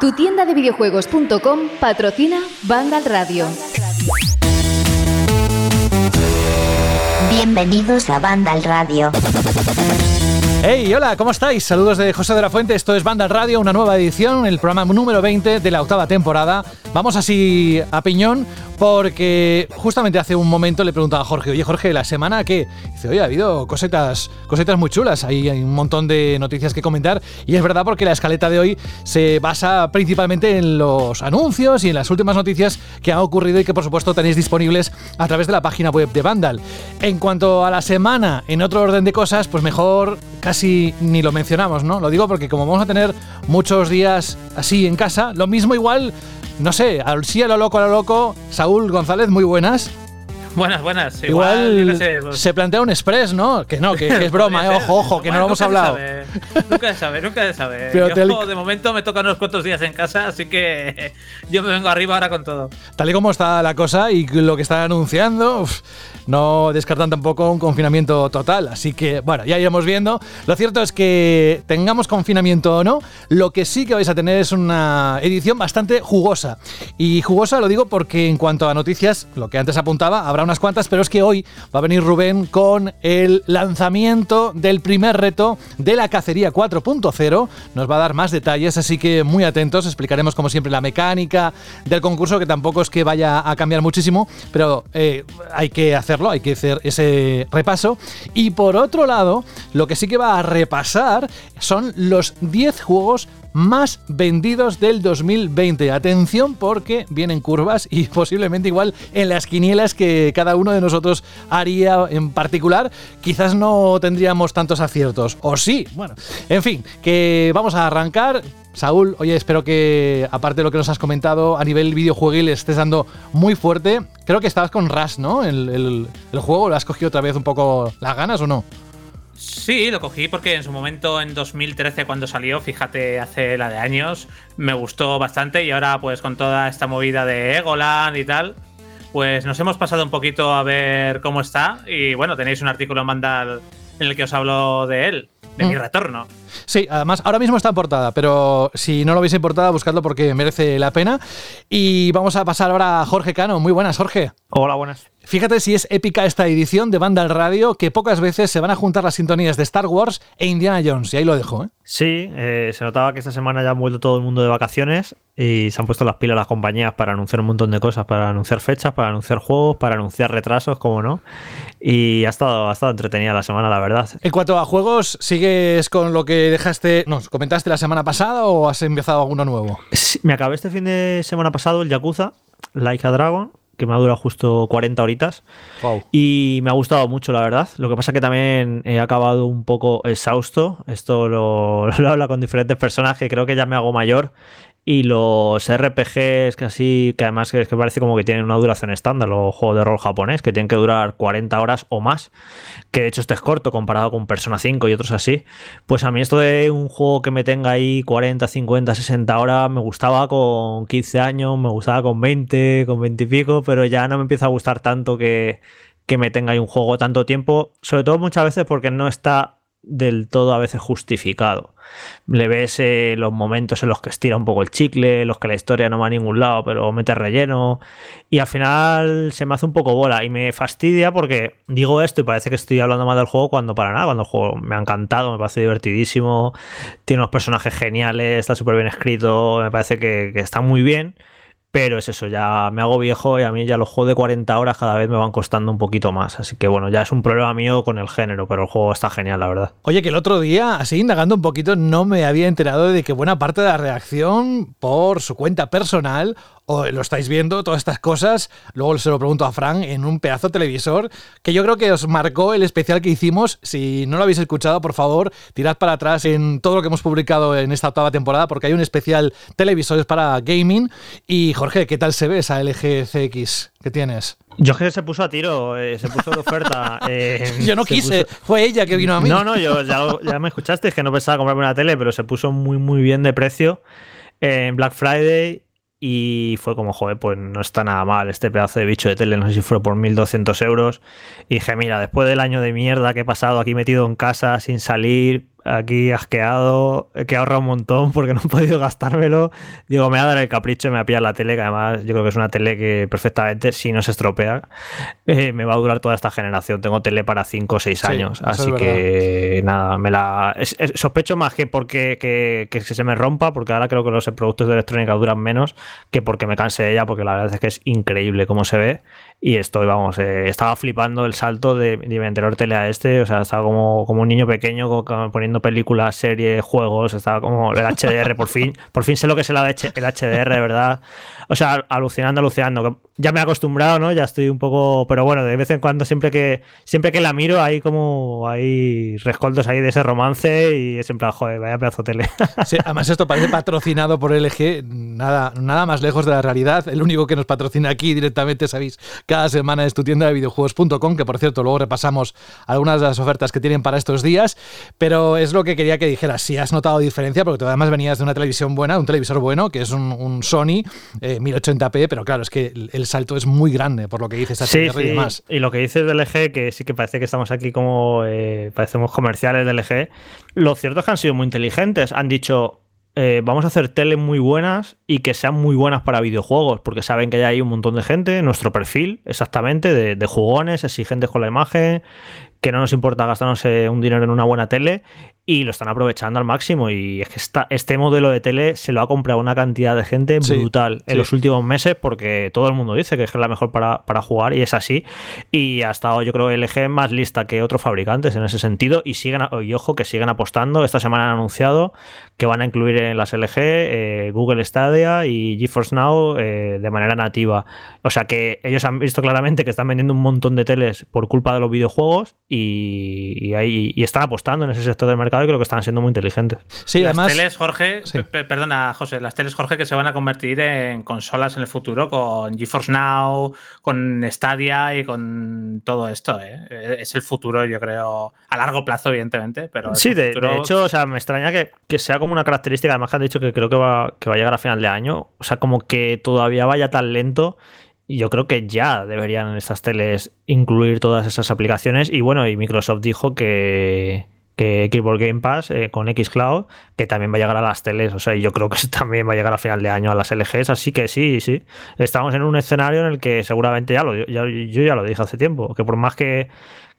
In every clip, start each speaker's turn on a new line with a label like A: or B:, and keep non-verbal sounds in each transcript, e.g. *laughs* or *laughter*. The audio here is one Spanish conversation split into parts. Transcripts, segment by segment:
A: Tu tienda de videojuegos.com patrocina Vandal Radio.
B: Bienvenidos a Vandal Radio.
C: Hey, hola, ¿cómo estáis? Saludos de José de la Fuente, esto es Banda Radio, una nueva edición, el programa número 20 de la octava temporada. Vamos así a piñón porque justamente hace un momento le preguntaba a Jorge, oye Jorge, ¿la semana qué? Dice, oye, ha habido cositas, cositas muy chulas, hay, hay un montón de noticias que comentar y es verdad porque la escaleta de hoy se basa principalmente en los anuncios y en las últimas noticias que han ocurrido y que por supuesto tenéis disponibles a través de la página web de Vandal. En cuanto a la semana, en otro orden de cosas, pues mejor casi ni lo mencionamos, ¿no? Lo digo porque como vamos a tener muchos días así en casa, lo mismo igual, no sé, al sí a lo loco a lo loco, Saúl González, muy buenas.
D: Buenas, buenas.
C: Igual, igual sé, pues... se plantea un express, ¿no? Que no, que, que es broma, eh, ojo, ojo, que bueno, no lo hemos hablado.
D: Nunca de saber, nunca de saber. Pero yo, te... de momento me tocan unos cuantos días en casa, así que *laughs* yo me vengo arriba ahora con todo.
C: Tal y como está la cosa y lo que están anunciando, uf, no descartan tampoco un confinamiento total. Así que, bueno, ya iremos viendo. Lo cierto es que tengamos confinamiento o no, lo que sí que vais a tener es una edición bastante jugosa. Y jugosa lo digo porque en cuanto a noticias, lo que antes apuntaba, habrá unas cuantas, pero es que hoy va a venir Rubén con el lanzamiento del primer reto de la cacería 4.0. Nos va a dar más detalles, así que muy atentos. Explicaremos, como siempre, la mecánica del concurso, que tampoco es que vaya a cambiar muchísimo, pero eh, hay que hacerlo, hay que hacer ese repaso. Y por otro lado, lo que sí que va a repasar son los 10 juegos más vendidos del 2020. Atención porque vienen curvas y *laughs* posiblemente igual en las quinielas que cada uno de nosotros haría en particular, quizás no tendríamos tantos aciertos. O sí, bueno, en fin, que vamos a arrancar. Saúl, oye, espero que, aparte de lo que nos has comentado, a nivel videojueguil estés dando muy fuerte. Creo que estabas con Rush, ¿no? El, el juego, ¿lo has cogido otra vez un poco las ganas o no?
D: Sí, lo cogí porque en su momento, en 2013, cuando salió, fíjate, hace la de años, me gustó bastante y ahora, pues con toda esta movida de Egoland y tal, pues nos hemos pasado un poquito a ver cómo está y bueno, tenéis un artículo en Mandal en el que os hablo de él, de mm. mi retorno.
C: Sí, además ahora mismo está en portada, pero si no lo veis en portada, buscadlo porque merece la pena. Y vamos a pasar ahora a Jorge Cano. Muy buenas, Jorge.
E: Hola, buenas.
C: Fíjate si es épica esta edición de Banda al Radio, que pocas veces se van a juntar las sintonías de Star Wars e Indiana Jones. Y ahí lo dejo, ¿eh?
E: Sí, eh, se notaba que esta semana ya han vuelto todo el mundo de vacaciones y se han puesto las pilas las compañías para anunciar un montón de cosas, para anunciar fechas, para anunciar juegos, para anunciar retrasos, como no. Y ha estado, ha estado entretenida la semana, la verdad.
C: En cuanto a juegos, ¿sigues con lo que dejaste, nos comentaste la semana pasada o has empezado alguno nuevo?
E: Sí, me acabé este fin de semana pasado el Yakuza, Like a Dragon que me ha durado justo 40 horitas.
C: Wow.
E: Y me ha gustado mucho, la verdad. Lo que pasa que también he acabado un poco exhausto. Esto lo, *laughs* lo habla con diferentes personas que creo que ya me hago mayor. Y los RPGs que así, que además es que parece como que tienen una duración estándar, los juegos de rol japonés, que tienen que durar 40 horas o más, que de hecho este es corto comparado con Persona 5 y otros así. Pues a mí esto de un juego que me tenga ahí 40, 50, 60 horas me gustaba con 15 años, me gustaba con 20, con 20 y pico, pero ya no me empieza a gustar tanto que, que me tenga ahí un juego tanto tiempo, sobre todo muchas veces porque no está del todo a veces justificado. Le ves eh, los momentos en los que estira un poco el chicle, los que la historia no va a ningún lado, pero mete relleno. Y al final se me hace un poco bola y me fastidia porque digo esto y parece que estoy hablando más del juego cuando para nada, cuando el juego me ha encantado, me parece divertidísimo, tiene unos personajes geniales, está súper bien escrito, me parece que, que está muy bien pero es eso, ya me hago viejo y a mí ya los juegos de 40 horas cada vez me van costando un poquito más. Así que bueno, ya es un problema mío con el género, pero el juego está genial, la verdad.
C: Oye, que el otro día, así indagando un poquito, no me había enterado de que buena parte de la reacción por su cuenta personal o lo estáis viendo, todas estas cosas. Luego se lo pregunto a Frank en un pedazo de televisor que yo creo que os marcó el especial que hicimos. Si no lo habéis escuchado, por favor, tirad para atrás en todo lo que hemos publicado en esta octava temporada, porque hay un especial televisores para gaming. Y Jorge, ¿qué tal se ve esa LG CX que tienes?
E: Yo que se puso a tiro, eh, se puso de oferta. *laughs* Eh,
C: yo no quise,
E: puso...
C: fue ella que vino a mí.
E: No, no, yo ya, ya me escuchaste, es que no pensaba comprarme una tele, pero se puso muy, muy bien de precio en Black Friday y fue como, joder, pues no está nada mal este pedazo de bicho de tele, no sé si fue por 1200 euros. Y dije, mira, después del año de mierda que he pasado aquí metido en casa sin salir, aquí asqueado, que ahorra un montón porque no he podido gastármelo. Digo, me va a dar el capricho y me va a pillar la tele, que además yo creo que es una tele que perfectamente, si no se estropea, *laughs* eh, me va a durar toda esta generación. Tengo tele para 5 o 6 años, así que nada, me la sospecho más que porque que, se me rompa, porque ahora creo que los productos de electrónica duran menos que porque me canse de ella, porque la verdad es que es increíble cómo se ve y estoy, vamos, eh, estaba flipando el salto de, de mi anterior tele a este, o sea, estaba como, como un niño pequeño poniendo películas, series, juegos, estaba como el HDR, por fin, por fin sé lo que es el, el HDR, de verdad. O sea, alucinando, alucinando. Ya me he acostumbrado, ¿no? Ya estoy un poco. Pero bueno, de vez en cuando, siempre que siempre que la miro, hay como. Hay rescoldos ahí de ese romance y es en plan, joder, vaya pedazo tele. *laughs*
C: Sí, además, esto parece patrocinado por LG, nada, nada más lejos de la realidad. El único que nos patrocina aquí directamente, sabéis, cada semana es tu tienda de videojuegos.com, que por cierto, luego repasamos algunas de las ofertas que tienen para estos días. Pero es lo que quería que dijeras. Si has notado diferencia, porque tú además venías de una televisión buena, un televisor bueno, que es un, Sony. Eh, 1080p, pero claro, es que el, salto es muy grande por lo que dices
E: sí, y demás. Y lo que dices del LG, que sí que parece que estamos aquí como eh, parecemos comerciales del LG, lo cierto es que han sido muy inteligentes. Han dicho, eh, vamos a hacer tele muy buenas y que sean muy buenas para videojuegos, porque saben que ya hay un montón de gente, nuestro perfil exactamente, de, de jugones, exigentes con la imagen, que no nos importa gastarnos eh, un dinero en una buena tele y lo están aprovechando al máximo. Y es que este modelo de tele se lo ha comprado una cantidad de gente brutal en los últimos meses porque todo el mundo dice que es la mejor para, jugar y es así. Y ha estado, yo creo, LG más lista que otros fabricantes en ese sentido y siguen, y ojo, que siguen apostando. Esta semana han anunciado que van a incluir en las LG eh, Google Stadia y GeForce Now eh, de manera nativa. O sea que ellos han visto claramente que están vendiendo un montón de teles por culpa de los videojuegos y, ahí, y están apostando en ese sector del mercado y creo que están siendo muy inteligentes.
D: Sí, las teles, Jorge, perdona, José, las teles, Jorge, que se van a convertir en consolas en el futuro con GeForce Now, con Stadia y con todo esto. ¿eh? Es el futuro, yo creo, a largo plazo, evidentemente. Pero
E: sí, de, hecho, o sea, me extraña que, que, sea como una característica, además que han dicho que creo que va, que va a llegar a final de año, o sea, como que todavía vaya tan lento. Y yo creo que ya deberían en estas teles incluir todas esas aplicaciones. Y bueno, y Microsoft dijo que, que Xbox Game Pass eh, con Xcloud, que también va a llegar a las teles. O sea, yo creo que *laughs* también va a llegar a final de año a las LGs. Así que sí, sí. Estamos en un escenario en el que seguramente ya lo yo ya lo dije hace tiempo, que por más que,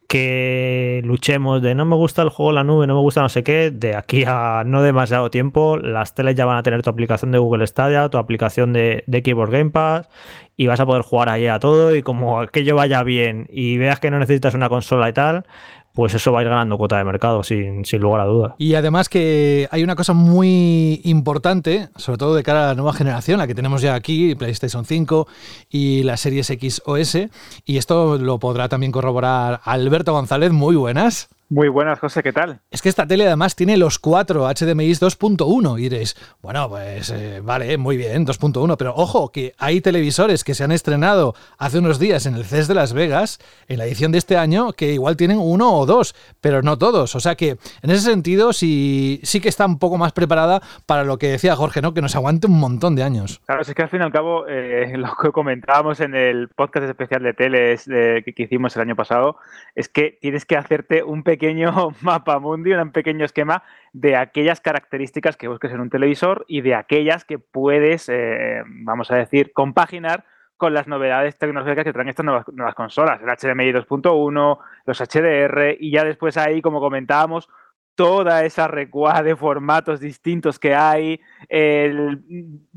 E: que luchemos de no me gusta el juego la nube, no me gusta no sé qué, de aquí a no demasiado tiempo, las teles ya van a tener tu aplicación de Google Stadia, tu aplicación de, de Keyboard Game Pass y vas a poder jugar ahí a todo y como aquello vaya bien y veas que no necesitas una consola y tal, pues eso va a ir ganando cuota de mercado, sin, sin, lugar a duda.
C: Y además que hay una cosa muy importante, sobre todo de cara a la nueva generación, la que tenemos ya aquí, PlayStation 5 y las series X o S, y esto lo podrá también corroborar Alberto González, muy buenas.
F: Muy buenas, José, ¿qué tal?
C: Es que esta tele además tiene los cuatro HDMI 2.1 y diréis, bueno, pues eh, vale, muy bien, 2.1, pero ojo, que hay televisores que se han estrenado hace unos días en el CES de Las Vegas, en la edición de este año, que igual tienen uno o dos, pero no todos. O sea que en ese sentido sí, sí que está un poco más preparada para lo que decía Jorge, ¿no? Que nos aguante un montón de años.
F: Claro, es que al fin y al cabo, eh, *laughs* lo que comentábamos en el podcast especial de teles que, que hicimos el año pasado, es que tienes que hacerte un pequeño pequeño *laughs* mapa mundi, un pequeño esquema de aquellas características que busques en un televisor y de aquellas que puedes, eh, vamos a decir, compaginar con las novedades tecnológicas que traen estas nuevas, nuevas consolas, el HDMI 2.1, los HDR y ya después ahí, como comentábamos, toda esa recua de formatos distintos que hay,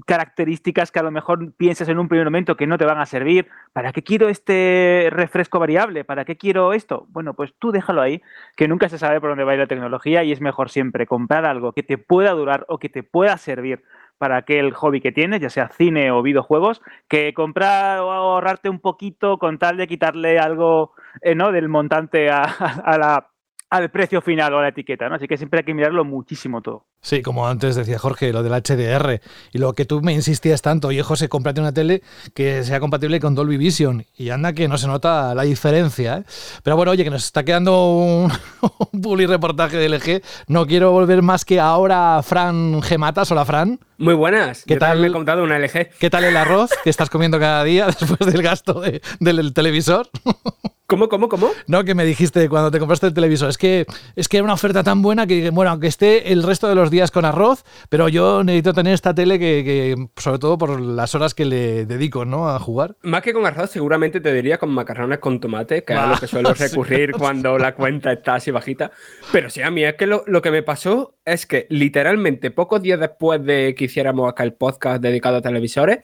F: características que a lo mejor piensas en un primer momento que no te van a servir. ¿Para qué quiero este refresco variable? ¿Para qué quiero esto? Bueno, pues tú déjalo ahí, que nunca se sabe por dónde va a ir la tecnología y es mejor siempre comprar algo que te pueda durar o que te pueda servir para aquel hobby que tienes, ya sea cine o videojuegos, que comprar o ahorrarte un poquito con tal de quitarle algo eh, ¿no? del montante a *laughs* la al precio final o a la etiqueta, ¿no? Así que siempre hay que mirarlo muchísimo todo.
C: Sí, como antes decía Jorge, lo del HDR y lo que tú me insistías tanto, oye José, cómprate una tele que sea compatible con Dolby Vision y anda que no se nota la diferencia. ¿eh? Pero bueno, oye, que nos está quedando un, *laughs* un reportaje de LG. No quiero volver más que ahora a Fran Gematas. Hola, Fran.
G: Muy buenas. ¿Qué tal? Me he comprado una LG.
C: ¿Qué tal el arroz que estás comiendo cada día *laughs* después del gasto del televisor? *laughs*
G: ¿Cómo, cómo, cómo?
C: No, que me dijiste cuando te compraste el televisor. Es que es que era una oferta tan buena que, bueno, aunque esté el resto de los días con arroz, pero yo necesito tener esta tele que, sobre todo por las horas que le dedico, ¿no? A jugar.
G: Más que con arroz, seguramente te diría con macarrones con tomate, que es a lo que suelo *laughs* recurrir cuando la cuenta está así bajita. Pero sí, a mí es que lo, lo que me pasó es que literalmente pocos días después de que hiciéramos acá el podcast dedicado a televisores,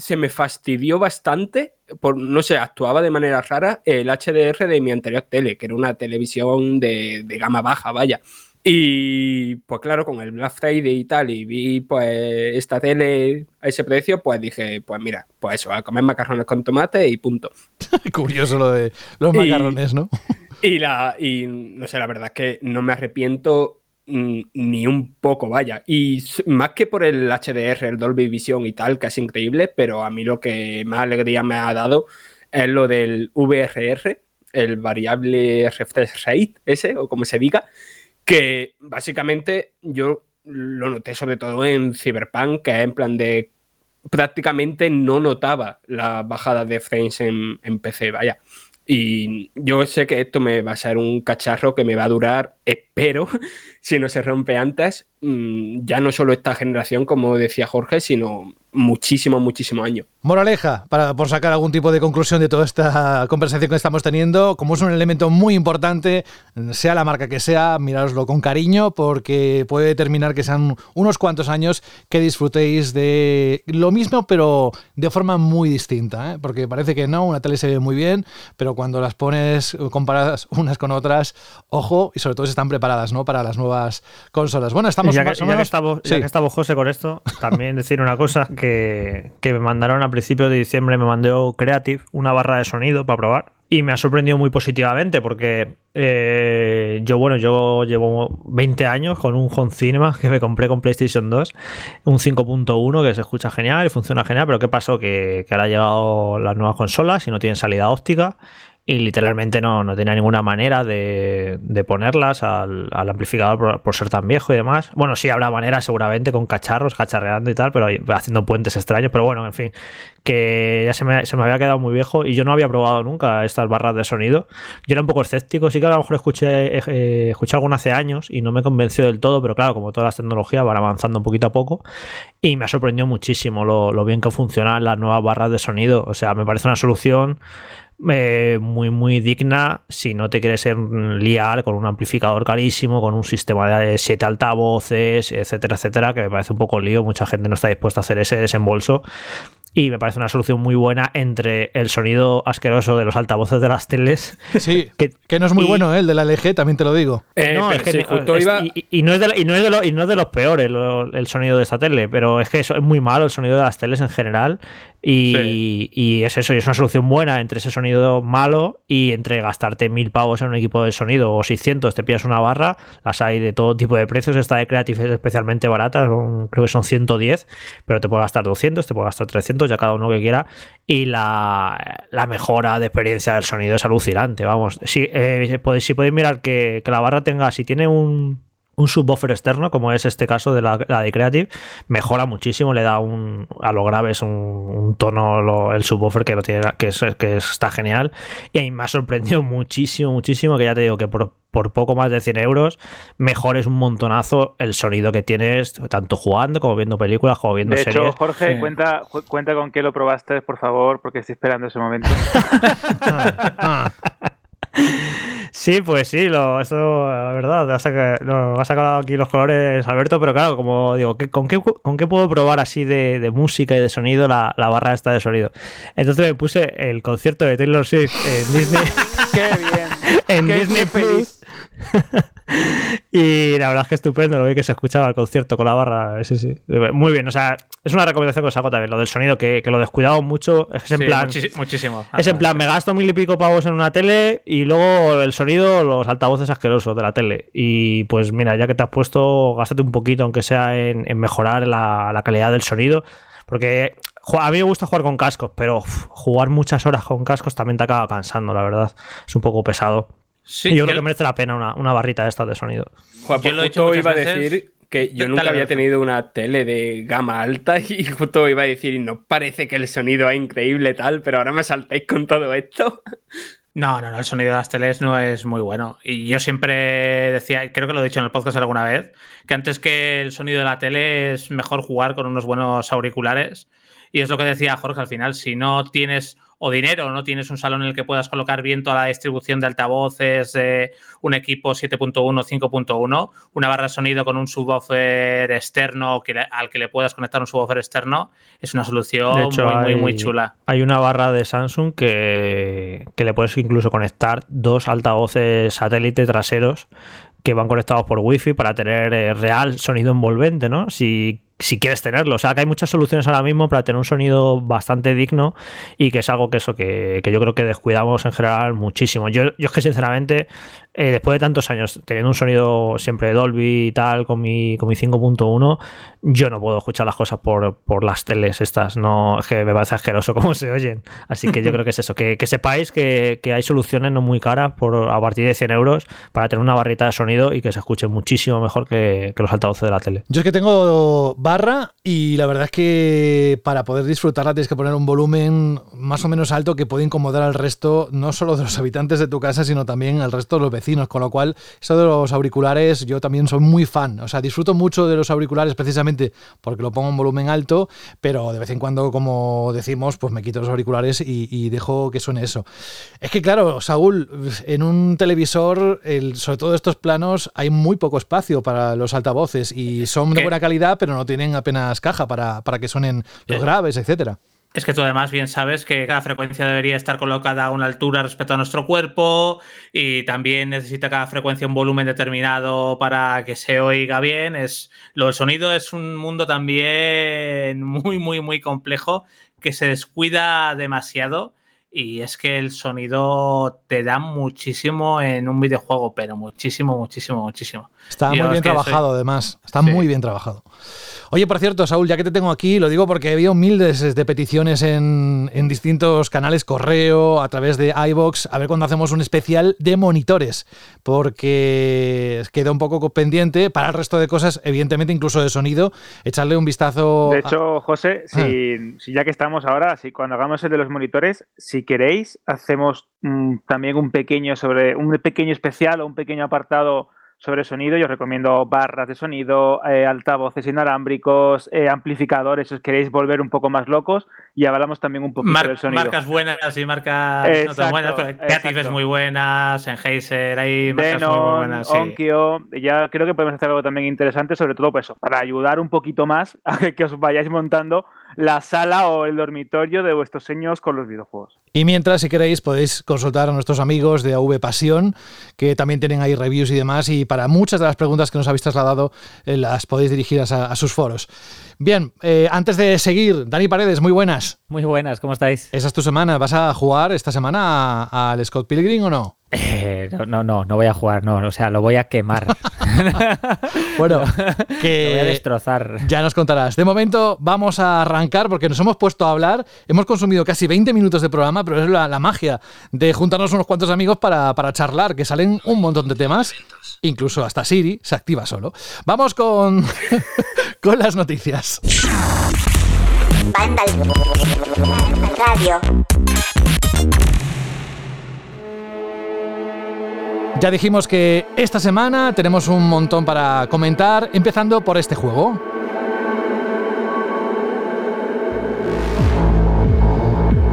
G: se me fastidió bastante, por, no sé, actuaba de manera rara el HDR de mi anterior tele, que era una televisión de, gama baja, vaya. Y pues claro, con el Black Friday y tal, y vi pues esta tele a ese precio, pues dije, pues mira, pues eso, a comer macarrones con tomate y punto. *laughs*
C: Curioso lo de los macarrones, ¿no? *laughs*
G: Y la, y no sé, la verdad es que no me arrepiento ni un poco, vaya. Y más que por el HDR, el Dolby Vision y tal, que es increíble, pero a mí lo que más alegría me ha dado es lo del VRR, el variable refresh rate, ese, o como se diga, que básicamente yo lo noté sobre todo en Cyberpunk, que es en plan de prácticamente no notaba la bajada de frames en PC, vaya. Y yo sé que esto me va a ser un cacharro que me va a durar, espero, *laughs* si no se rompe antes, mm, ya no solo esta generación, como decía Jorge, sino muchísimo, muchísimo año.
C: Moraleja, para, por sacar algún tipo de conclusión de toda esta conversación que estamos teniendo, como es un elemento muy importante, sea la marca que sea, mirároslo con cariño, porque puede determinar que sean unos cuantos años que disfrutéis de lo mismo, pero de forma muy distinta, ¿eh? porque parece que no, una tele se ve muy bien, pero cuando las pones comparadas unas con otras, ojo, y sobre todo si están preparadas ¿no? para las nuevas consolas. Bueno, estamos
E: ya que, ya que estamos, ya que estamos, José, con esto, también decir una cosa que, me mandaron a principios de diciembre, me mandó Creative una barra de sonido para probar. Y me ha sorprendido muy positivamente porque eh, yo, bueno, yo llevo 20 años con un Home Cinema que me compré con PlayStation 2, un 5.1 que se escucha genial y funciona genial, pero ¿qué pasó? Que, que ahora han llegado las nuevas consolas y no tienen salida óptica y literalmente no, no tenía ninguna manera de, de ponerlas al, al amplificador por, ser tan viejo y demás. Bueno, sí habrá manera seguramente con cacharros, cacharreando y tal, pero haciendo puentes extraños, pero bueno, en fin, que ya se me, se me había quedado muy viejo y yo no había probado nunca estas barras de sonido. Yo era un poco escéptico, sí que a lo mejor escuché, eh, escuché alguna hace años y no me convenció del todo, pero claro, como todas las tecnologías van avanzando un poquito a poco y me ha sorprendido muchísimo lo, lo bien que funcionan las nuevas barras de sonido. O sea, me parece una solución eh, muy, muy digna si no te quieres liar con un amplificador carísimo, con un sistema de siete altavoces, etcétera, etcétera, que me parece un poco lío. Mucha gente no está dispuesta a hacer ese desembolso. Y me parece una solución muy buena entre el sonido asqueroso de los altavoces de las teles. *laughs*
C: Sí, que, no es muy bueno, ¿eh? el de la LG, también te lo digo.
E: y, no es de, los peores el, sonido de esta tele, pero es que eso es muy malo el sonido de las teles en general. Y, es eso, y es una solución buena entre ese sonido malo y entre gastarte mil pavos en un equipo de sonido o 600, te pillas una barra, las hay de todo tipo de precios, esta de Creative es especialmente barata, creo que son 110, pero te puede gastar 200, te puede gastar 300, ya cada uno que quiera, y la, mejora de experiencia del sonido es alucinante, vamos. Si, eh, podéis, si podéis mirar que la barra tenga, si tiene un un subwoofer externo, como es este caso de la, de Creative, mejora muchísimo, le da un, a lo graves un, un tono el subwoofer que, lo tiene, que, es, que está genial. Y ahí me ha sorprendido muchísimo, muchísimo, que ya te digo que por, poco más de 100 euros mejores un montonazo el sonido que tienes, tanto jugando como viendo películas, como viendo
F: de
E: series.
F: Hecho, Jorge, cuenta, cuenta con qué lo probaste, por favor, porque estoy esperando ese momento. *laughs* *laughs*
E: Sí, pues sí, lo, eso, la verdad, ha sacado, ha sacado aquí los colores Alberto, pero claro, como digo, ¿con qué, con qué puedo probar así de, música y de sonido la, la, barra esta de sonido? Entonces me puse el concierto de Taylor Swift en Disney. *laughs*
F: ¡Qué bien! *laughs*
E: en Disney Plus. *laughs* *laughs* y la verdad es que estupendo lo vi que se escuchaba el concierto con la barra. Sí, sí. Muy bien, o sea, es una recomendación que os hago también, lo del sonido, que, que lo descuidado mucho. Es en plan.
D: muchísimo.
E: Es en plan, me gasto mil y pico pavos en una tele y luego el sonido, los altavoces asquerosos de la tele. Y pues mira, ya que te has puesto, gástate un poquito, aunque sea en, mejorar la, la calidad del sonido. Porque a mí me gusta jugar con cascos, pero jugar muchas horas con cascos también te acaba cansando, la verdad. Es un poco pesado yo creo que merece la pena una, barrita de estas de sonido.
G: Juan, yo lo he hecho iba a decir que yo nunca había tenido una tele de gama alta *laughs* y justo iba a decir, no parece que el sonido es increíble tal, pero ahora me saltáis con todo esto.
D: No, no, no, el sonido de las teles no es muy bueno. Y yo siempre decía, creo que lo he dicho en el podcast alguna vez, que antes que el sonido de la tele es mejor jugar con unos buenos auriculares. Y es lo que decía Jorge al final, si no tienes o dinero, no tienes un salón en el que puedas colocar bien toda la distribución de altavoces, un equipo 7.1, 5.1, una barra de sonido con un subwoofer externo que al que le puedas conectar un subwoofer externo, es una solución muy, muy, muy chula.
E: Hay una barra de Samsung que, que le puedes incluso conectar dos altavoces satélite traseros que van conectados por wifi para tener eh, real sonido envolvente, ¿no? Si si quieres tenerlo. O sea, que hay muchas soluciones ahora mismo para tener un sonido bastante digno y que es algo que eso que, que yo creo que descuidamos en general muchísimo. Yo, yo es que sinceramente eh, después de tantos años teniendo un sonido siempre Dolby y tal, con mi, con mi 5.1, yo no puedo escuchar las cosas por, por, las teles estas. No, es que me parece asqueroso *laughs* cómo se oyen. Así que yo creo que es eso, que, que sepáis que, que, hay soluciones no muy caras por, a partir de 100 euros para tener una barrita de sonido y que se escuche muchísimo mejor que, que los altavoces de la tele.
C: Yo es que tengo barra y la verdad es que para poder disfrutarla tienes que poner un volumen más o menos alto que puede incomodar al resto, no solo de los *laughs* habitantes de tu casa, sino también al resto de los vecinos con lo cual eso de los auriculares yo también soy muy fan, o sea, disfruto mucho de los auriculares precisamente porque lo pongo en volumen alto, pero de vez en cuando, como decimos, pues me quito los auriculares y, dejo que suene eso. Es que claro, Saúl, en un televisor, el, sobre todo estos planos, hay muy poco espacio para los altavoces y son de buena calidad, pero no tienen apenas caja para, para que suenen los eh, graves, etcétera.
D: Es que tú además bien sabes que cada frecuencia debería estar colocada a una altura respecto a nuestro cuerpo y también necesita cada frecuencia un volumen determinado para que se oiga bien. Es, lo del sonido es un mundo también *laughs* muy, muy, muy complejo que se descuida demasiado y es que el sonido te da muchísimo en un videojuego, pero muchísimo, muchísimo, muchísimo.
C: Está muy bien trabajado, además. Está muy bien trabajado. Oye, por cierto, Saúl, ya que te tengo aquí, lo digo porque he habido miles de peticiones en, distintos canales, correo, a través de iBox, a ver cuando hacemos un especial de monitores, porque queda un poco pendiente para el resto de cosas, evidentemente incluso de sonido, echarle un vistazo.
F: De hecho, José, ah. si, ya que estamos ahora, si cuando hagamos el de los monitores, si queréis, hacemos mm, también un pequeño sobre un pequeño especial o un pequeño apartado sobre sonido, yo recomiendo barras de sonido, eh, altavoces inalámbricos, eh, amplificadores, si os queréis volver un poco más locos, y hablamos también un poquito del sonido.
D: Marcas buenas y marcas no tan buenas, Creative es muy buenas, Sennheiser, hay marcas muy buenas. Sí.
F: Onkyo, ya creo que podemos hacer algo también interesante, sobre todo pues para ayudar un poquito más a que os vayáis montando la sala o el dormitorio de vuestros sueños con los videojuegos.
C: Y mientras, si queréis, podéis consultar a nuestros amigos de AV Pasión, que también tienen ahí reviews y demás, y para muchas de las preguntas que nos habéis trasladado, eh, las podéis dirigir a, sus foros. Bien, eh, antes de seguir, Dani Paredes, muy buenas.
H: Muy buenas, ¿cómo estáis?
C: Esa es tu semana. ¿Vas a jugar esta semana al Scott Pilgrim o no? *laughs*
H: Eh, no, no, no voy a jugar, no, o sea, lo voy a quemar. *laughs*
C: bueno, que *laughs*
H: lo voy a destrozar.
C: Ya nos contarás. De momento vamos a arrancar porque nos hemos puesto a hablar. Hemos consumido casi 20 minutos de programa, pero es la, magia de juntarnos unos cuantos amigos para, para, charlar, que salen un montón de temas. Incluso hasta Siri se activa solo. Vamos con, con las noticias. Radio. Ya dijimos que esta semana tenemos un montón para comentar, empezando por este juego.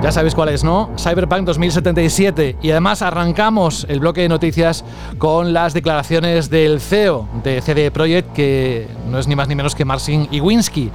C: Ya sabéis cuál es, ¿no? Cyberpunk 2077. Y además arrancamos el bloque de noticias con las declaraciones del CEO de CD Projekt, que no es ni más ni menos que Marcin Iwinski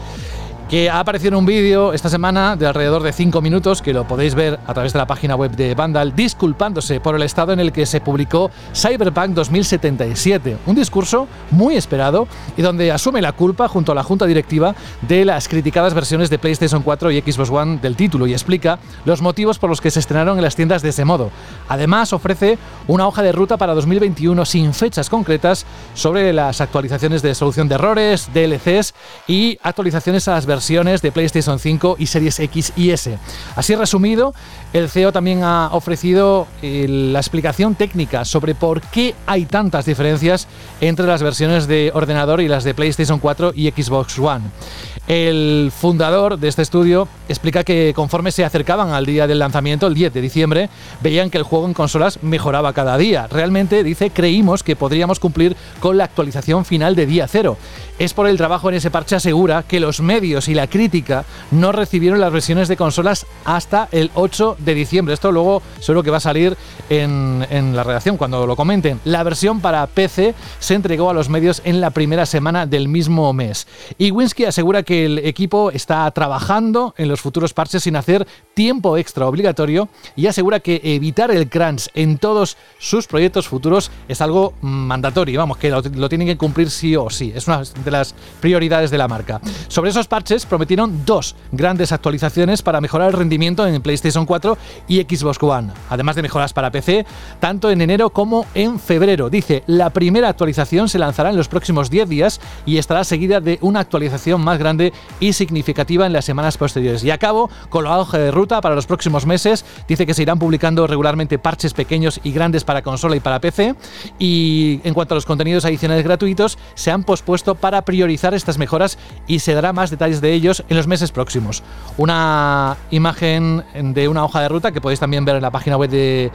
C: que ha aparecido en un vídeo esta semana de alrededor de 5 minutos, que lo podéis ver a través de la página web de Vandal, disculpándose por el estado en el que se publicó Cyberpunk 2077, un discurso muy esperado y donde asume la culpa junto a la junta directiva de las criticadas versiones de PlayStation 4 y Xbox One del título y explica los motivos por los que se estrenaron en las tiendas de ese modo. Además, ofrece una hoja de ruta para 2021 sin fechas concretas sobre las actualizaciones de solución de errores, DLCs y actualizaciones a las versiones de PlayStation 5 y Series X y S. Así resumido, el CEO también ha ofrecido eh, la explicación técnica sobre por qué hay tantas diferencias entre las versiones de ordenador y las de PlayStation 4 y Xbox One. El fundador de este estudio explica que conforme se acercaban al día del lanzamiento, el 10 de diciembre, veían que el juego en consolas mejoraba cada día. Realmente, dice, creímos que podríamos cumplir con la actualización final de día cero. Es por el trabajo en ese parche asegura que los medios y la crítica no recibieron las versiones de consolas hasta el 8 de diciembre. Esto luego seguro que va a salir en, en la redacción cuando lo comenten. La versión para PC se entregó a los medios en la primera semana del mismo mes. Y Winsky asegura que el equipo está trabajando en los futuros parches sin hacer tiempo extra obligatorio y asegura que evitar el crunch en todos sus proyectos futuros es algo mandatorio, vamos, que lo, lo tienen que cumplir sí o sí. Es una de las prioridades de la marca. Sobre esos parches prometieron dos grandes actualizaciones para mejorar el rendimiento en PlayStation 4 y Xbox One, además de mejoras para PC, tanto en enero como en febrero. Dice, la primera actualización se lanzará en los próximos 10 días y estará seguida de una actualización más grande y significativa en las semanas posteriores. Y acabo con la hoja de ruta para los próximos meses. Dice que se irán publicando regularmente parches pequeños y grandes para consola y para PC. Y en cuanto a los contenidos adicionales gratuitos, se han pospuesto para priorizar estas mejoras y se dará más detalles de ellos en los meses próximos. Una imagen de una hoja de ruta que podéis también ver en la página web de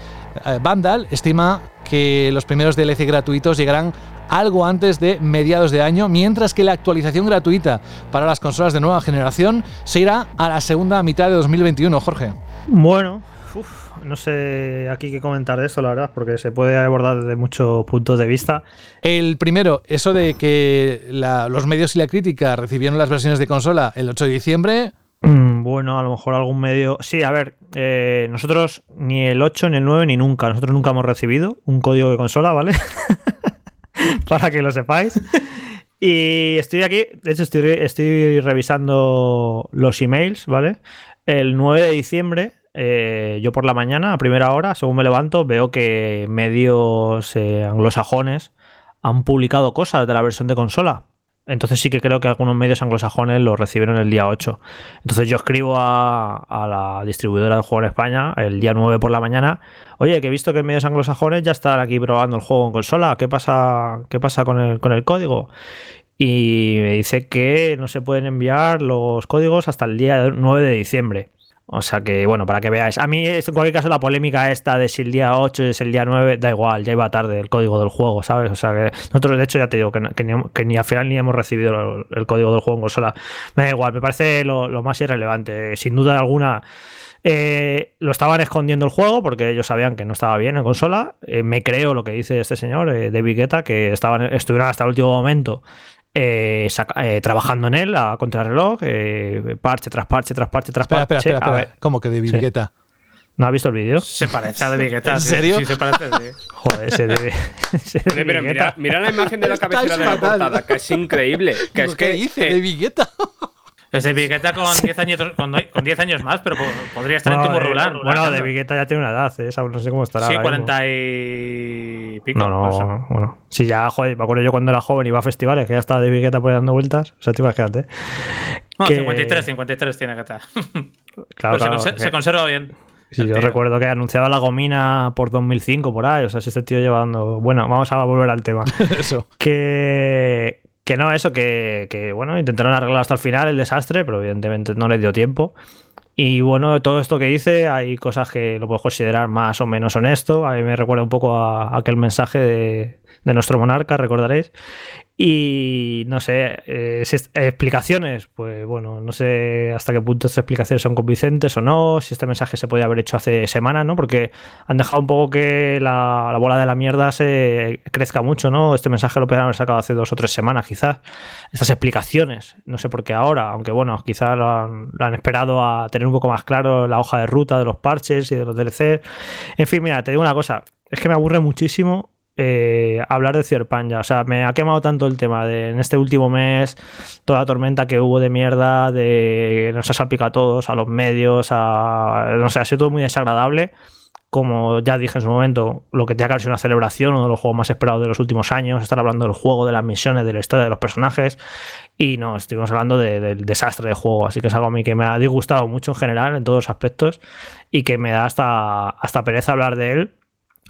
C: eh, Vandal estima que los primeros DLC gratuitos llegarán algo antes de mediados de año, mientras que la actualización gratuita para las consolas de nueva generación se irá a la segunda mitad de 2021, Jorge.
E: Bueno, uf, no sé aquí qué comentar de eso, la verdad, porque se puede abordar desde muchos puntos de vista.
C: El primero, eso de que la- los medios y la crítica recibieron las versiones de consola el 8 de diciembre.
E: Mm, Bueno, a lo mejor algún medio. Sí, a ver, eh, nosotros ni el 8, ni el 9, ni nunca. Nosotros nunca hemos recibido un código de consola, ¿vale? *laughs* Para que lo sepáis. Y estoy aquí, de hecho, estoy, estoy revisando los emails, ¿vale? El 9 de diciembre, eh, yo por la mañana, a primera hora, según me levanto, veo que medios eh, anglosajones han publicado cosas de la versión de consola. Entonces sí que creo que algunos medios anglosajones lo recibieron el día 8. Entonces yo escribo a, la distribuidora del juego en España el día 9 por la mañana. Oye, que he visto que medios anglosajones ya están aquí probando el juego en consola. ¿Qué pasa, qué pasa con, el, con el código? Y me dice que no se pueden enviar los códigos hasta el día 9 de diciembre. O sea que, bueno, para que veáis. A mí, en cualquier caso, la polémica esta de si el día 8 es el día 9, da igual, ya iba tarde el código del juego, ¿sabes? O sea que nosotros, de hecho, ya te digo que, ni, al final ni hemos recibido el, código del juego en consola. Me da igual, me parece lo, lo más irrelevante. Sin duda alguna, eh, lo estaban escondiendo el juego porque ellos sabían que no estaba bien en consola. Eh, me creo lo que dice este señor, eh, David Guetta, que estaban, estuvieron hasta el último momento eh, saca- eh, trabajando en él a contrarreloj, eh, parche tras parche, tras parche, tras
C: Espera,
E: parche.
C: espera, espera, espera. ¿Cómo que de
E: Sí.
C: Virgueta?
E: ¿No has visto el vídeo?
D: Se parece a David Guetta.
C: ¿En serio?
D: Sí, se parece. sí.
E: Joder, de. *laughs* de
G: pero
E: Guetta.
G: mira, mira la imagen de la cabecera de la portada, que es increíble. Que es
C: ¿Qué
G: que
C: dice?
G: eh,
C: ¿De Vigueta?
D: Es David Guetta con 10 años, con, con 10 años más, pero po- podría estar en Timur
E: eh,
D: Roland.
E: bueno, de Vigueta ya tiene una edad, ¿eh? Esa No sé cómo estará.
D: Sí,
E: ahora mismo.
D: 40 y pico.
E: No,
D: no sé.
E: no, bueno. Sí, ya, joder, me acuerdo yo cuando era joven iba a festivales, que ya estaba de Vigueta por ahí dando vueltas. O sea, te imagínate.
D: No,
E: que-
D: 53, 53 tiene que estar. *laughs*
E: Claro,
D: Pero se,
E: claro,
D: conser-
E: que-
D: se conserva bien.
E: Sí, yo
D: tío.
E: recuerdo que anunciaba la gomina por 2005 por ahí. O sea, si este tío lleva dando. Bueno, vamos a volver al tema. *laughs*
C: Eso.
E: que, que no, eso, que, que, bueno, intentaron arreglar hasta el final el desastre, pero evidentemente no les dio tiempo. Y bueno, todo esto que dice, hay cosas que lo puedo considerar más o menos honesto. A mí me recuerda un poco a, a aquel mensaje de, de nuestro monarca, recordaréis. Y no sé, eh, es- explicaciones, pues bueno, no sé hasta qué punto estas explicaciones son convincentes o no, si este mensaje se podía haber hecho hace semanas, ¿no? Porque han dejado un poco que la, la bola de la mierda se crezca mucho, ¿no? Este mensaje lo podrían haber sacado hace dos o tres semanas, quizás. Estas explicaciones, no sé por qué ahora, aunque bueno, quizás lo han, lo han esperado a tener un poco más claro la hoja de ruta de los parches y de los DLC. En fin, mira, te digo una cosa, es que me aburre muchísimo eh, hablar de Cyberpunk ya. O sea, me ha quemado tanto el tema de en este último mes, toda la tormenta que hubo de mierda, de nos ha salpicado a todos, a los medios, a. No sé, ha sido todo muy desagradable. Como ya dije en su momento, lo que tenía que haber sido una celebración, uno de los juegos más esperados de los últimos años, estar hablando del juego, de las misiones, de la historia de los personajes. Y no, estuvimos hablando de- del desastre de juego. Así que es algo a mí que me ha disgustado mucho en general, en todos los aspectos, y que me da hasta, hasta pereza hablar de él.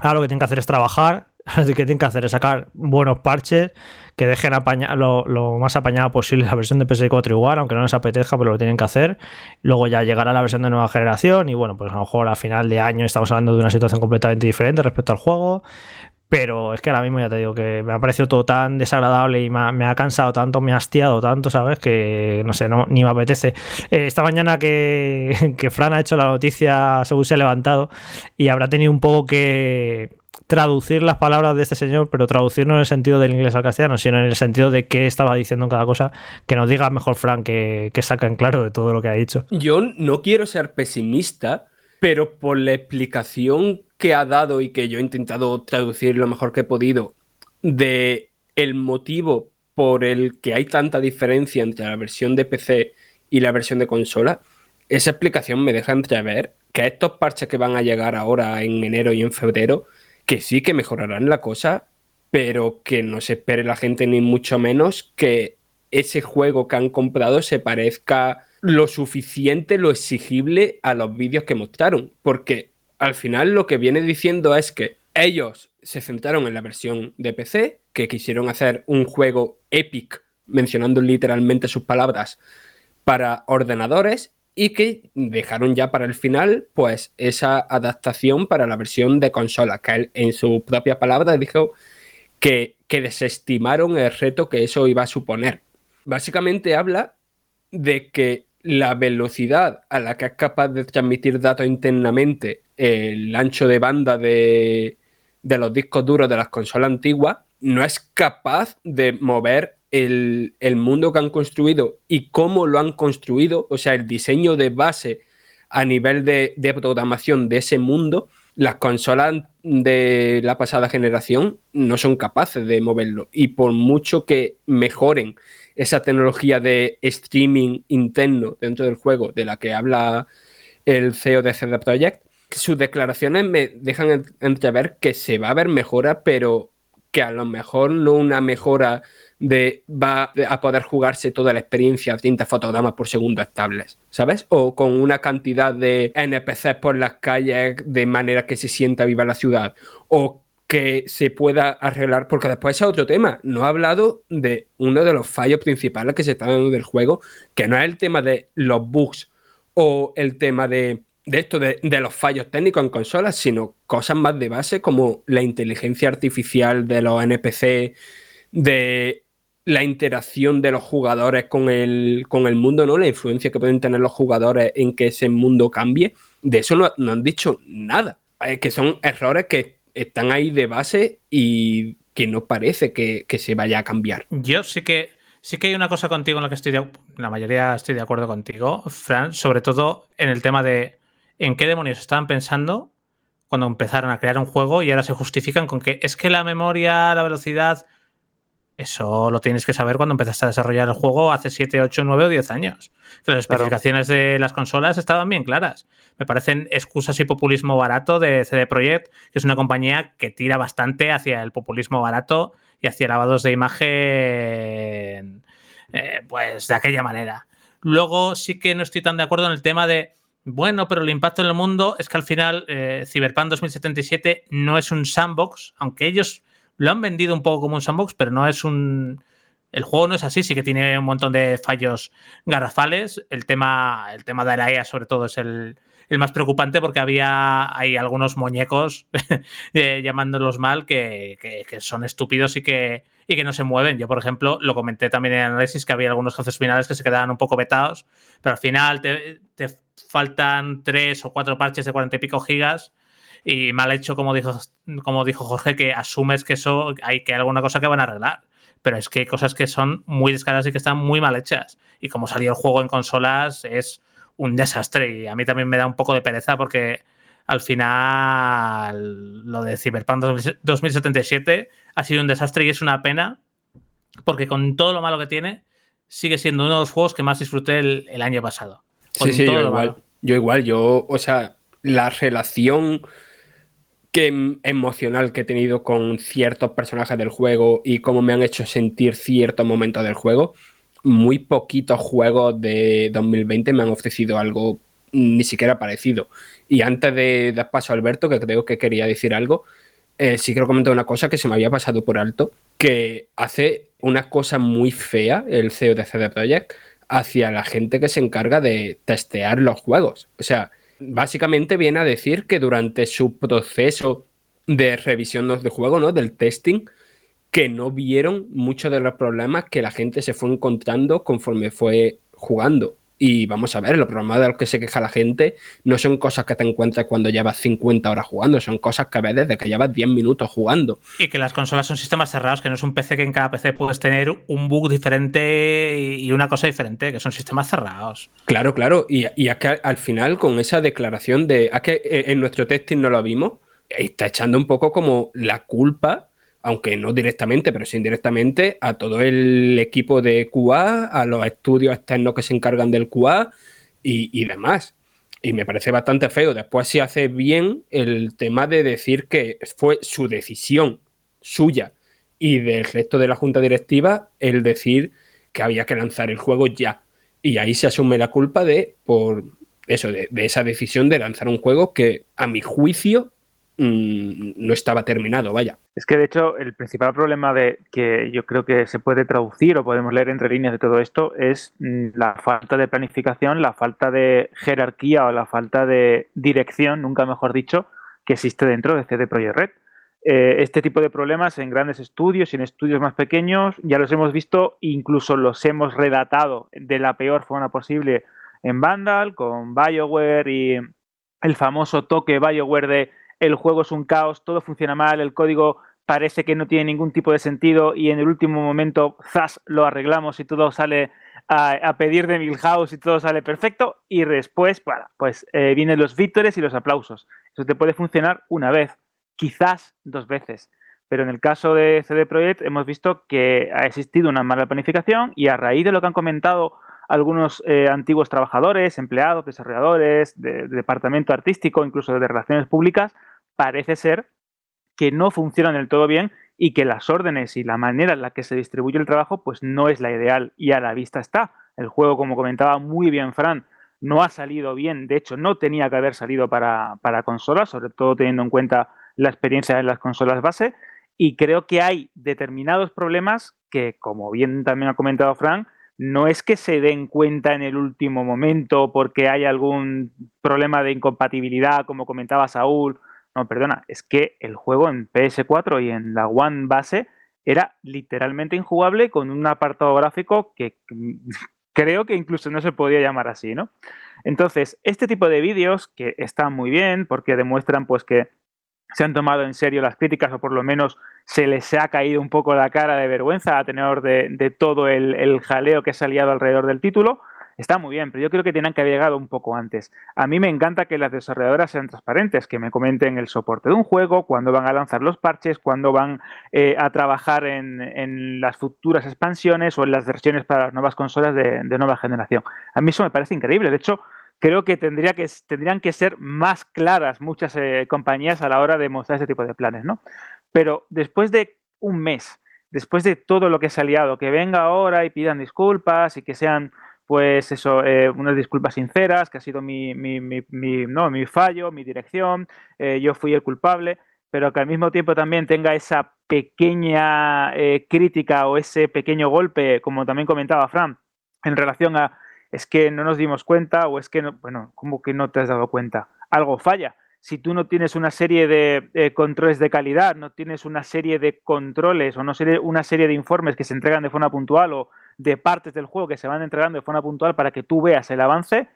E: Ahora lo que tienen que hacer es trabajar, Lo que tienen que hacer es sacar buenos parches que dejen lo, más apañada posible la versión de PS4 igual, aunque no les apetezca, pero lo tienen que hacer. Luego ya llegará la versión de nueva generación y bueno, pues a lo mejor a final de año estamos hablando de una situación completamente diferente respecto al juego. Pero es que ahora mismo ya te digo que me ha parecido todo tan desagradable y me ha, cansado tanto, me ha hastiado tanto, ¿sabes? Que no sé, ni me apetece. Eh, esta mañana que, *laughs* que Fran ha hecho la noticia según se ha levantado y habrá tenido un poco que traducir las palabras de este señor, pero traducir no en el sentido del inglés al castellano, sino en el sentido de qué estaba diciendo en cada cosa, que nos diga mejor Fran que, que saca en claro de todo lo que ha dicho.
G: Yo no quiero ser pesimista, pero por la explicación que ha dado y que yo he intentado traducir lo mejor que he podido de el motivo por el que hay tanta diferencia entre la versión de PC y la versión de consola, esa explicación me deja entrever que estos parches que van a llegar ahora en enero y en febrero, que sí que mejorarán la cosa, pero que no se espere la gente ni mucho menos que ese juego que han comprado se parezca lo suficiente, lo exigible a los vídeos que mostraron, porque al final lo que viene diciendo es que ellos se centraron en la versión de PC, que quisieron hacer un juego epic, mencionando literalmente sus palabras, para ordenadores y que dejaron ya para el final pues esa adaptación para la versión de consola, que él en su propia palabra dijo que, que desestimaron el reto que eso iba a suponer. Básicamente habla de que la velocidad a la que es capaz de transmitir datos internamente el ancho de banda de, de los discos duros de las consolas antiguas no es capaz de mover el, mundo que han construido y cómo lo han construido, o sea, el diseño de base a nivel de, programación de ese mundo, las consolas de la pasada generación no son capaces de moverlo. Y por mucho que mejoren esa tecnología de streaming interno dentro del juego de la que habla el CEO de CD Projekt, sus declaraciones me dejan entrever que se va a ver mejora, pero que a lo mejor no una mejora de va a poder jugarse toda la experiencia a 30 fotogramas por segundo estables, ¿sabes? O con una cantidad de NPCs por las calles de manera que se sienta viva la ciudad, o que se pueda arreglar, porque después es otro tema. No ha hablado de uno de los fallos principales que se están dando del juego, que no es el tema de los bugs o el tema de, de esto, de, de, los fallos técnicos en consolas, sino cosas más de base como la inteligencia artificial de los NPC, de la interacción de los jugadores con el, con el mundo, ¿no? La influencia que pueden tener los jugadores en que ese mundo cambie. De eso no, han dicho nada. Es que son errores que están ahí de base y que no parece que, que, se vaya a cambiar.
D: Yo sí que sí que hay una cosa contigo en la que estoy de, la mayoría estoy de acuerdo contigo, Fran, sobre todo en el tema de en qué demonios estaban pensando cuando empezaron a crear un juego y ahora se justifican con que es que la memoria, la velocidad, eso lo tienes que saber cuando empezaste a desarrollar el juego hace 7, 8, 9 o 10 años. Las especificaciones de las consolas estaban bien claras. Me parecen excusas y populismo barato de CD Projekt, que es una compañía que tira bastante hacia el populismo barato y hacia lavados de imagen, eh, pues de aquella manera. Luego sí que no estoy tan de acuerdo en el tema de, bueno, pero el impacto en el mundo es que al final eh, Cyberpunk 2077 no es un sandbox, aunque ellos lo han vendido un poco como un sandbox, pero no es un. El juego no es así, sí que tiene un montón de fallos garrafales. El tema, el tema de la EA, sobre todo, es el, el más preocupante porque había hay algunos muñecos *laughs* eh, llamándolos mal que, que, que, son estúpidos y que, y que no se mueven. Yo, por ejemplo, lo comenté también en el análisis que había algunos jefes finales que se quedaban un poco vetados, pero al final te, te faltan tres o cuatro parches de cuarenta y pico gigas y mal hecho, como dijo, como dijo Jorge, que asumes que eso hay que alguna cosa que van a arreglar. Pero es que hay cosas que son muy descaradas y que están muy mal hechas. Y como salió el juego en consolas, es un desastre. Y a mí también me da un poco de pereza porque al final lo de Cyberpunk 2077 ha sido un desastre y es una pena porque con todo lo malo que tiene, sigue siendo uno de los juegos que más disfruté el, el año pasado.
G: Con sí, sí, yo igual. Yo igual, yo, o sea, la relación que emocional que he tenido con ciertos personajes del juego y cómo me han hecho sentir ciertos momentos del juego. Muy poquitos juegos de 2020 me han ofrecido algo ni siquiera parecido. Y antes de dar paso a Alberto, que creo que quería decir algo, eh, sí quiero comentar una cosa que se me había pasado por alto, que hace una cosa muy fea el CEO de CD Projekt hacia la gente que se encarga de testear los juegos. O sea, básicamente viene a decir que durante su proceso de revisión de juego, ¿no? Del testing, que no vieron muchos de los problemas que la gente se fue encontrando conforme fue jugando. Y vamos a ver, los problemas de los que se queja la gente no son cosas que te encuentras cuando llevas 50 horas jugando, son cosas que ves desde que llevas 10 minutos jugando.
D: Y que las consolas son sistemas cerrados, que no es un PC que en cada PC puedes tener un bug diferente y una cosa diferente, que son sistemas cerrados.
G: Claro, claro. Y, y es que al final, con esa declaración de. Es que en nuestro testing no lo vimos, está echando un poco como la culpa aunque no directamente, pero sí indirectamente, a todo el equipo de QA, a los estudios externos que se encargan del QA y, demás. Y me parece bastante feo. Después se hace bien el tema de decir que fue su decisión suya y del resto de la junta directiva el decir que había que lanzar el juego ya. Y ahí se asume la culpa de, por eso, de esa decisión de lanzar un juego que, a mi juicio, Mm, no estaba terminado, vaya.
F: Es que de hecho el principal problema de que yo creo que se puede traducir o podemos leer entre líneas de todo esto es mm, la falta de planificación, la falta de jerarquía o la falta de dirección, nunca mejor dicho, que existe dentro de CD Projekt Red. Eh, este tipo de problemas en grandes estudios y en estudios más pequeños ya los hemos visto, incluso los hemos redatado de la peor forma posible en Vandal, con BioWare y el famoso toque BioWare de el juego es un caos, todo funciona mal, el código parece que no tiene ningún tipo de sentido y en el último momento, zas, lo arreglamos y todo sale a, pedir de Milhouse y todo sale perfecto y después, bueno, pues eh, vienen los víctores y los aplausos. Eso te puede funcionar una vez, quizás dos veces. Pero en el caso de CD Projekt hemos visto que ha existido una mala planificación y a raíz de lo que han comentado algunos eh, antiguos trabajadores, empleados, desarrolladores, de, departamento artístico, incluso de relaciones públicas, parece ser que no funcionan del todo bien y que las órdenes y la manera en la que se distribuye el trabajo pues no es la ideal y a la vista está. El juego, como comentaba muy bien Fran, no ha salido bien, de hecho no tenía que haber salido para, para consolas, sobre todo teniendo en cuenta la experiencia de las consolas base y creo que hay determinados problemas que, como bien también ha comentado Fran, no es que se den cuenta en el último momento porque hay algún problema de incompatibilidad, como comentaba Saúl. No, perdona, es que el juego en PS4 y en la One base era literalmente injugable con un apartado gráfico que *laughs* creo que incluso no se podía llamar así, ¿no? Entonces, este tipo de vídeos que están muy bien porque demuestran pues que se han tomado en serio las críticas o por lo menos se les ha caído un poco la cara de vergüenza a tenor de, todo el, jaleo que se ha liado alrededor del título. Está muy bien, pero yo creo que tienen que haber llegado un poco antes. A mí me encanta que las desarrolladoras sean transparentes, que me comenten el soporte de un juego, cuándo van a lanzar los parches, cuándo van eh, a trabajar en, las futuras expansiones o en las versiones para las nuevas consolas de nueva generación. A mí eso me parece increíble. De hecho, creo que, tendría que tendrían que ser más claras muchas eh, compañías a la hora de mostrar ese tipo de planes, ¿no? Pero después de un mes, después de todo lo que se ha liado, que venga ahora y pidan disculpas y que sean, pues eso, eh, unas disculpas sinceras, que ha sido mi, mi, mi, no, mi fallo, mi dirección, eh, yo fui el culpable, pero que al mismo tiempo también tenga esa pequeña crítica o ese pequeño golpe, como también comentaba Fran, en relación a es que no nos dimos cuenta o es que, no, bueno, ¿cómo que no te has dado cuenta? Algo falla. Si tú no tienes una serie de eh, controles de calidad, no tienes una serie de controles o no una serie de informes que se entregan de forma puntual o de partes del juego que se van entregando de forma puntual para que tú veas el avance,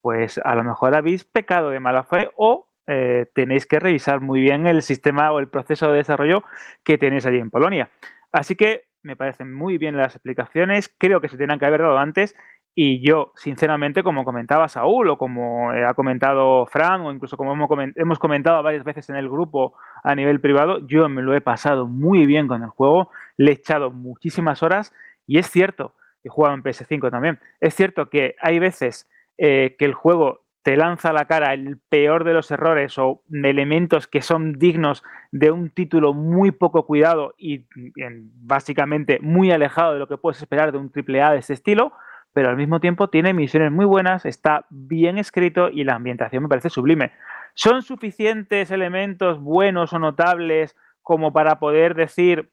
F: pues a lo mejor habéis pecado de mala fe o eh, tenéis que revisar muy bien el sistema o el proceso de desarrollo que tenéis allí en Polonia. Así que me parecen muy bien las explicaciones, creo que se tenían que haber dado antes y yo, sinceramente, como comentaba Saúl o como ha comentado Fran o incluso como hemos comentado varias veces en el grupo a nivel privado, yo me lo he pasado muy bien con el juego, le he echado muchísimas horas y es cierto, he jugado en PS5 también, es cierto que hay veces eh, que el juego te lanza a la cara el peor de los errores o elementos que son dignos de un título muy poco cuidado y básicamente muy alejado de lo que puedes esperar de un AAA de ese estilo, pero al mismo tiempo tiene misiones muy buenas, está bien escrito y la ambientación me parece sublime. ¿Son suficientes elementos buenos o notables como para poder decir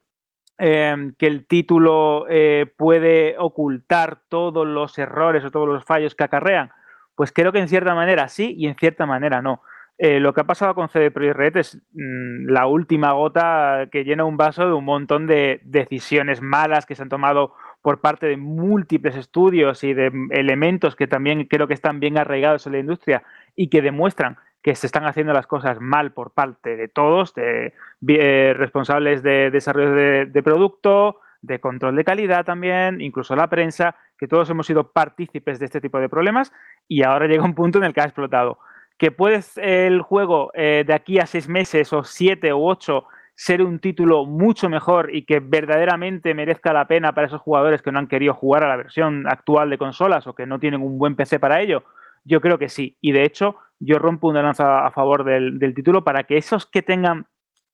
F: eh, que el título eh, puede ocultar todos los errores o todos los fallos que acarrean? Pues creo que en cierta manera sí y en cierta manera no. Eh, lo que ha pasado con CD Projekt Red es mm, la última gota que llena un vaso de un montón de decisiones malas que se han tomado por parte de múltiples estudios y de elementos que también creo que están bien arraigados en la industria y que demuestran que se están haciendo las cosas mal por parte de todos, de eh, responsables de desarrollo de, producto, de control de calidad también, incluso la prensa, que todos hemos sido partícipes de este tipo de problemas y ahora llega un punto en el que ha explotado. Que puedes el juego eh, de aquí a seis meses o siete o ocho ser un título mucho mejor y que verdaderamente merezca la pena para esos jugadores que no han querido jugar a la versión actual de consolas o que no tienen un buen PC para ello, yo creo que sí. Y de hecho, yo rompo una lanza a favor del, título para que esos que tengan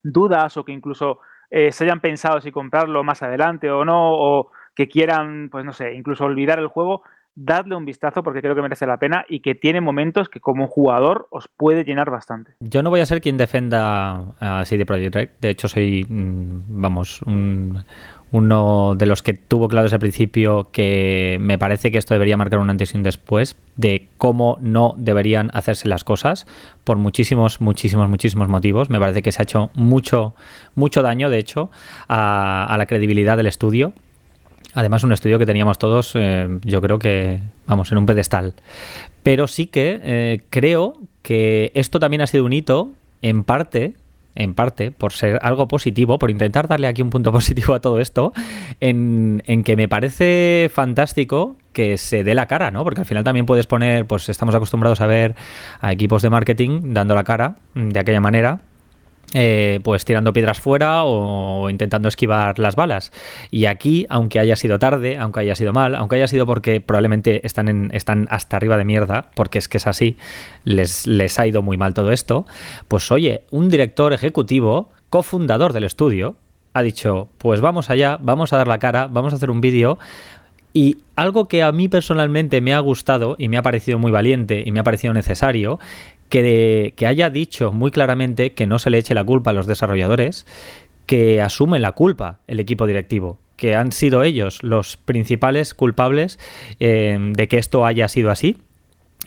F: dudas o que incluso eh, se hayan pensado si comprarlo más adelante o no, o que quieran, pues no sé, incluso olvidar el juego, dadle un vistazo porque creo que merece la pena y que tiene momentos que como jugador os puede llenar bastante.
H: Yo no voy a ser quien defenda a CD Projekt Red. De hecho, soy, mm, vamos, un, uno de los que tuvo claro desde el principio que me parece que esto debería marcar un antes y un después de cómo no deberían hacerse las cosas por muchísimos, muchísimos, muchísimos motivos. Me parece que se ha hecho mucho, mucho daño, de hecho, a la credibilidad del estudio Además, un estudio que teníamos todos, eh, yo creo que, vamos, en un pedestal. Pero sí que eh, creo que esto también ha sido un hito, en parte, en parte, por ser algo positivo, por intentar darle aquí un punto *laughs* positivo a todo esto, en, en, que me parece fantástico que se dé la cara, ¿no? Porque al final también puedes poner, pues estamos acostumbrados a ver a equipos de marketing dando la cara de aquella manera, eh, pues tirando piedras fuera o, intentando esquivar las balas. Y aquí, aunque haya sido tarde, aunque haya sido mal, aunque haya sido porque probablemente están, están hasta arriba de mierda, porque es que es así, les, les ha ido muy mal todo esto, pues oye, un director ejecutivo, cofundador del estudio, ha dicho, pues vamos allá, vamos a dar la cara, vamos a hacer un vídeo. Y algo que a mí personalmente me ha gustado y me ha parecido muy valiente y me ha parecido necesario que, de, que haya dicho muy claramente que no se le eche la culpa a los desarrolladores, que asumen la culpa el equipo directivo, que han sido ellos los principales culpables eh, de que esto haya sido así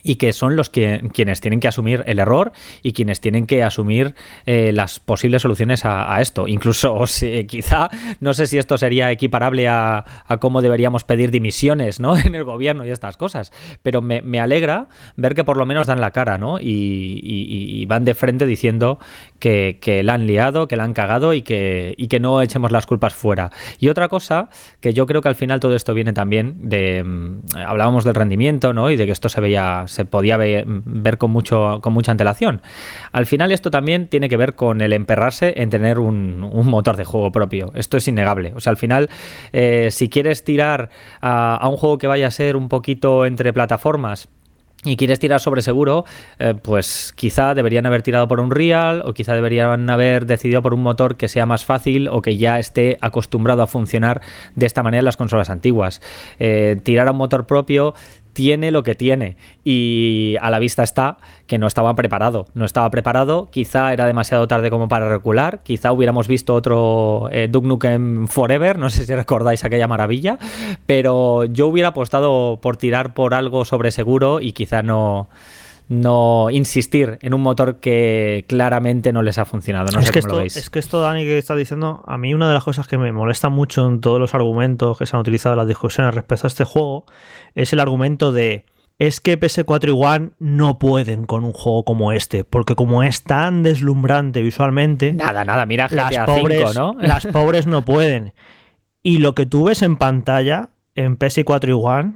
H: y que son los que quienes tienen que asumir el error y quienes tienen que asumir eh, las posibles soluciones a, esto. Incluso *laughs* si, quizá, no sé si esto sería equiparable a, a, cómo deberíamos pedir dimisiones ¿no? *laughs* en el gobierno y estas cosas, pero me, me alegra ver que por lo menos dan la cara ¿no? y, y van de frente diciendo que, la han liado, que la han cagado y que, y que no echemos las culpas fuera. Y otra cosa, que yo creo que al final todo esto viene también de, mm, hablábamos del rendimiento ¿no? y de que esto se veía se podía ver, ver, con, mucho, con mucha antelación. Al final esto también tiene que ver con el emperrarse en tener un, un motor de juego propio. Esto es innegable. O sea, al final, eh, si quieres tirar a, a un juego que vaya a ser un poquito entre plataformas, y quieres tirar sobre seguro, eh, pues quizá deberían haber tirado por un Real o quizá deberían haber decidido por un motor que sea más fácil o que ya esté acostumbrado a funcionar de esta manera en las consolas antiguas. Eh, tirar a un motor propio tiene lo que tiene y a la vista está que no estaba preparado. No estaba preparado, quizá era demasiado tarde como para recular, quizá hubiéramos visto otro eh, Nukem Forever, no sé si recordáis aquella maravilla, pero yo hubiera apostado por tirar por algo sobre seguro y quizá no no insistir en un motor que claramente no les ha funcionado. No
E: es,
H: sé
E: que
H: cómo
E: esto,
H: lo veis.
E: es que esto, Dani, que está diciendo, a mí una de las cosas que me molesta mucho en todos los argumentos que se han utilizado en las discusiones respecto a este juego es el argumento de es que PS4 y One no pueden con un juego como este, porque como es tan deslumbrante visualmente,
H: nada, nada, mira GTA
E: las pobres,
H: 5, ¿no? *laughs*
E: las pobres no pueden. Y lo que tú ves en pantalla en PS4 y One,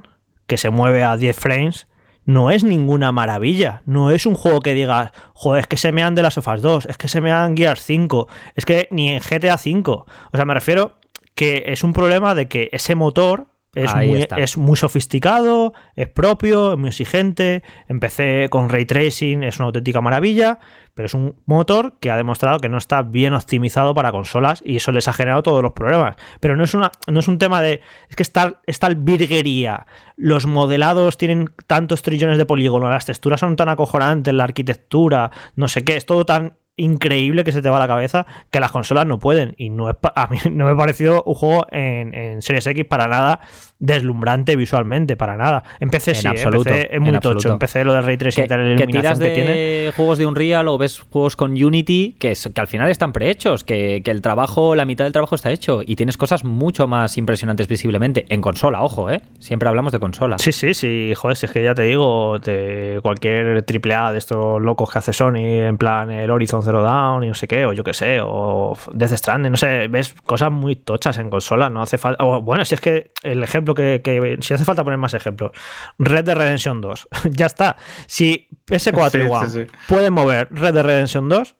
E: que se mueve a 10 frames, no es ninguna maravilla. No es un juego que digas, joder, es que se me han de las sofas 2, es que se me han Gears 5, es que ni en GTA 5. O sea, me refiero que es un problema de que ese motor es muy, es muy, sofisticado, es propio, es muy exigente. Empecé con ray tracing, es una auténtica maravilla, pero es un motor que ha demostrado que no está bien optimizado para consolas y eso les ha generado todos los problemas. Pero no es, una, no es un tema de. Es que está, está virguería. Los modelados tienen tantos trillones de polígonos, las texturas son tan acojonantes, la arquitectura, no sé qué, es todo tan increíble que se te va a la cabeza que las consolas no pueden. Y no es a mí *laughs* no me ha parecido un juego en, en Series X para nada deslumbrante visualmente, para nada. Empecé sí, ¿eh?
H: absoluto,
E: es muy
H: en
E: tocho.
H: absoluto.
E: Empecé lo de Ray Tracing
H: que,
E: y tal, la
H: que tiras
E: que
H: de
E: tiene.
H: juegos de Unreal o ves juegos con Unity que, es- que al final están prehechos, que, que el trabajo, la mitad del trabajo está hecho y tienes cosas mucho más impresionantes visiblemente en consola, ojo, ¿eh? Siempre hablamos de consola.
E: Sí, sí, sí, joder, si es que ya te digo, de cualquier triple A de estos locos que hace Sony, en plan el Horizon Zero Dawn y no sé qué, o yo qué sé, o Death Stranding, no sé, ves cosas muy tochas en consola, no hace falta. bueno, si es que el ejemplo que, que- Si hace falta poner más ejemplos, Red Dead Redemption 2, *laughs* ya está. Si PS4
F: Sí,
E: igual
F: sí, sí.
E: pueden mover Red Dead Redemption 2,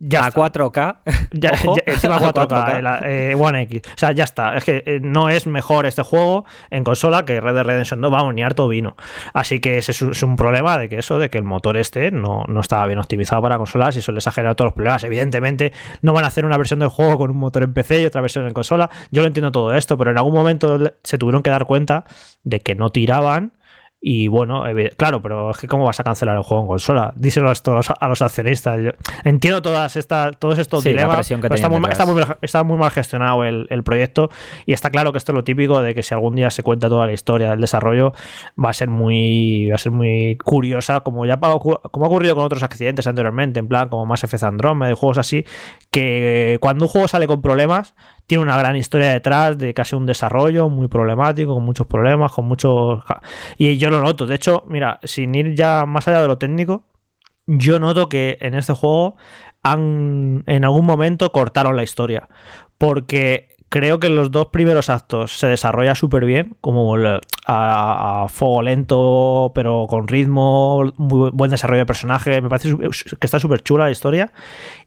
E: ya
H: a
E: está.
H: 4K.
E: Ya, *laughs*
H: Ojo.
E: ya- encima *laughs* 4K,
H: 4K.
E: eh, la- eh, One X. O sea, ya está. Es que eh, no es mejor este juego en consola que Red Dead Redemption 2, vamos, ni harto vino. Así que ese es, un- es un problema de que eso, de que el motor este no, no estaba bien optimizado para consolas y eso les ha generado todos los problemas. Evidentemente, no van a hacer una versión del juego con un motor en PC y otra versión en consola. Yo lo entiendo todo esto, pero en algún momento se tuvieron que dar cuenta de que no tiraban. Y bueno, claro, pero es que ¿cómo vas a cancelar el juego en consola? Díselo a los, a los accionistas. Yo entiendo todas estas, todos estos
H: Sí,
E: dilemas, pero está muy, está, muy, está muy mal gestionado el, el proyecto y está claro que esto es lo típico de que si algún día se cuenta toda la historia del desarrollo va a ser muy va a ser muy curiosa como ya como ha ocurrido con otros accidentes anteriormente en plan como Mass Effect Andromeda y juegos así que cuando un juego sale con problemas tiene una gran historia detrás de casi un desarrollo muy problemático, con muchos problemas, con muchos... Y yo lo noto. De hecho, mira, sin ir ya más allá de lo técnico, yo noto que en este juego han en algún momento cortaron la historia. Porque creo que los dos primeros actos se desarrolla súper bien, como a, a fuego lento, pero con ritmo, muy buen desarrollo de personaje. Me parece que está súper chula la historia.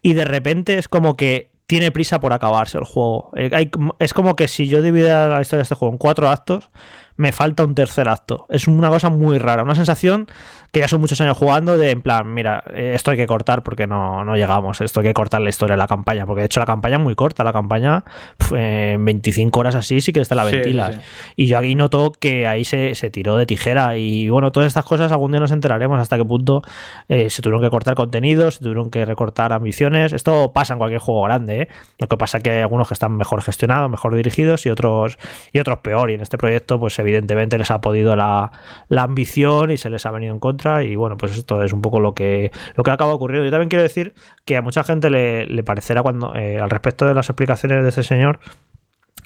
E: Y de repente es como que tiene prisa por acabarse el juego. Eh, es como que si yo dividiera la historia de este juego en cuatro actos, me falta un tercer acto. Es una cosa muy rara, una sensación que ya son muchos años jugando de en plan, mira, eh, esto hay que cortar porque no, no llegamos, esto hay que cortar la historia de la campaña, porque de hecho la campaña es muy corta, la campaña en 25 horas así sí que está la
F: Sí,
E: ventilas.
F: sí, sí.
E: Y yo aquí noto que ahí se, se tiró de tijera y bueno, todas estas cosas algún día nos enteraremos hasta qué punto eh, se tuvieron que cortar contenidos, se tuvieron que recortar ambiciones. Esto pasa en cualquier juego grande, ¿eh? Lo que pasa es que hay algunos que están mejor gestionados, mejor dirigidos y otros, y otros peor. Y en este proyecto, pues evidentemente les ha podido la, la ambición y se les ha venido en contra. Y bueno, pues esto es un poco lo que, lo que acaba ocurriendo. Yo también quiero decir que a mucha gente le, le parecerá cuando, eh, al respecto de las explicaciones de este señor,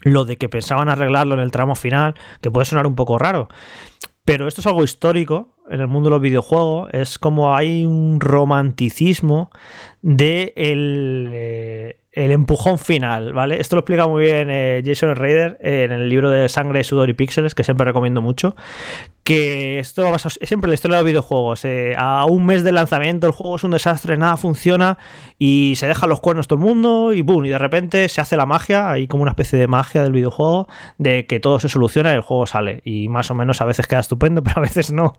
E: lo de que pensaban arreglarlo en el tramo final, que puede sonar un poco raro. Pero esto es algo histórico en el mundo de los videojuegos. Es como hay un romanticismo de el, eh, el empujón final, ¿vale? Esto lo explica muy bien eh, Jason Raider en el libro de Sangre, Sudor y Píxeles, que siempre recomiendo mucho. Que esto ser siempre la historia de los videojuegos. eh, a un mes del lanzamiento el juego es un desastre, nada funciona y se dejan los cuernos todo el mundo y boom, y de repente se hace la magia, hay como una especie de magia del videojuego de que todo se soluciona y el juego sale. Y más o menos a veces queda estupendo, *laughs* pero a veces no.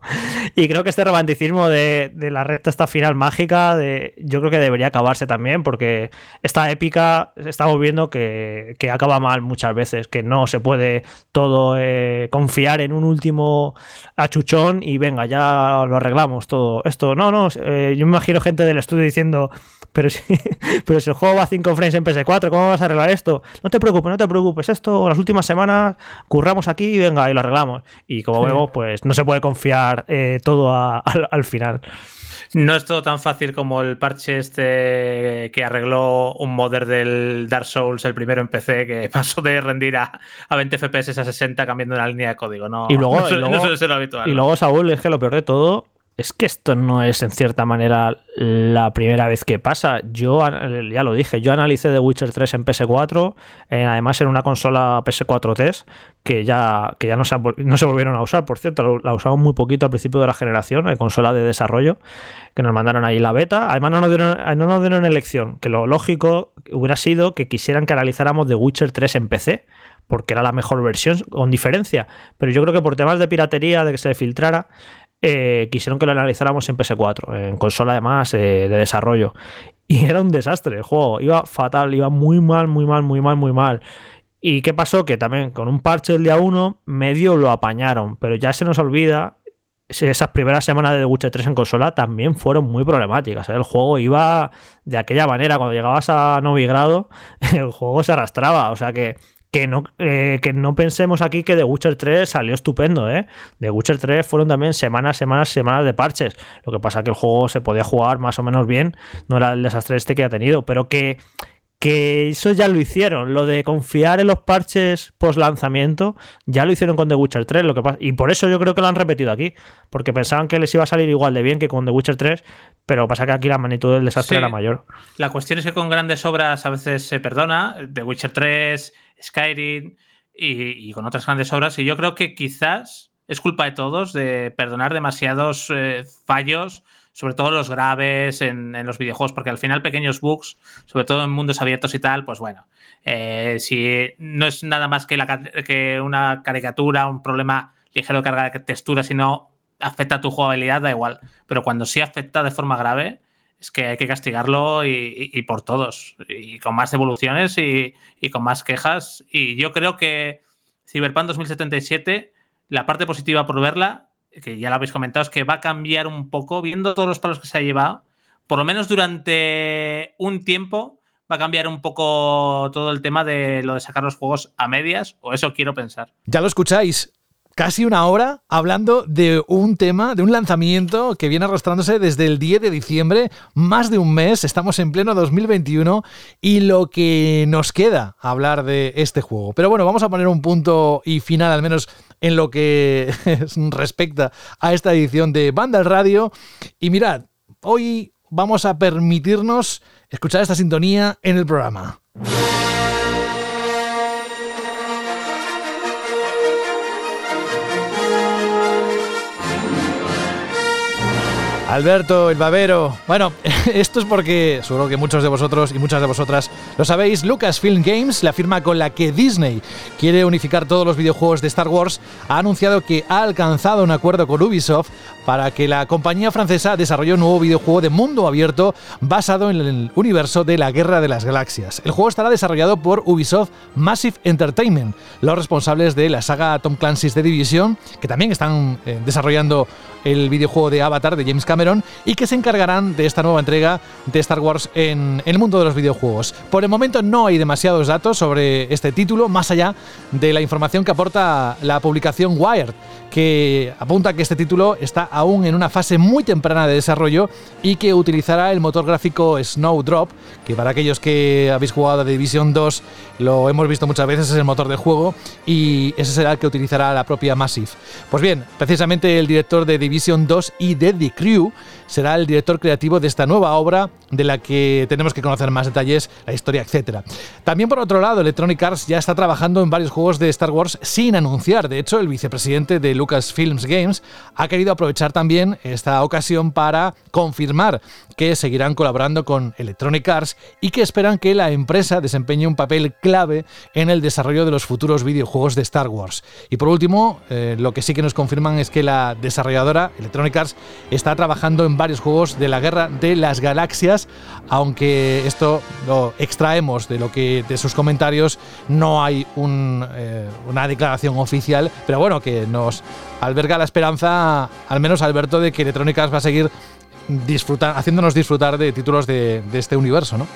E: Y creo que este romanticismo de, de la recta esta final mágica, de, yo creo que debería acabarse también, porque esta épica estamos viendo que, que acaba mal muchas veces, que no se puede todo eh, confiar en un último achuchón y venga, ya lo arreglamos todo. Esto, no, no, eh, yo me imagino gente del estudio diciendo, pero si, *laughs* pero si el juego va a 5 frames en PS4, ¿cómo vas a arreglar esto? No te preocupes, no te preocupes, esto las últimas semanas curramos aquí y venga, y lo arreglamos. Y como vemos, pues no se puede confiar eh, todo a- al, al final.
D: No es todo tan fácil como el parche este que arregló un modder del Dark Souls, el primero en PC, que *laughs* pasó de rendir a, a 20 FPS a 60 cambiando una línea de código. No,
E: Y luego- *laughs*
D: no,
E: y luego-
D: no suele ser habitual.
E: Y luego, Saúl, es que lo peor de todo es que esto no es en cierta manera la primera vez que pasa. Yo, ya lo dije, yo analicé The Witcher 3 en PS4, eh, además en una consola PS4 test, que ya, que ya no, se, volvieron a usar, por cierto, la usamos muy poquito al principio de la generación, en consola de desarrollo, que nos mandaron ahí la beta. Además no nos dieron, no nos dieron elección, que lo lógico hubiera sido que quisieran que analizáramos The Witcher 3 en PC, porque era la mejor versión, con diferencia. Pero yo creo que por temas de piratería, de que se filtrara, eh, quisieron que lo analizáramos en PS4, en consola además eh, de desarrollo. *laughs* Y era un desastre el juego, iba fatal, iba muy mal, muy mal, muy mal, muy mal. ¿Y qué pasó? Que también con un parche del día 1 medio lo apañaron, pero ya se nos olvida esas primeras semanas de The Witcher 3 en consola también fueron muy problemáticas. ¿eh? El juego iba de aquella manera, cuando llegabas a Novigrado, *laughs* el juego se arrastraba. O sea que, que, no, eh, que no pensemos aquí que The Witcher 3 salió estupendo. ¿eh? The Witcher 3 fueron también semanas, semanas, semanas de parches. Lo que pasa que el juego se podía jugar más o menos bien, no era el desastre este que ha tenido, pero que que eso ya lo hicieron, lo de confiar en los parches post lanzamiento, ya lo hicieron con The Witcher 3, lo que pasa, y por eso yo creo que lo han repetido aquí, porque pensaban que les iba a salir igual de bien que con The Witcher 3, pero pasa que aquí la magnitud del desastre era mayor.
D: La cuestión es que con grandes obras a veces se perdona, The Witcher 3, Skyrim y, con otras grandes obras, y yo creo que quizás es culpa de todos de perdonar demasiados eh, fallos sobre todo los graves en, los videojuegos, porque al final pequeños bugs, sobre todo en mundos abiertos y tal, pues bueno, eh, si no es nada más que, la, una caricatura, un problema ligero de carga de textura, si no afecta a tu jugabilidad, da igual. Pero cuando sí afecta de forma grave, es que hay que castigarlo y, por todos, y con más devoluciones y, y, con más quejas. Y yo creo que Cyberpunk 2077, la parte positiva por verla que ya lo habéis comentado, es que va a cambiar un poco, viendo todos los palos que se ha llevado, por lo menos durante un tiempo, va a cambiar un poco todo el tema de lo de sacar los juegos a medias, o eso quiero pensar.
C: Ya lo escucháis, casi una hora hablando de un tema, de un lanzamiento que viene arrastrándose desde el 10 de diciembre, más de un mes, estamos en pleno 2021 y lo que nos queda hablar de este juego. Pero bueno, vamos a poner un punto y final al menos en lo que *laughs* respecta a esta edición de Banda Radio. Y mirad, hoy vamos a permitirnos escuchar esta sintonía en el programa. Alberto, el babero. Bueno, *laughs* esto es porque seguro que muchos de vosotros y muchas de vosotras lo sabéis. Lucasfilm Games, la firma con la que Disney quiere unificar todos los videojuegos de Star Wars, ha anunciado que ha alcanzado un acuerdo con Ubisoft para que la compañía francesa desarrolle un nuevo videojuego de mundo abierto basado en el universo de la Guerra de las Galaxias. El juego estará desarrollado por Ubisoft Massive Entertainment, los responsables de la saga Tom Clancy's The Division, que también están eh, desarrollando el videojuego de Avatar de James Cameron y que se encargarán de esta nueva entrega de Star Wars en el mundo de los videojuegos. Por el momento no hay demasiados datos sobre este título, más allá de la información que aporta la publicación Wired, que apunta que este título está aún en una fase muy temprana de desarrollo y que utilizará el motor gráfico Snowdrop, que para aquellos que habéis jugado a Division 2 lo hemos visto muchas veces, es el motor de juego y ese será el que utilizará la propia Massive. Pues bien, precisamente el director de Division 2 y de The Crew será el director creativo de esta nueva obra de la que tenemos que conocer más detalles, la historia, etc. También por otro lado, Electronic Arts ya está trabajando en varios juegos de Star Wars sin anunciar. De hecho, el vicepresidente de Lucasfilms Games ha querido aprovechar también esta ocasión para confirmar que seguirán colaborando con Electronic Arts y que esperan que la empresa desempeñe un papel clave en el desarrollo de los futuros videojuegos de Star Wars. Y por último, eh, lo que sí que nos confirman es que la desarrolladora Electronic Arts está trabajando en varios juegos de la Guerra de las Galaxias, aunque esto lo extraemos de lo que de sus comentarios no hay eh, una declaración oficial, pero bueno, que nos alberga la esperanza, al menos Alberto, de que Electronic Arts va a seguir haciéndonos disfrutar de títulos de, este universo, ¿no?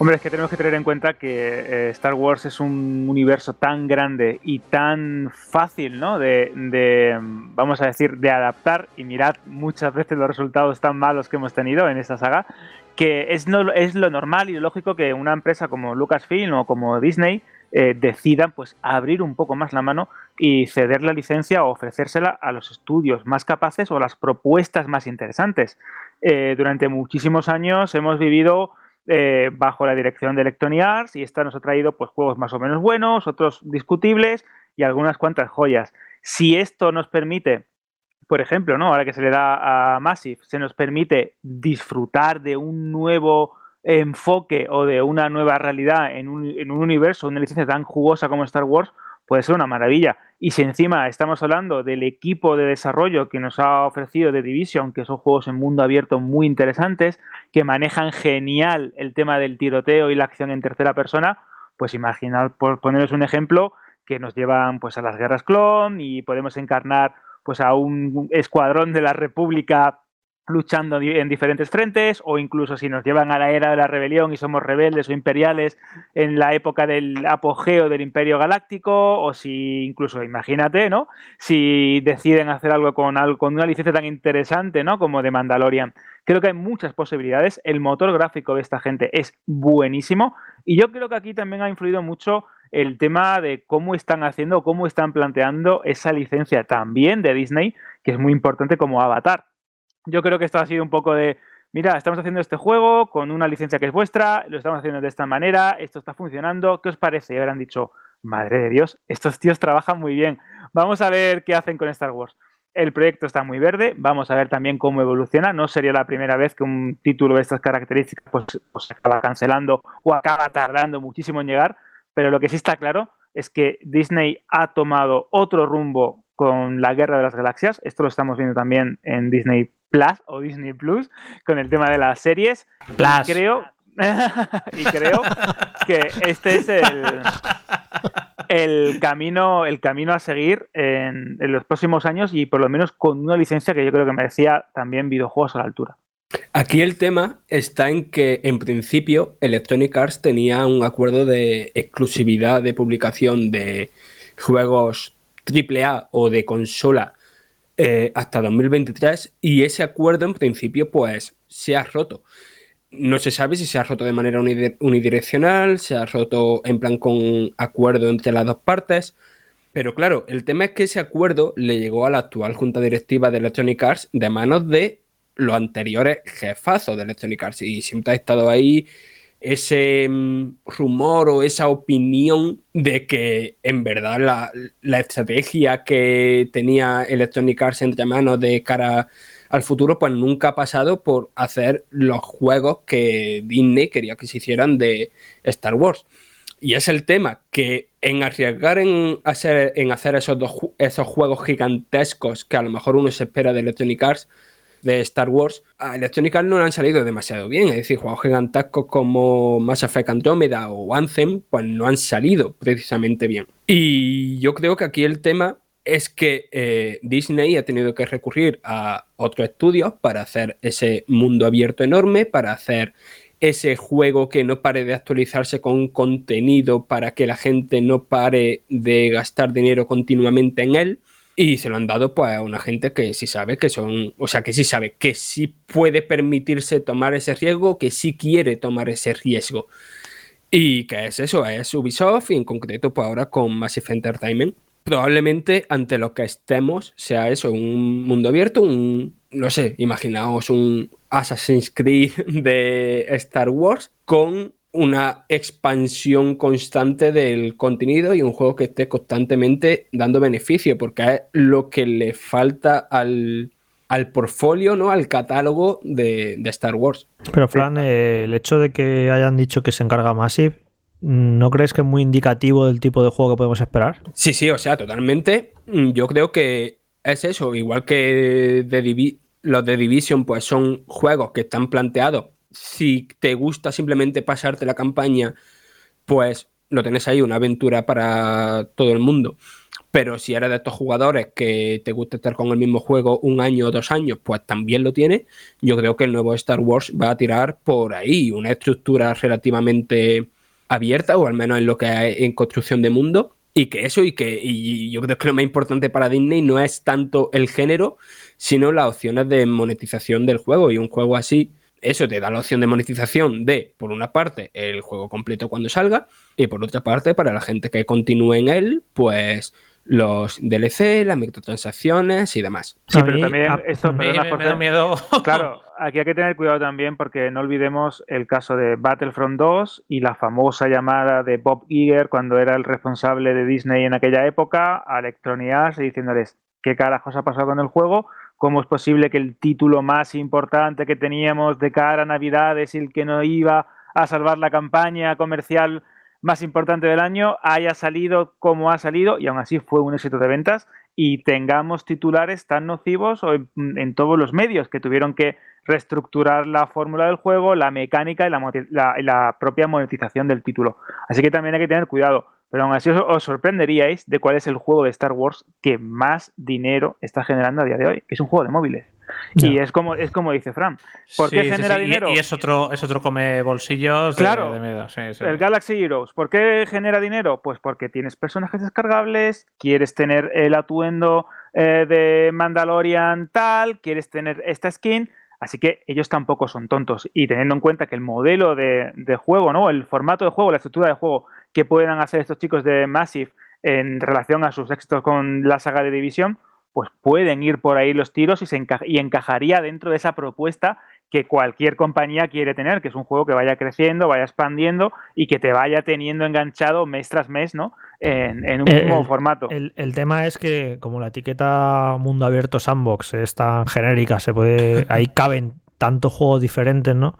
F: Hombre, es que tenemos que tener en cuenta que eh, Star Wars es un universo tan grande y tan fácil, ¿no? De, vamos a decir, de adaptar. Y mirad muchas veces los resultados tan malos que hemos tenido en esta saga, que es, no, es lo normal y lo lógico que una empresa como Lucasfilm o como Disney eh, decidan pues abrir un poco más la mano y ceder la licencia o ofrecérsela a los estudios más capaces o las propuestas más interesantes. Eh, durante muchísimos años hemos vivido eh, bajo la dirección de Electronic Arts y esta nos ha traído pues, juegos más o menos buenos, otros discutibles y algunas cuantas joyas. Si esto nos permite, por ejemplo, ¿no? ahora que se le da a Massive, se nos permite disfrutar de un nuevo enfoque o de una nueva realidad en un, en un universo, una licencia tan jugosa como Star Wars, puede ser una maravilla. Y si encima estamos hablando del equipo de desarrollo que nos ha ofrecido The Division, que son juegos en mundo abierto muy interesantes, que manejan genial el tema del tiroteo y la acción en tercera persona, pues imaginad, por poneros un ejemplo, que nos llevan pues a las guerras clon y podemos encarnar pues a un escuadrón de la República luchando en diferentes frentes, o incluso si nos llevan a la era de la rebelión y somos rebeldes o imperiales en la época del apogeo del Imperio Galáctico, o si incluso, imagínate, ¿no? Si deciden hacer algo con, con una licencia tan interesante, ¿no? Como de Mandalorian. Creo que hay muchas posibilidades. El motor gráfico de esta gente es buenísimo. Y yo creo que aquí también ha influido mucho el tema de cómo están haciendo, cómo están planteando esa licencia también de Disney, que es muy importante como Avatar yo creo que esto ha sido un poco de, mira, estamos haciendo este juego con una licencia que es vuestra, lo estamos haciendo de esta manera, esto está funcionando, ¿qué os parece? Y han dicho, madre de Dios, estos tíos trabajan muy bien, vamos a ver qué hacen con Star Wars. El proyecto está muy verde, vamos a ver también cómo evoluciona. No sería la primera vez que un título de estas características pues, pues acaba cancelando o acaba tardando muchísimo en llegar, pero lo que sí está claro es que Disney ha tomado otro rumbo con la Guerra de las Galaxias. Esto lo estamos viendo también en Disney Plus o Disney Plus con el tema de las series.
D: Plus.
F: Y creo, *laughs* y creo que este es el, el, camino, el camino a seguir en, en, los próximos años y por lo menos con una licencia que yo creo que merecía también videojuegos a la altura.
G: Aquí el tema está en que en principio Electronic Arts tenía un acuerdo de exclusividad de publicación de juegos AAA o de consola eh, hasta 2023 y ese acuerdo en principio pues se ha roto. No se sabe si se ha roto de manera unidireccional, se ha roto en plan con acuerdo entre las dos partes, pero claro, el tema es que ese acuerdo le llegó a la actual junta directiva de Electronic Arts de manos de los anteriores jefazos de Electronic Arts y siempre ha estado ahí ese mm, rumor o esa opinión de que en verdad la, estrategia que tenía Electronic Arts entre manos de cara al futuro, pues nunca ha pasado por hacer los juegos que Disney quería que se hicieran de Star Wars. Y es el tema que en arriesgar en hacer, en hacer esos, dos, esos juegos gigantescos que a lo mejor uno se espera de Electronic Arts, de Star Wars, a Electronic Arts no le han salido demasiado bien. Es decir, juegos gigantescos como Mass Effect Andromeda o Anthem, pues no han salido precisamente bien. Y yo creo que aquí el tema es que eh, Disney ha tenido que recurrir a otros estudios para hacer ese mundo abierto enorme, para hacer ese juego que no pare de actualizarse con contenido para que la gente no pare de gastar dinero continuamente en él. Y se lo han dado pues, a una gente que sí sabe que son, o sea, que sí sabe que sí puede permitirse tomar ese riesgo, que sí quiere tomar ese riesgo. Y que es eso, es Ubisoft y en concreto pues ahora con Massive Entertainment. Probablemente ante lo que estemos sea eso, un mundo abierto, un, no sé, imaginaos un Assassin's Creed *laughs* de Star Wars con una expansión constante del contenido y un juego que esté constantemente dando beneficio, porque es lo que le falta al, al portfolio, ¿no? Al catálogo de, de Star Wars.
E: Pero, Fran, eh, el hecho de que hayan dicho que se encarga Massive, ¿no crees que es muy indicativo del tipo de juego que podemos esperar?
G: Sí, sí, o sea, totalmente. Yo creo que es eso, igual que de los de Division, pues son juegos que están planteados si te gusta simplemente pasarte la campaña, pues lo tenés ahí, una aventura para todo el mundo. Pero si eres de estos jugadores que te gusta estar con el mismo juego un año o dos años, pues también lo tiene. Yo creo que el nuevo Star Wars va a tirar por ahí una estructura relativamente abierta, o al menos en lo que hay en construcción de mundo. Y que eso, y que y yo creo que lo más importante para Disney no es tanto el género, sino las opciones de monetización del juego. Y un juego así, eso te da la opción de monetización de, por una parte, el juego completo cuando salga, y por otra parte, para la gente que continúe en él, pues los DLC, las microtransacciones y demás.
F: Sí, pero también esto
D: me, da miedo. *laughs*
F: Claro, aquí hay que tener cuidado también porque no olvidemos el caso de Battlefront 2 y la famosa llamada de Bob Iger cuando era el responsable de Disney en aquella época a Electronic Arts diciéndoles qué carajos ha pasado con el juego, cómo es posible que el título más importante que teníamos de cara a Navidades y el que no iba a salvar la campaña comercial más importante del año haya salido como ha salido y aún así fue un éxito de ventas y tengamos titulares tan nocivos en, todos los medios que tuvieron que reestructurar la fórmula del juego, la mecánica y la propia monetización del título. Así que también hay que tener cuidado. Pero aún así os, os sorprenderíais de cuál es el juego de Star Wars que más dinero está generando a día de hoy, que es un juego de móviles. Y es como, es como dice Fran. ¿Por qué
D: Sí, sí,
F: genera
D: sí.
F: Dinero?
D: Y, es otro, es otro come bolsillos de-
F: Claro.
D: de miedo.
F: El Galaxy Heroes, ¿por qué genera dinero? Pues porque tienes personajes descargables, quieres tener el atuendo eh, de Mandalorian tal, quieres tener esta skin, así que ellos tampoco son tontos. Y teniendo en cuenta que el modelo de, de juego, ¿no? El formato de juego, la estructura de juego que puedan hacer estos chicos de Massive en relación a sus éxitos con la saga de División, pues pueden ir por ahí los tiros y, se enca- y encajaría dentro de esa propuesta que cualquier compañía quiere tener, que es un juego que vaya creciendo, vaya expandiendo y que te vaya teniendo enganchado mes tras mes, ¿no? En, en un
E: Eh,
F: mismo formato.
E: El, el tema es que como la etiqueta mundo abierto sandbox es tan genérica, se puede, ahí caben tantos juegos diferentes, ¿no?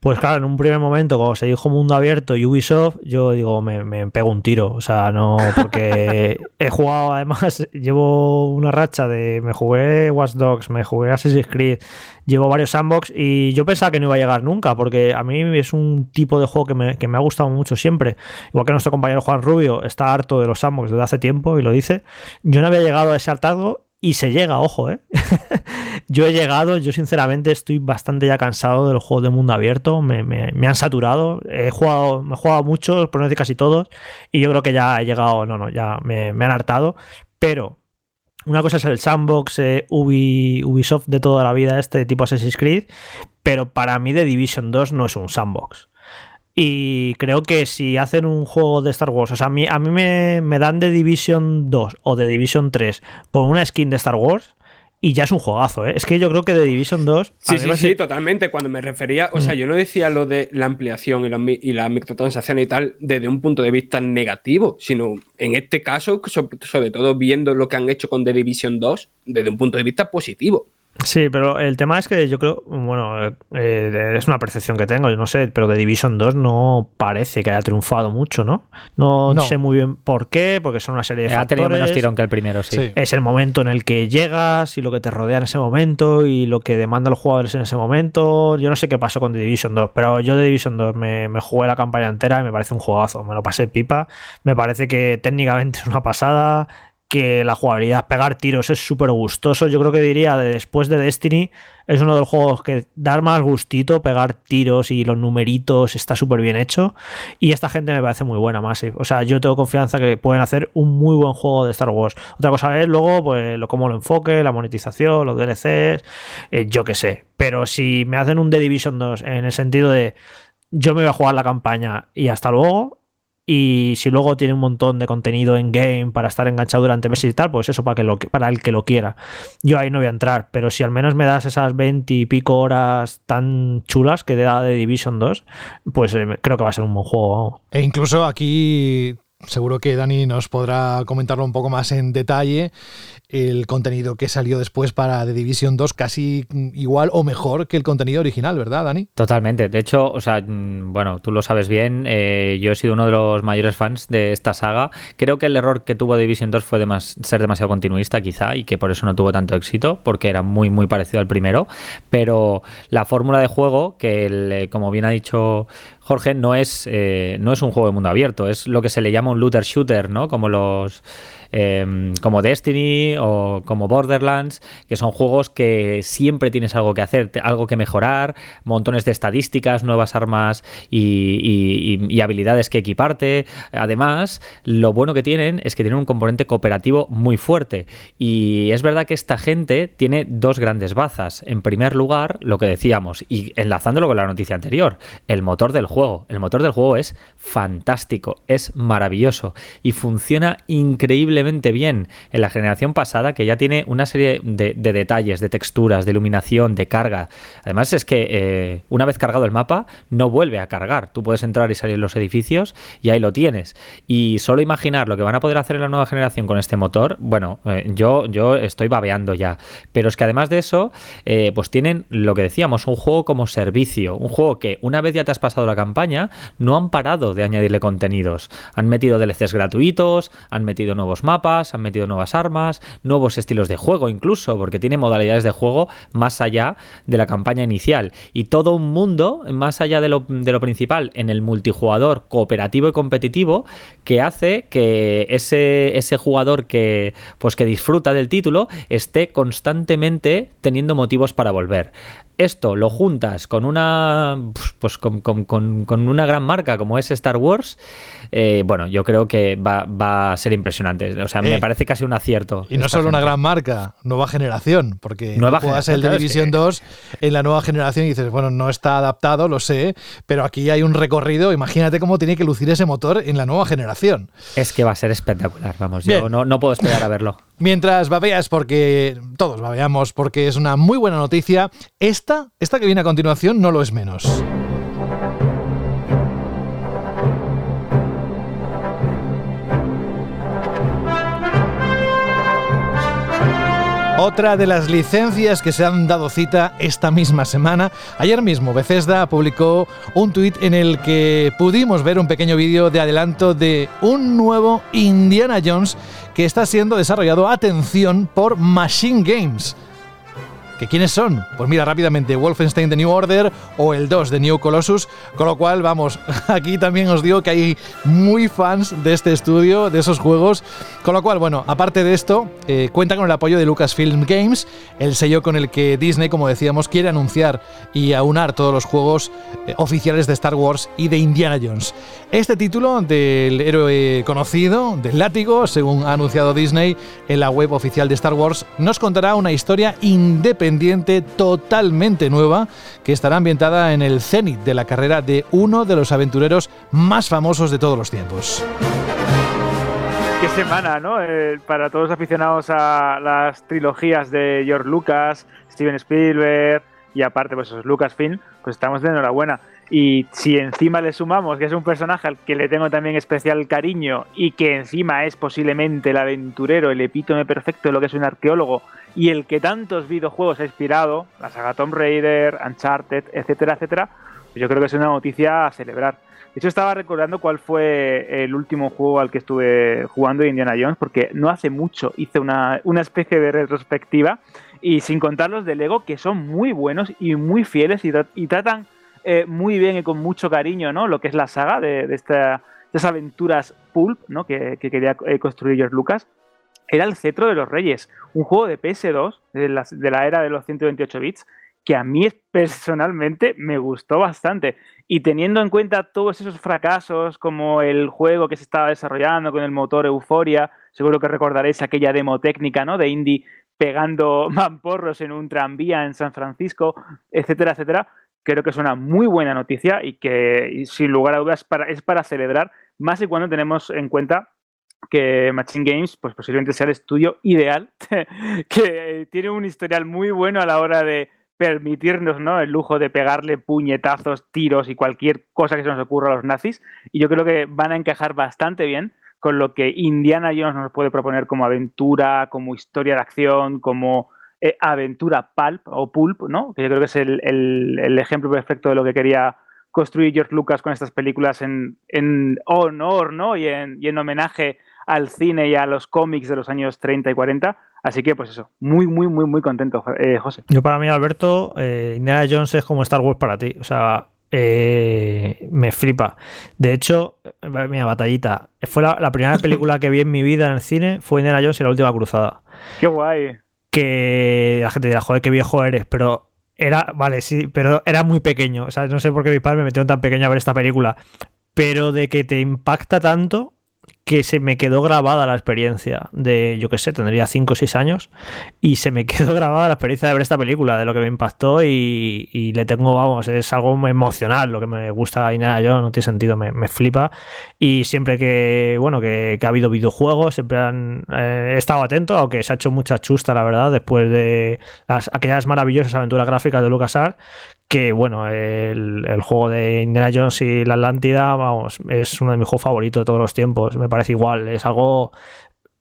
E: Pues claro, en un primer momento, cuando se dijo mundo abierto y Ubisoft, yo digo, me, me pego un tiro. O sea, no, porque *laughs* he jugado, además, llevo una racha de, me jugué Watch Dogs, me jugué Assassin's Creed, llevo varios sandbox y yo pensaba que no iba a llegar nunca, porque a mí es un tipo de juego que me, que me ha gustado mucho siempre. Igual que nuestro compañero Juan Rubio está harto de los sandbox desde hace tiempo y lo dice. Yo no había llegado a ese hartazgo y se llega, ojo, ¿eh? *laughs* yo he llegado, yo sinceramente estoy bastante ya cansado de los juegos de mundo abierto, me, me- han saturado, he jugado, me he jugado muchos, por no decir casi todos, y yo creo que ya he llegado, no, no, ya me, me han hartado, pero una cosa es el sandbox eh, Ubi- Ubisoft de toda la vida, este tipo Assassin's Creed, pero para mí The Division 2 no es un sandbox. Y creo que si hacen un juego de Star Wars, o sea, a mí, a mí me, me dan de Division 2 o de Division 3 con una skin de Star Wars y ya es un juegazo, ¿eh? Es que yo creo que de Division 2... a
G: Sí, sí, sí, totalmente. Cuando me refería, o sea,
E: Mm.
G: yo no decía lo de la ampliación y, los y las microtransacciones y tal desde un punto de vista negativo, sino en este caso, so- sobre todo viendo lo que han hecho con The Division 2, desde un punto de vista positivo.
E: Sí, pero el tema es que yo creo, bueno, eh, es una percepción que tengo, yo no sé, pero de Division 2 no parece que haya triunfado mucho, ¿no? No,
C: No.
E: sé muy bien por qué, porque son una serie de
H: Ha tenido menos
E: factores.
H: tirón que el primero, sí.
C: Sí.
E: Es el momento en el que llegas y lo que te rodea en ese momento y lo que demandan los jugadores en ese momento. Yo no sé qué pasó con The Division 2, pero yo de Division 2 me, me jugué la campaña entera y me parece un juegazo. Me lo pasé pipa. Me parece que técnicamente *laughs* es una pasada. Que la jugabilidad, pegar tiros es súper gustoso. Yo creo que diría, de- después de Destiny, es uno de los juegos que da más gustito, pegar tiros y los numeritos está súper bien hecho. Y esta gente me parece muy buena, Massive. O sea, yo tengo confianza que pueden hacer un muy buen juego de Star Wars. Otra cosa es luego, pues, lo, cómo lo enfoque, la monetización, los DLCs, eh, yo qué sé. Pero si me hacen un The Division 2 en el sentido de yo me voy a jugar la campaña y hasta luego. Y si luego tiene un montón de contenido en game para estar enganchado durante meses y tal, pues eso para, que lo, para el que lo quiera. Yo ahí no voy a entrar, pero si al menos me das esas 20 y pico horas tan chulas que te da de Division 2, pues eh, creo que va a ser un buen juego.
C: E incluso aquí seguro que Dani nos podrá comentarlo un poco más en detalle. El contenido que salió después para The Division 2 casi igual o mejor que el contenido original, ¿verdad, Dani?
H: Totalmente. De hecho, o sea, mm, bueno, tú lo sabes bien. eh, yo he sido uno de los mayores fans de esta saga. Creo que el error que tuvo Division 2 fue demas- ser demasiado continuista, quizá, y que por eso no tuvo tanto éxito, porque era muy, muy parecido al primero. Pero la fórmula de juego, que eh, como bien ha dicho Jorge, no es, eh, no es un juego de mundo abierto, es lo que se le llama un looter shooter, ¿no? Como los. Eh, como Destiny o como Borderlands, que son juegos que siempre tienes algo que hacer, algo que mejorar, montones de estadísticas, nuevas armas y- y habilidades que equiparte. Además, lo bueno que tienen es que tienen un componente cooperativo muy fuerte. Y es verdad que esta gente tiene dos grandes bazas. En primer lugar, lo que decíamos, y enlazándolo con la noticia anterior, el motor del juego. El motor del juego es fantástico, es maravilloso y funciona increíblemente bien. En la generación pasada, que ya tiene una serie de, de detalles, de texturas, de iluminación, de carga. Además, es que eh, una vez cargado el mapa, no vuelve a cargar. Tú puedes entrar y salir los edificios y ahí lo tienes. Y solo imaginar lo que van a poder hacer en la nueva generación con este motor, bueno, eh, yo, yo estoy babeando ya. Pero es que además de eso, eh, pues tienen lo que decíamos, un juego como servicio. Un juego que una vez ya te has pasado la campaña, no han parado de añadirle contenidos. Han metido DLCs gratuitos, han metido nuevos mapas, han metido nuevas armas, nuevos estilos de juego incluso, porque tiene modalidades de juego más allá de la campaña inicial. Y todo un mundo, más allá de lo, de lo principal, en el multijugador cooperativo y competitivo, que hace que ese, ese jugador que, pues, que disfruta del título esté constantemente teniendo motivos para volver esto lo juntas con una pues con, con, con, con, una gran marca como es Star Wars eh, bueno yo creo que va, va, a ser impresionante o sea me
C: Eh,
H: parece casi un acierto
C: Y no solo una gran marca, nueva generación, porque
H: Nueva
C: juegas el de Division 2 en la nueva generación y dices, bueno, no está adaptado, lo sé, pero aquí hay un recorrido, imagínate cómo tiene que lucir ese motor en la nueva generación.
H: es que va a ser espectacular vamos
C: Bien.
H: yo no, no puedo esperar a verlo *laughs*
C: Mientras babeas, porque todos babeamos, porque es una muy buena noticia, esta, esta que viene a continuación no lo es menos. Otra de las licencias que se han dado cita esta misma semana. Ayer mismo Bethesda publicó un tuit en el que pudimos ver un pequeño vídeo de adelanto de un nuevo Indiana Jones que está siendo desarrollado, atención, por Machine Games. ¿Que quiénes son? Pues mira, rápidamente, Wolfenstein The New Order o el 2 de New Colossus, con lo cual, vamos, *laughs* aquí también os digo que hay muy fans de este estudio, de esos juegos, con lo cual, bueno, aparte de esto, eh, cuenta con el apoyo de Lucasfilm Games, el sello con el que Disney, como decíamos, quiere anunciar y aunar todos los juegos eh, oficiales de Star Wars y de Indiana Jones. Este título del héroe conocido, del látigo, según ha anunciado Disney en la web oficial de Star Wars, nos contará una historia independiente, totalmente nueva, que estará ambientada en el cenit de la carrera de uno de los aventureros más famosos de todos los tiempos.
F: Qué semana, ¿no? Eh, para todos los aficionados a las trilogías de George Lucas, Steven Spielberg y aparte, pues Lucasfilm, pues estamos de enhorabuena. Y si encima le sumamos que es un personaje al que le tengo también especial cariño y que encima es posiblemente el aventurero, el epítome perfecto de lo que es un arqueólogo y el que tantos videojuegos ha inspirado, la saga Tomb Raider, Uncharted, etcétera, etcétera, pues yo creo que es una noticia a celebrar. De hecho, estaba recordando cuál fue el último juego al que estuve jugando de Indiana Jones, porque no hace mucho hice una, una especie de retrospectiva y sin contar los de Lego, que son muy buenos y muy fieles y, tra- y tratan eh, muy bien y con mucho cariño ¿no? lo que es la saga de, de esta- de estas aventuras pulp ¿no? que, que quería eh, construir George Lucas. Era el Cetro de los Reyes, un juego de PS2 de la, de la era de los 128 bits que a mí personalmente me gustó bastante. Y teniendo en cuenta todos esos fracasos, como el juego que se estaba desarrollando con el motor Euforia, seguro que recordaréis aquella demo técnica ¿no? de Indie pegando *laughs* mamporros en un tranvía en San Francisco, etcétera, etcétera. Creo que es una muy buena noticia y que sin lugar a dudas es para celebrar, más y cuando tenemos en cuenta que Machine Games pues posiblemente sea el estudio ideal *laughs* que tiene un historial muy bueno a la hora de permitirnos ¿no? el lujo de pegarle puñetazos, tiros y cualquier cosa que se nos ocurra a los nazis. Y yo creo que van a encajar bastante bien con lo que Indiana Jones nos puede proponer como aventura, como historia de acción, como eh, aventura pulp o pulp, ¿no? Que yo creo que es el, el- el ejemplo perfecto de lo que quería construir George Lucas con estas películas en, en honor, ¿no? Y en, y en homenaje al cine y a los cómics de los años 30 y 40. Así que, pues eso, muy, muy, muy, muy contento, eh, José.
E: Yo para mí, Alberto, eh, Indiana Jones es como Star Wars para ti. O sea, eh, me flipa. De hecho, mira, batallita. Fue la, la primera película que vi en mi vida en el cine, fue Indiana Jones y la última cruzada.
F: Qué guay.
E: Que la gente dirá, joder, qué viejo eres, pero era, vale, sí, pero era muy pequeño. O sea, no sé por qué mis padres me metieron tan pequeño a ver esta película. Pero de que te impacta tanto que se me quedó grabada la experiencia de, yo qué sé, tendría 5 o 6 años y se me *laughs* quedó grabada la experiencia de ver esta película, de lo que me impactó y, y le tengo, vamos, es algo emocional lo que me gusta a Indiana Jones, no tiene sentido, me, me flipa y siempre que, bueno, que, que ha habido videojuegos, siempre han eh, he estado atento, aunque se ha hecho mucha chusta, la verdad, después de las, aquellas maravillosas aventuras gráficas de LucasArts que bueno, el, el juego de Indiana Jones y la Atlántida, vamos, es uno de mis juegos favoritos de todos los tiempos. Me parece igual, es algo.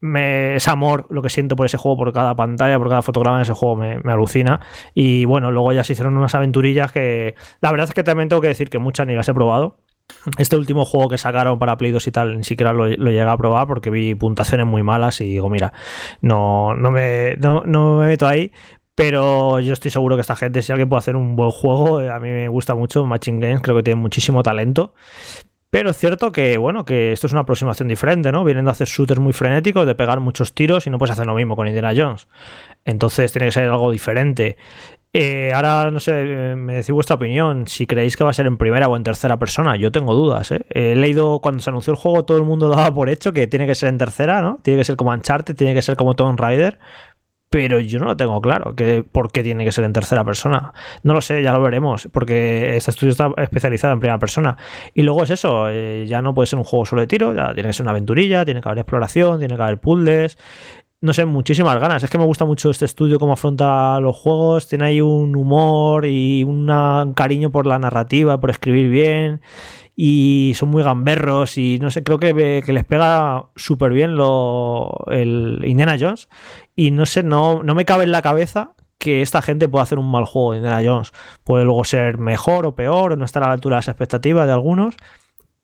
E: Me, es amor lo que siento por ese juego, por cada pantalla, por cada fotograma de ese juego, me, me alucina. Y bueno, luego ya se hicieron unas aventurillas que la verdad es que también tengo que decir que muchas ni las he probado. Este último juego que sacaron para Play 2 y tal, ni siquiera lo, lo llegué a probar porque vi puntuaciones muy malas y digo, mira, no, no, me, no, no me meto ahí, pero yo estoy seguro que esta gente, si alguien puede hacer un buen juego, eh, a mí me gusta mucho Matching Games, creo que tiene muchísimo talento. Pero es cierto que, bueno, que esto es una aproximación diferente, ¿no? Vienen de hacer shooters muy frenéticos, de pegar muchos tiros y no puedes hacer lo mismo con Indiana Jones. Entonces tiene que ser algo diferente. Eh, ahora, no sé, me decís vuestra opinión, si creéis que va a ser en primera o en tercera persona. Yo tengo dudas, ¿eh? He leído cuando se anunció el juego, todo el mundo *laughs* daba por hecho que tiene que ser en tercera, ¿no? Tiene que ser como Uncharted, tiene que ser como Tomb Raider pero yo no lo tengo claro, que por qué tiene que ser en tercera persona. No lo sé, ya lo veremos, porque este estudio está especializado en primera persona. Y luego es eso, eh, ya no puede ser un juego solo de tiro, ya tiene que ser una aventurilla, tiene que haber exploración, tiene que haber puzzles. No sé, muchísimas ganas. Es que me gusta mucho este estudio, cómo afronta los juegos. Tiene ahí un humor y un cariño por la narrativa, por escribir bien y son muy gamberros y no sé, creo que, que les pega súper bien lo, el Indiana Jones y no sé, no, no me cabe en la cabeza que esta gente pueda hacer un mal juego de Indiana Jones. Puede luego ser mejor o peor, o no estar a la altura de las expectativas de algunos,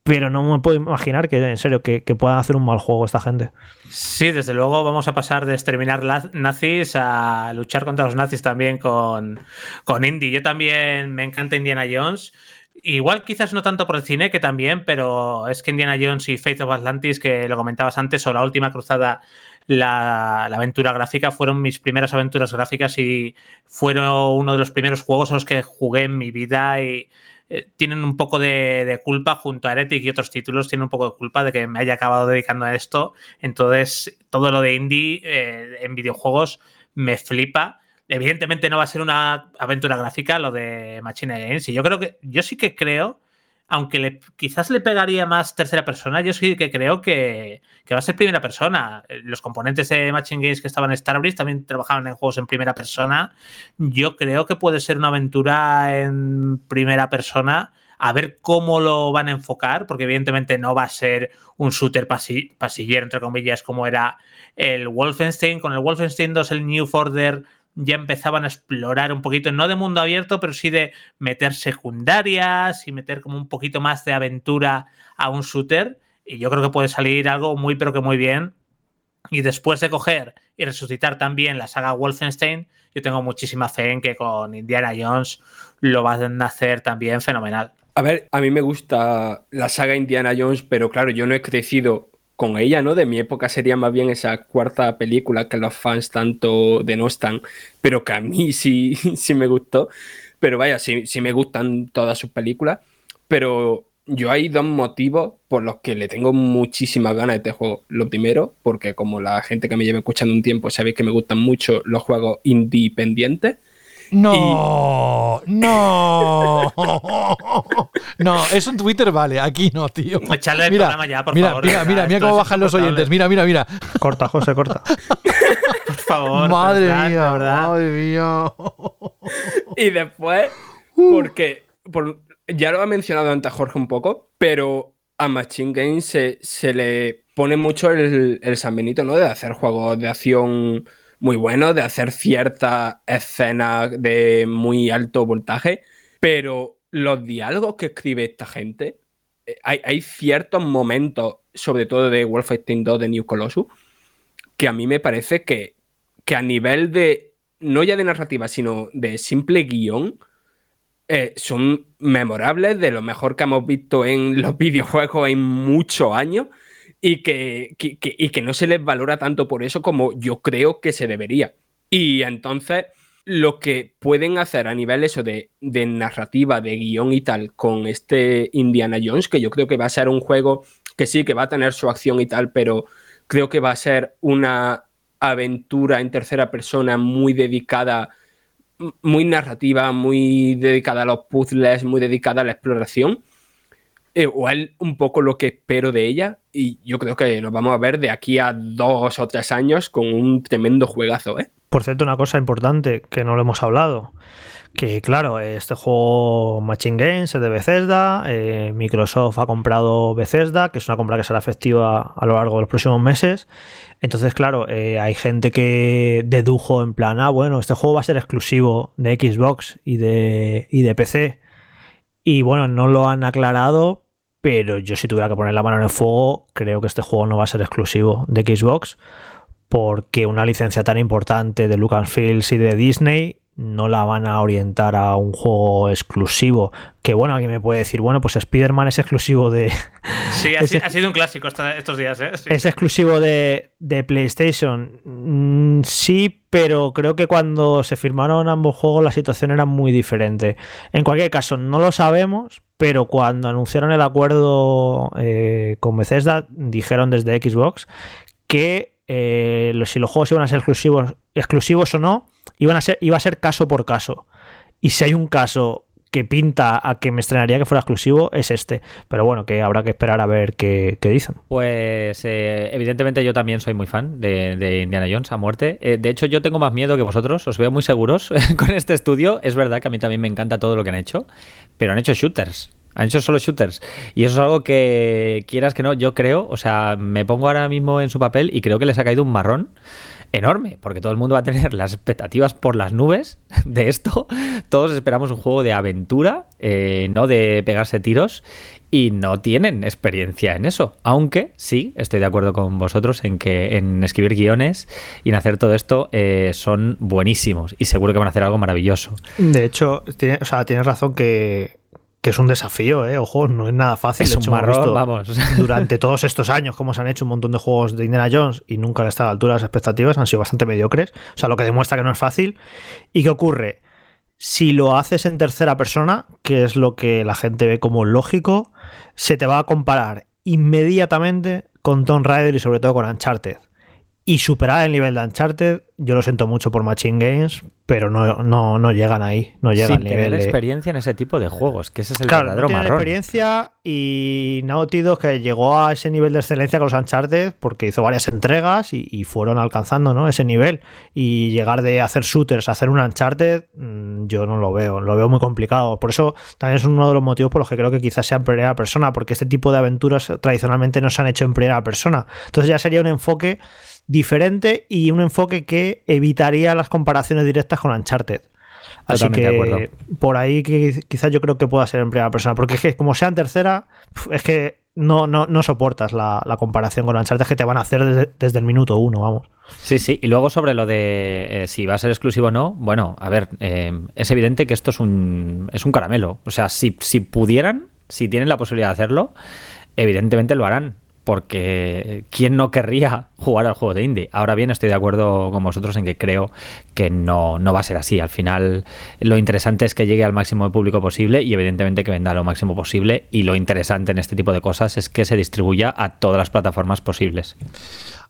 E: pero no me puedo imaginar que, en serio, que, que, puedan hacer un mal juego esta gente.
D: Sí, desde luego vamos a pasar de exterminar nazis a luchar contra los nazis también con, con Indy. Yo también me encanta Indiana Jones. Igual quizás no tanto por el cine que también, pero es que Indiana Jones y Faith of Atlantis, que lo comentabas antes, o La Última Cruzada, la, aventura gráfica, fueron mis primeras aventuras gráficas y fueron uno de los primeros juegos en los que jugué en mi vida y eh, tienen un poco de, culpa junto a Heretic y otros títulos, tienen un poco de culpa de que me haya acabado dedicando a esto. Entonces, todo lo de indie eh, en videojuegos me flipa Evidentemente no va a ser una aventura gráfica lo de Machine Games. Y yo creo que, yo sí que creo, aunque le, quizás le pegaría más tercera persona, yo sí que creo que, va a ser primera persona. Los componentes de Machine Games que estaban en Starbreeze también trabajaban en juegos en primera persona. Yo creo que puede ser una aventura en primera persona. A ver cómo lo van a enfocar, porque evidentemente no va a ser un shooter pasillero, entre comillas, como era el Wolfenstein. Con el Wolfenstein 2, el New Order ya empezaban a explorar un poquito, no de mundo abierto, pero sí de meter secundarias y meter como un poquito más de aventura a un shooter. Y yo creo que puede salir algo muy, pero que muy bien. Y después de coger y resucitar también la saga Wolfenstein, yo tengo muchísima fe en que con Indiana Jones lo van a hacer también fenomenal.
G: A ver, a mí me gusta la saga Indiana Jones, pero claro, yo no he crecido con ella, ¿no? De mi época sería más bien esa cuarta película que los fans tanto denostan, pero que a mí *laughs* sí, sí me gustó. Pero vaya, sí, sí me gustan todas sus películas. Pero yo hay dos motivos por los que le tengo muchísimas ganas de este juego. Lo primero, porque como la gente que me lleva escuchando un tiempo sabéis que me gustan mucho los juegos independientes.
C: No, no, no, eso en Twitter vale, aquí no, tío. *laughs*
D: Echarle el mira, programa ya, por
C: mira,
D: favor.
C: Mira, mira, mira cómo bajan los oyentes, mira, mira, mira.
E: Corta, José, corta. *laughs*
D: por favor.
C: Madre mía, verdad. madre mía. *laughs*
G: Y después, porque por, ya lo ha mencionado antes Jorge un poco, pero a Machine Games se, se le pone mucho el, el San Benito, ¿no? De hacer juegos de acción muy bueno, de hacer ciertas escenas de muy alto voltaje, pero los diálogos que escribe esta gente, eh, hay, ciertos momentos, sobre todo de Wolfenstein 2 de New Colossus, que a mí me parece que, que a nivel de, no ya de narrativa, sino de simple guion, eh, son memorables, de lo mejor que hemos visto en los *laughs* videojuegos en muchos años y que, y que no se les valora tanto por eso como yo creo que se debería. Y entonces lo que pueden hacer a nivel eso de, de, narrativa, de guion y tal con este Indiana Jones, que yo creo que va a ser un juego que sí, que va a tener su acción y tal, pero creo que va a ser una aventura en tercera persona muy dedicada, muy narrativa, muy dedicada a los puzzles, muy dedicada a la exploración es un poco lo que espero de ella y yo creo que nos vamos a ver de aquí a dos o tres años con un tremendo juegazo. ¿eh?
E: Por cierto, una cosa importante que no lo hemos hablado, que claro, este juego Machine Games es de Bethesda, eh, Microsoft ha comprado Bethesda, que es una compra que será efectiva a lo largo de los próximos meses. Entonces, claro, eh, hay gente que dedujo en plan, ah, bueno, este juego va a ser exclusivo de Xbox y de, y de PC. Y bueno, no lo han aclarado, pero yo si tuviera que poner la mano en el fuego, creo que este juego no va a ser exclusivo de Xbox, porque una licencia tan importante de Lucasfilm y de Disney no la van a orientar a un juego exclusivo. Que bueno, alguien me puede decir, bueno, pues Spider-Man es exclusivo de. *laughs*
D: Sí, ha, sido un clásico estos días, ¿eh?
E: Es exclusivo de, PlayStation. Mm, sí, pero creo que cuando se firmaron ambos juegos la situación era muy diferente. En cualquier caso, no lo sabemos, pero cuando anunciaron el acuerdo eh, con Bethesda, dijeron desde Xbox que eh, si los juegos iban a ser exclusivos, exclusivos o no, iban a ser, iba a ser caso por caso. Y si hay un caso que pinta a que me estrenaría que fuera exclusivo, es este. Pero bueno, que habrá que esperar a ver qué, dicen.
H: Pues eh, evidentemente yo también soy muy fan de, Indiana Jones a muerte. Eh, de hecho, yo tengo más miedo que vosotros, os veo muy seguros *laughs* con este estudio. Es verdad que a mí también me encanta todo lo que han hecho, pero han hecho shooters. Han hecho solo shooters. Y eso es algo que, quieras que no, yo creo, o sea, me pongo ahora mismo en su papel y creo que les ha caído un marrón enorme, porque todo el mundo va a tener las expectativas por las nubes de esto. Todos esperamos un juego de aventura, eh, no de pegarse tiros, y no tienen experiencia en eso. Aunque sí, estoy de acuerdo con vosotros en que en escribir guiones y en hacer todo esto eh, son buenísimos y seguro que van a hacer algo maravilloso.
E: De hecho, tiene, o sea, tienes razón que que es un desafío, ¿eh? Ojo, no es nada fácil.
H: Es un marrón, vamos. *laughs*
E: Durante todos estos años, como se han hecho un montón de juegos de Indiana Jones y nunca han estado a la altura de las expectativas, han sido bastante mediocres. O sea, lo que demuestra que no es fácil. ¿Y qué ocurre? Si lo haces en tercera persona, que es lo que la gente ve como lógico, se te va a comparar inmediatamente con Tomb Raider y sobre todo con Uncharted y superar el nivel de Uncharted, yo lo siento mucho por Machine Games, pero no, no, no llegan ahí, no llegan
H: Sin tener experiencia en ese tipo de juegos, que ese es el claro, verdadero no
E: experiencia y Naughty Dog que llegó a ese nivel de excelencia con los Uncharted porque hizo varias entregas y, fueron alcanzando ¿no? ese nivel y llegar de hacer shooters a hacer un Uncharted mm, yo no lo veo, lo veo muy complicado. Por eso también es uno de los motivos por los que creo que quizás sea en primera persona, porque este tipo de aventuras tradicionalmente no se han hecho en primera persona. Entonces ya sería un enfoque diferente y un enfoque que evitaría las comparaciones directas con Uncharted. Así que por ahí que quizás yo creo que pueda ser en primera persona, porque es que como sea en tercera, es que no, no, no soportas la, comparación con Uncharted que te van a hacer desde, el minuto uno, vamos.
H: Sí, sí, y luego sobre lo de eh, si va a ser exclusivo o no, bueno, a ver, eh, es evidente que esto es un, es un caramelo. O sea, si, si pudieran, si tienen la posibilidad de hacerlo, evidentemente lo harán porque ¿quién no querría jugar al juego de indie? Ahora bien, estoy de acuerdo con vosotros en que creo que no, no va a ser así. Al final, lo interesante es que llegue al máximo de público posible y evidentemente que venda lo máximo posible. Y lo interesante en este tipo de cosas es que se distribuya a todas las plataformas posibles.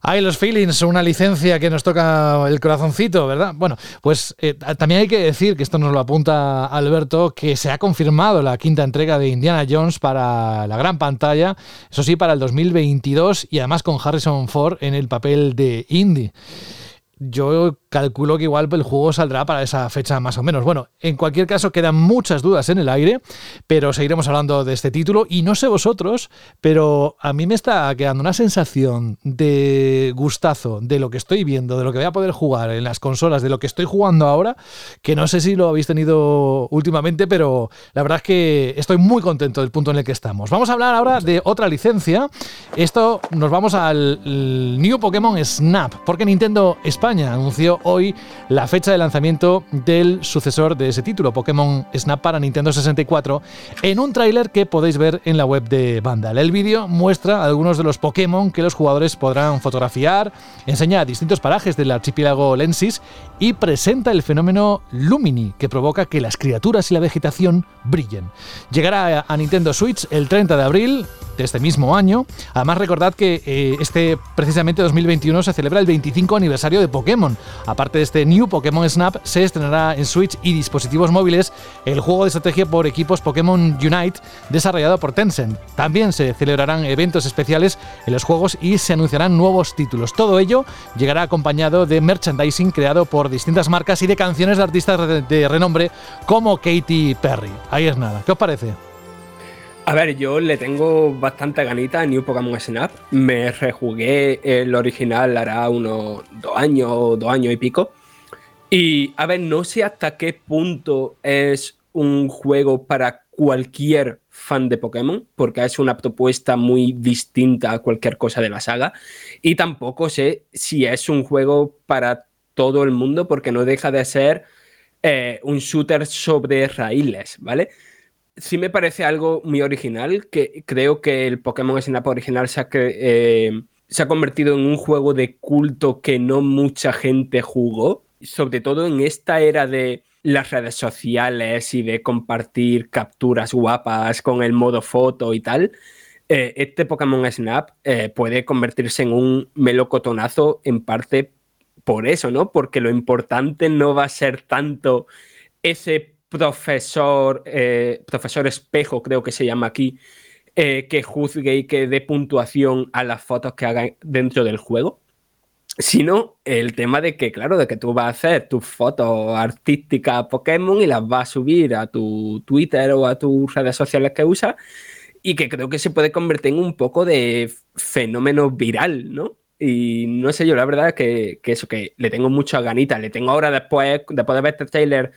C: Hay los feelings, una licencia que nos toca el corazoncito, ¿verdad? Bueno, pues eh, también hay que decir que esto nos lo apunta Alberto, que se ha confirmado la quinta entrega de Indiana Jones para la gran pantalla, eso sí, para el 2022 y además con Harrison Ford en el papel de Indy yo calculo que igual el juego saldrá para esa fecha más o menos. Bueno, en cualquier caso quedan muchas dudas en el aire, pero seguiremos hablando de este título y no sé vosotros, pero a mí me está quedando una sensación de gustazo de lo que estoy viendo, de lo que voy a poder jugar en las consolas, de lo que estoy jugando ahora, que no sé si lo habéis tenido últimamente, pero la verdad es que estoy muy contento del punto en el que estamos. Vamos a hablar ahora de otra licencia. Esto nos vamos al New Pokémon Snap, porque Nintendo España anunció hoy la fecha de lanzamiento del sucesor de ese título, Pokémon Snap para Nintendo 64, en un tráiler que podéis ver en la web de Vandal. El vídeo muestra algunos de los Pokémon que los jugadores podrán fotografiar, enseña distintos parajes del archipiélago Lensis y presenta el fenómeno Lumini, que provoca que las criaturas y la vegetación brillen. Llegará a Nintendo Switch el 30 de abril de este mismo año. Además, recordad que eh, este precisamente 2021 se celebra el 25 aniversario de Pokémon. Aparte de este New Pokémon Snap, se estrenará en Switch y dispositivos móviles el juego de estrategia por equipos Pokémon Unite desarrollado por Tencent. También se celebrarán eventos especiales en los juegos y se anunciarán nuevos títulos. Todo ello llegará acompañado de merchandising creado por distintas marcas y de canciones de artistas de renombre como Katy Perry. Ahí es nada. ¿Qué os parece?
G: A ver, yo le tengo bastante ganita a New Pokémon Snap. Me rejugué el original hará unos dos años, dos años y pico. Y a ver, no sé hasta qué punto es un juego para cualquier fan de Pokémon, porque es una propuesta muy distinta a cualquier cosa de la saga. Y tampoco sé si es un juego para todo el mundo, porque no deja de ser eh, un shooter sobre raíles, ¿vale? Sí me parece algo muy original, que creo que el Pokémon Snap original se ha, eh, se ha convertido en un juego de culto que no mucha gente jugó, sobre todo en esta era de las redes sociales y de compartir capturas guapas con el modo foto y tal, eh, este Pokémon Snap puede convertirse en un melocotonazo en parte por eso, ¿no? Porque lo importante no va a ser tanto ese profesor, eh, profesor espejo, creo que se llama aquí, que juzgue y que dé puntuación a las fotos que haga dentro del juego, sino el tema de que, claro, de que tú vas a hacer tus fotos artísticas Pokémon y las vas a subir a tu Twitter o a tus redes sociales que usas y que creo que se puede convertir en un poco de fenómeno viral, ¿no? Y no sé yo, la verdad que, que eso, que le tengo mucha ganita, le tengo ahora después, después de ver este trailer,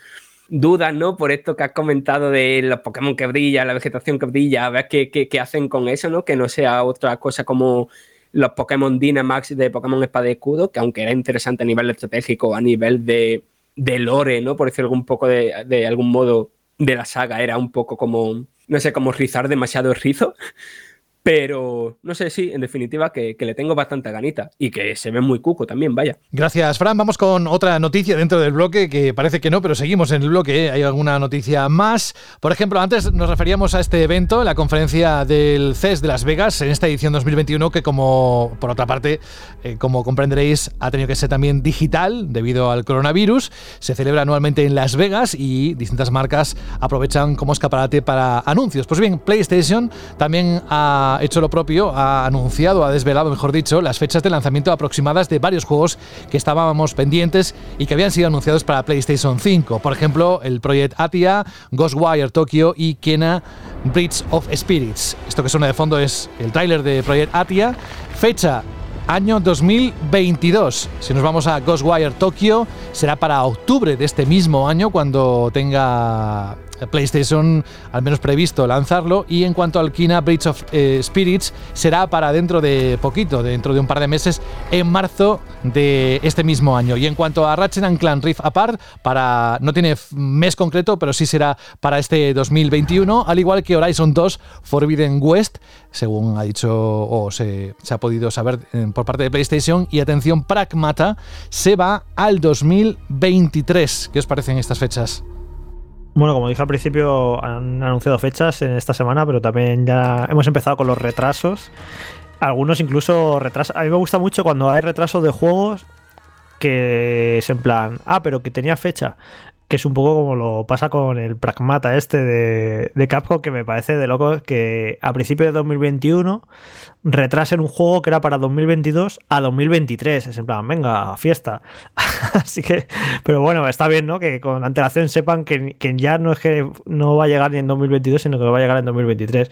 G: dudas, ¿no? Por esto que has comentado de los Pokémon que brillan, la vegetación que brilla, a ver qué, qué, qué hacen con eso, ¿no? Que no sea otra cosa como los Pokémon Dynamax de Pokémon Espada y Escudo, que aunque era interesante a nivel estratégico, a nivel de, de lore, ¿no? Por decirlo un poco de, de, algún modo de la saga, era un poco como, no sé, como rizar demasiado el rizo. *laughs* Pero no sé, sí, en definitiva, que, que, le tengo bastante ganita y que se ve muy cuco también, vaya.
C: Gracias, Fran. Vamos con otra noticia dentro del bloque, que parece que no, pero seguimos en el bloque. ¿eh? Hay alguna noticia más. Por ejemplo, antes nos referíamos a este evento, la conferencia del CES de Las Vegas, en esta edición 2021, que como, por otra parte, eh, como comprenderéis, ha tenido que ser también digital debido al coronavirus. Se celebra anualmente en Las Vegas y distintas marcas aprovechan como escaparate para anuncios. Pues bien, PlayStation también ha hecho lo propio, ha anunciado, ha desvelado, mejor dicho, las fechas de lanzamiento aproximadas de varios juegos que estábamos pendientes y que habían sido anunciados para PlayStation 5. Por ejemplo, el Project Atia, Ghostwire Tokyo y Kena Bridge of Spirits. Esto que suena de fondo es el tráiler de Project Atia. Fecha año 2022. Si nos vamos a Ghostwire Tokyo, será para octubre de este mismo año cuando tenga PlayStation al menos previsto lanzarlo y en cuanto al Kina Bridge of eh, Spirits será para dentro de poquito, dentro de un par de meses, en marzo de este mismo año. Y en cuanto a Ratchet Clan Rift Apart, para no tiene mes concreto, pero sí será para este 2021, al igual que Horizon 2 Forbidden West, según ha dicho o se, se ha podido saber eh, por parte de PlayStation. Y atención, Pragmata se va al 2023. ¿Qué os parecen estas fechas?
E: Bueno, como dije al principio, han anunciado fechas en esta semana, pero también ya hemos empezado con los retrasos. Algunos incluso retrasos. A mí me gusta mucho cuando hay retrasos de juegos que es en plan, ah, pero que tenía fecha que es un poco como lo pasa con el Pragmata este de, de Capcom, que me parece de loco que a principios de 2021 retrasen un juego que era para 2022 a 2023. Es en plan, venga, fiesta. *laughs* Así que, pero bueno, está bien, ¿no? Que con antelación sepan que, que ya no es que no va a llegar ni en 2022, sino que va a llegar en 2023.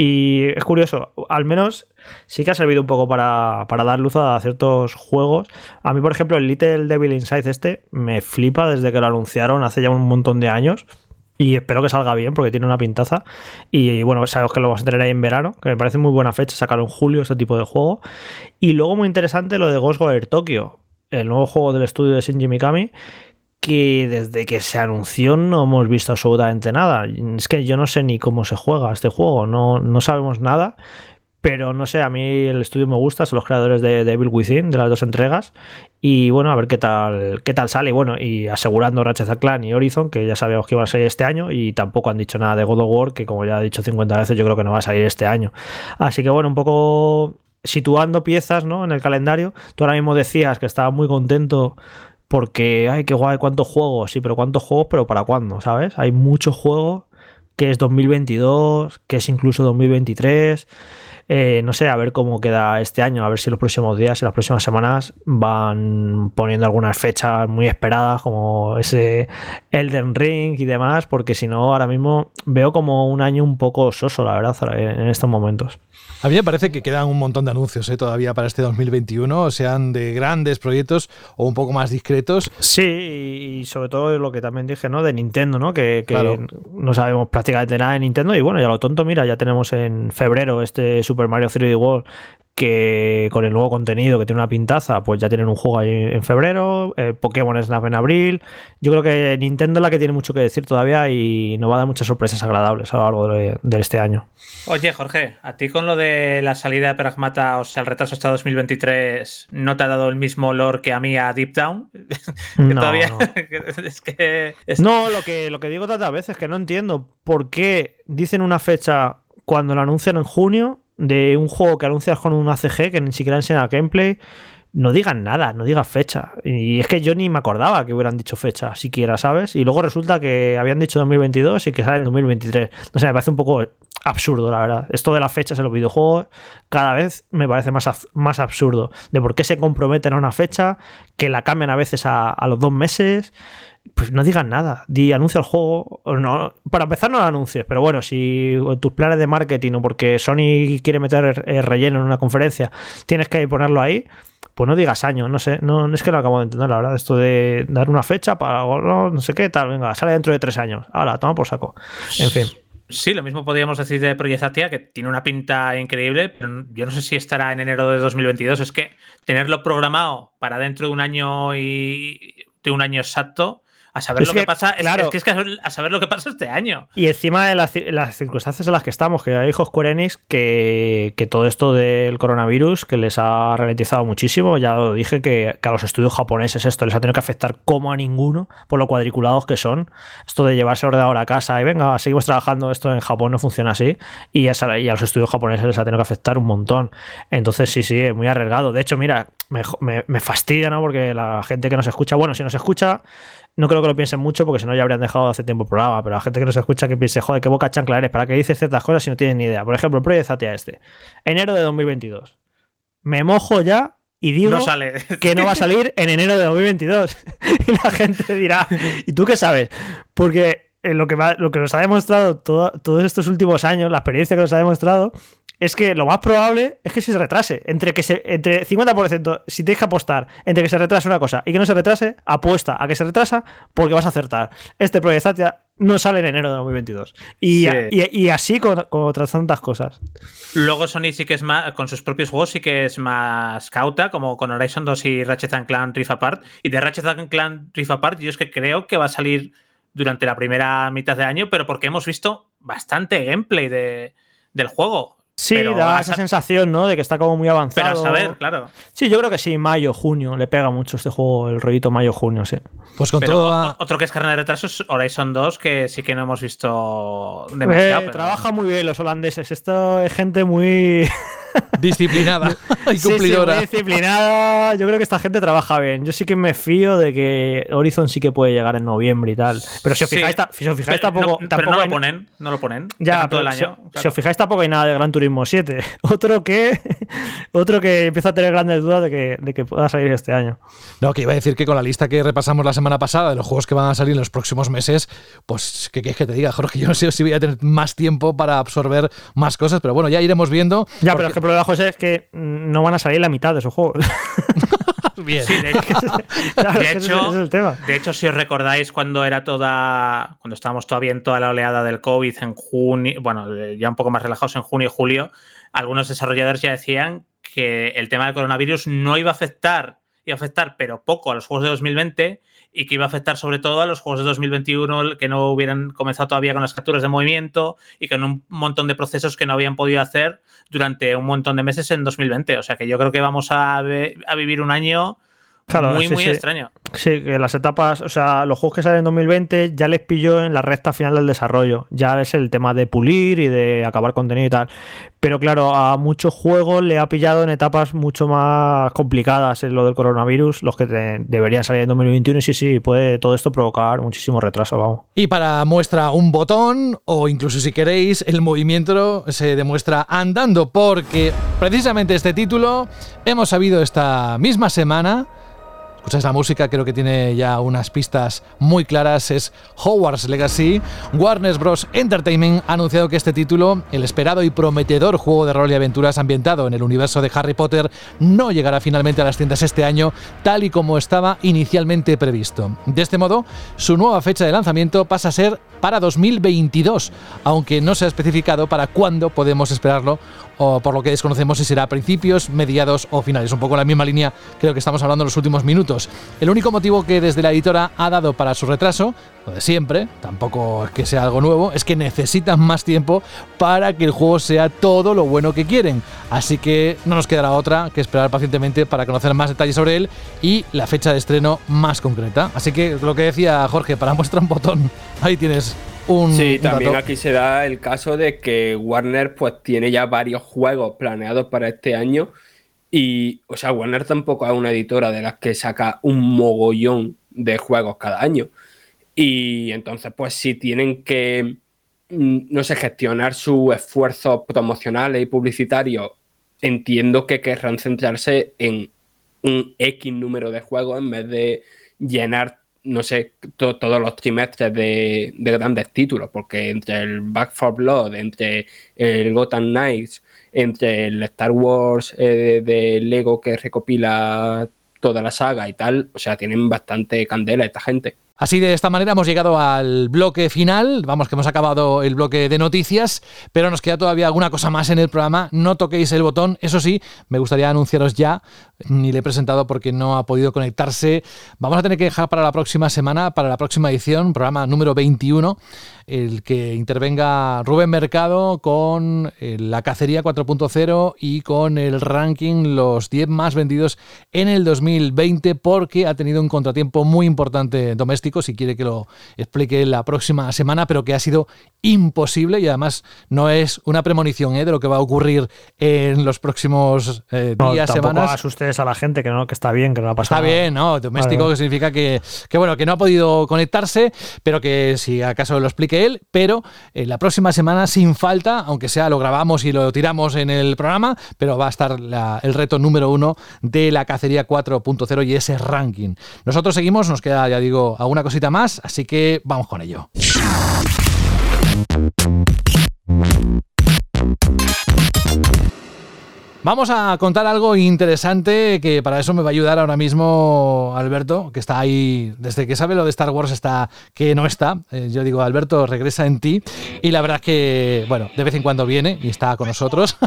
E: Y es curioso, al menos sí que ha servido un poco para, para, dar luz a ciertos juegos. A mí, por ejemplo, el Little Devil Inside este me flipa desde que lo anunciaron hace ya un montón de años. Y espero que salga bien porque tiene una pintaza. Y bueno, sabemos que lo vamos a tener ahí en verano, que me parece muy buena fecha sacarlo en julio, este tipo de juego. Y luego muy interesante lo de Ghostwire Tokyo, el nuevo juego del estudio de Shinji Mikami, que desde que se anunció no hemos visto absolutamente nada. Es que yo no sé ni cómo se juega este juego, no, no sabemos nada. Pero no sé, a mí el estudio me gusta, son los creadores de Devil Within, de las dos entregas. Y bueno, a ver qué tal, qué tal sale. Bueno, y asegurando Ratchet Clan y Horizon, que ya sabíamos que iban a salir este año, y tampoco han dicho nada de God of War, que como ya he dicho 50 veces, yo creo que no va a salir este año. Así que bueno, un poco situando piezas ¿no? en el calendario. Tú ahora mismo decías que estaba muy contento porque, ay, qué guay, cuántos juegos, sí, pero cuántos juegos, pero para cuándo, ¿sabes? Hay muchos juegos que es 2022, que es incluso 2023. Eh, no sé, a ver cómo queda este año, a ver si los próximos días, en las próximas semanas van poniendo algunas fechas muy esperadas, como ese Elden Ring y demás, porque si no, ahora mismo veo como un año un poco soso, la verdad, en estos momentos.
C: A mí me parece que quedan un montón de anuncios ¿eh? todavía para este 2021, sean de grandes proyectos o un poco más discretos.
E: Sí, y sobre todo lo que también dije, ¿no? De Nintendo, ¿no? Que, no sabemos prácticamente nada de Nintendo. Y bueno, ya lo tonto, mira, ya tenemos en febrero este Super Mario 3D World que con el nuevo contenido que tiene una pintaza, pues ya tienen un juego ahí en febrero, eh, Pokémon Snap en abril. Yo creo que Nintendo es la que tiene mucho que decir todavía y nos va a dar muchas sorpresas agradables a lo largo de, este año.
D: Oye, Jorge, ¿a ti con lo de la salida de Pragmata, o sea, el retraso hasta 2023, no te ha dado el mismo olor que a mí a Deep Down? *laughs*
E: no, todavía no. *laughs* es que... No, lo que, lo que digo tantas veces es que no entiendo por qué dicen una fecha cuando la anuncian en junio de un juego que anuncias con un ACG que ni siquiera enseña gameplay, no digan nada, no digan fecha. Y es que yo ni me acordaba que hubieran dicho fecha, siquiera, ¿sabes? Y luego resulta que habían dicho 2022 y que sale en 2023. No sé, me parece un poco absurdo, la verdad. Esto de las fechas en los videojuegos cada vez me parece más, más absurdo. De por qué se comprometen a una fecha, que la cambian a veces a, a los dos meses pues no digan nada. Di, anuncia el juego. No, para empezar, no lo anuncies, pero bueno, si tus planes de marketing o porque Sony quiere meter relleno en una conferencia, tienes que ponerlo ahí, pues no digas años. No sé, no, es que lo acabo de entender, la verdad. Esto de dar una fecha para no, sé qué tal, venga, sale dentro de tres años. Ahora, toma por saco. En fin.
D: Sí, lo mismo podríamos decir de Project Atia, que tiene una pinta increíble, pero yo no sé si estará en enero de 2022. Es que tenerlo programado para dentro de un año y de un año exacto, a saber lo que, pasa, claro, es, que es a saber lo que pasa este año.
E: Y encima de las, circunstancias en las que estamos, que hay hijos Square que, que, todo esto del coronavirus que les ha ralentizado muchísimo, ya lo dije que, a los estudios japoneses esto les ha tenido que afectar como a ninguno por lo cuadriculados que son. Esto de llevarse el ordenador a casa y venga, seguimos trabajando, esto en Japón no funciona así y a, y a los estudios japoneses les ha tenido que afectar un montón. Entonces sí, sí, muy arriesgado. De hecho, mira, me, me, me fastidia, ¿no? Porque la gente que nos escucha, bueno, si nos escucha no creo que lo piensen mucho porque si no ya habrían dejado hace tiempo el programa, pero la gente que nos escucha que piense, joder, qué boca chancla eres, ¿para qué dices ciertas cosas si no tienes ni idea? Por ejemplo, Project Zatia este, enero de 2022. Me mojo ya y digo *laughs* que no va a salir en enero de 2022. *laughs* y la gente dirá, ¿y tú qué sabes? Porque lo que, lo que nos ha demostrado todos estos últimos años, la experiencia que nos ha demostrado, es que lo más probable es que se retrase. Entre que se, entre 50%, si tienes que apostar entre que se retrase una cosa y que no se retrase, apuesta a que se retrasa porque vas a acertar. Este proyecto no sale en enero de 2022. Y, y, así con, otras tantas cosas.
D: Luego Sony sí que es más, con sus propios juegos sí que es más cauta, como con Horizon 2 y Ratchet Clank Rift Apart. Y de Ratchet Clank Rift Apart yo es que creo que va a salir durante la primera mitad de año, pero porque hemos visto bastante gameplay de, del juego.
E: Sí, da esa sensación, ¿no? De que está como muy avanzado.
D: Pero a saber, claro.
E: Sí, yo creo que sí, mayo, junio. Le pega mucho este juego, el rollito mayo-junio, sí.
C: Pues con todo.
D: Otro que es carne de retraso es Horizon 2, que sí que no hemos visto demasiado.
E: Eh, trabaja muy bien los holandeses. Esto es gente muy. *laughs*
C: Disciplinada *laughs* y cumplidora.
E: disciplinada. Yo creo que esta gente trabaja bien. Yo sí que me fío de que Horizon sí que puede llegar en noviembre y tal. Pero si os fijáis, si os fijáis tampoco,
D: no, pero no lo ponen, no lo ponen.
E: Ya, todo el año. Si, os fijáis, tampoco hay nada de Gran Turismo 7. *laughs* Otro que otro que empieza a tener grandes dudas de que, de que pueda salir este año.
C: No, que iba a decir que con la lista que repasamos la semana pasada de los juegos que van a salir en los próximos meses, pues ¿qué quieres que te diga, Jorge? *laughs* Yo no sé si voy a tener más tiempo para absorber más cosas, pero bueno, ya iremos viendo.
E: Ya, pero el problema, José, es que no van a salir la mitad de esos juegos. *laughs*
D: Bien. de, hecho, *laughs* de hecho, si os recordáis cuando era toda, cuando estábamos todavía en toda la oleada del COVID en junio, bueno, ya un poco más relajados en junio y julio, algunos desarrolladores ya decían que el tema del coronavirus no iba a afectar, iba a afectar, pero poco a los juegos de 2020 y que iba a afectar sobre todo a los juegos de 2021 que no hubieran comenzado todavía con las capturas de movimiento y con un montón de procesos que no habían podido hacer durante un montón de meses en 2020. O sea que yo creo que vamos a, a vivir un año
E: Claro,
D: muy,
E: sí,
D: muy
E: sí.
D: extraño.
E: Sí, que las etapas, o sea, los juegos que salen en 2020 ya les pilló en la recta final del desarrollo. Ya es el tema de pulir y de acabar contenido y tal. Pero claro, a muchos juegos le ha pillado en etapas mucho más complicadas en lo del coronavirus, los que te- deberían salir en 2021. Y sí, sí, puede todo esto provocar muchísimo retraso, vamos.
C: Y para muestra un botón, o incluso si queréis, el movimiento se demuestra andando, porque precisamente este título hemos sabido esta misma semana. Escucháis la música, creo que tiene ya unas pistas muy claras. Es Hogwarts Legacy. Warner Bros. Entertainment ha anunciado que este título, el esperado y prometedor juego de rol y aventuras ambientado en el universo de Harry Potter, no llegará finalmente a las tiendas este año, tal y como estaba inicialmente previsto. De este modo, su nueva fecha de lanzamiento pasa a ser para 2022, aunque no se ha especificado para cuándo podemos esperarlo, o por lo que desconocemos si será a principios, mediados o finales. Un poco la misma línea creo que estamos hablando en los últimos minutos. El único motivo que desde la editora ha dado para su retraso, lo de siempre, tampoco es que sea algo nuevo, es que necesitan más tiempo para que el juego sea todo lo bueno que quieren. Así que no nos quedará otra que esperar pacientemente para conocer más detalles sobre él y la fecha de estreno más concreta. Así que lo que decía Jorge, para muestra un botón, ahí tienes un,
G: Sí, también
C: dato.
G: aquí se da el caso de que Warner pues tiene ya varios juegos planeados para este año y, o sea, Warner tampoco es una editora de las que saca un mogollón de juegos cada año. Y entonces pues si tienen que, mm, no sé, gestionar sus esfuerzos promocionales y publicitarios, entiendo que querrán centrarse en un X número de juegos en vez de llenar, no sé, to- todos los trimestres de, de grandes títulos, porque entre el Back 4 Blood, entre el Gotham Knights, entre el Star Wars eh, de Lego que recopila toda la saga y tal, o sea, tienen bastante candela esta gente.
C: Así de esta manera hemos llegado al bloque final. Vamos que hemos acabado el bloque de noticias, pero nos queda todavía alguna cosa más en el programa. No toquéis el botón. Eso sí, me gustaría anunciaros ya, ni le he presentado porque no ha podido conectarse. Vamos a tener que dejar para la próxima semana, para la próxima edición, programa número 21, el que intervenga Rubén Mercado con eh, la cacería 4.0 y con el ranking los 10 más vendidos en el 2020 porque ha tenido un contratiempo muy importante doméstico, si quiere que lo explique la próxima semana, pero que ha sido imposible y además no es una premonición ¿eh? de lo que va a ocurrir en los próximos eh,
E: No,
C: días,
E: tampoco
C: semanas.
E: asustes a la gente, que no, que está bien, que no ha pasado
C: Está
E: nada.
C: bien, ¿no? Doméstico,
E: Vale.
C: que significa que, que, bueno, que no ha podido conectarse, pero que si acaso lo explique él, pero eh, la próxima semana sin falta, aunque sea lo grabamos y lo tiramos en el programa, pero va a estar la- el reto número uno de la cacería 4.0 y ese ranking. Nosotros seguimos, nos queda, ya digo, alguna cosita más, así que vamos con ello. Vamos a contar algo interesante que para eso me va a ayudar ahora mismo Alberto, que está ahí, desde que sabe lo de Star Wars está que no está. Eh, yo digo, Alberto, regresa en ti. Y la verdad es que, bueno, de vez en cuando viene y está con nosotros. *laughs*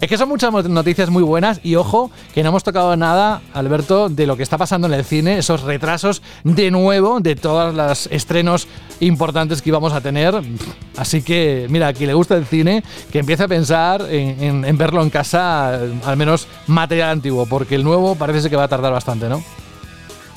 C: Es que son muchas noticias muy buenas y ojo que no hemos tocado nada, Alberto, de lo que está pasando en el cine, esos retrasos de nuevo de todos los estrenos importantes que íbamos a tener. Así que, mira, a quien le gusta el cine, que empiece a pensar en, en- verlo en casa, al menos material antiguo, porque el nuevo parece que va a tardar bastante, ¿no?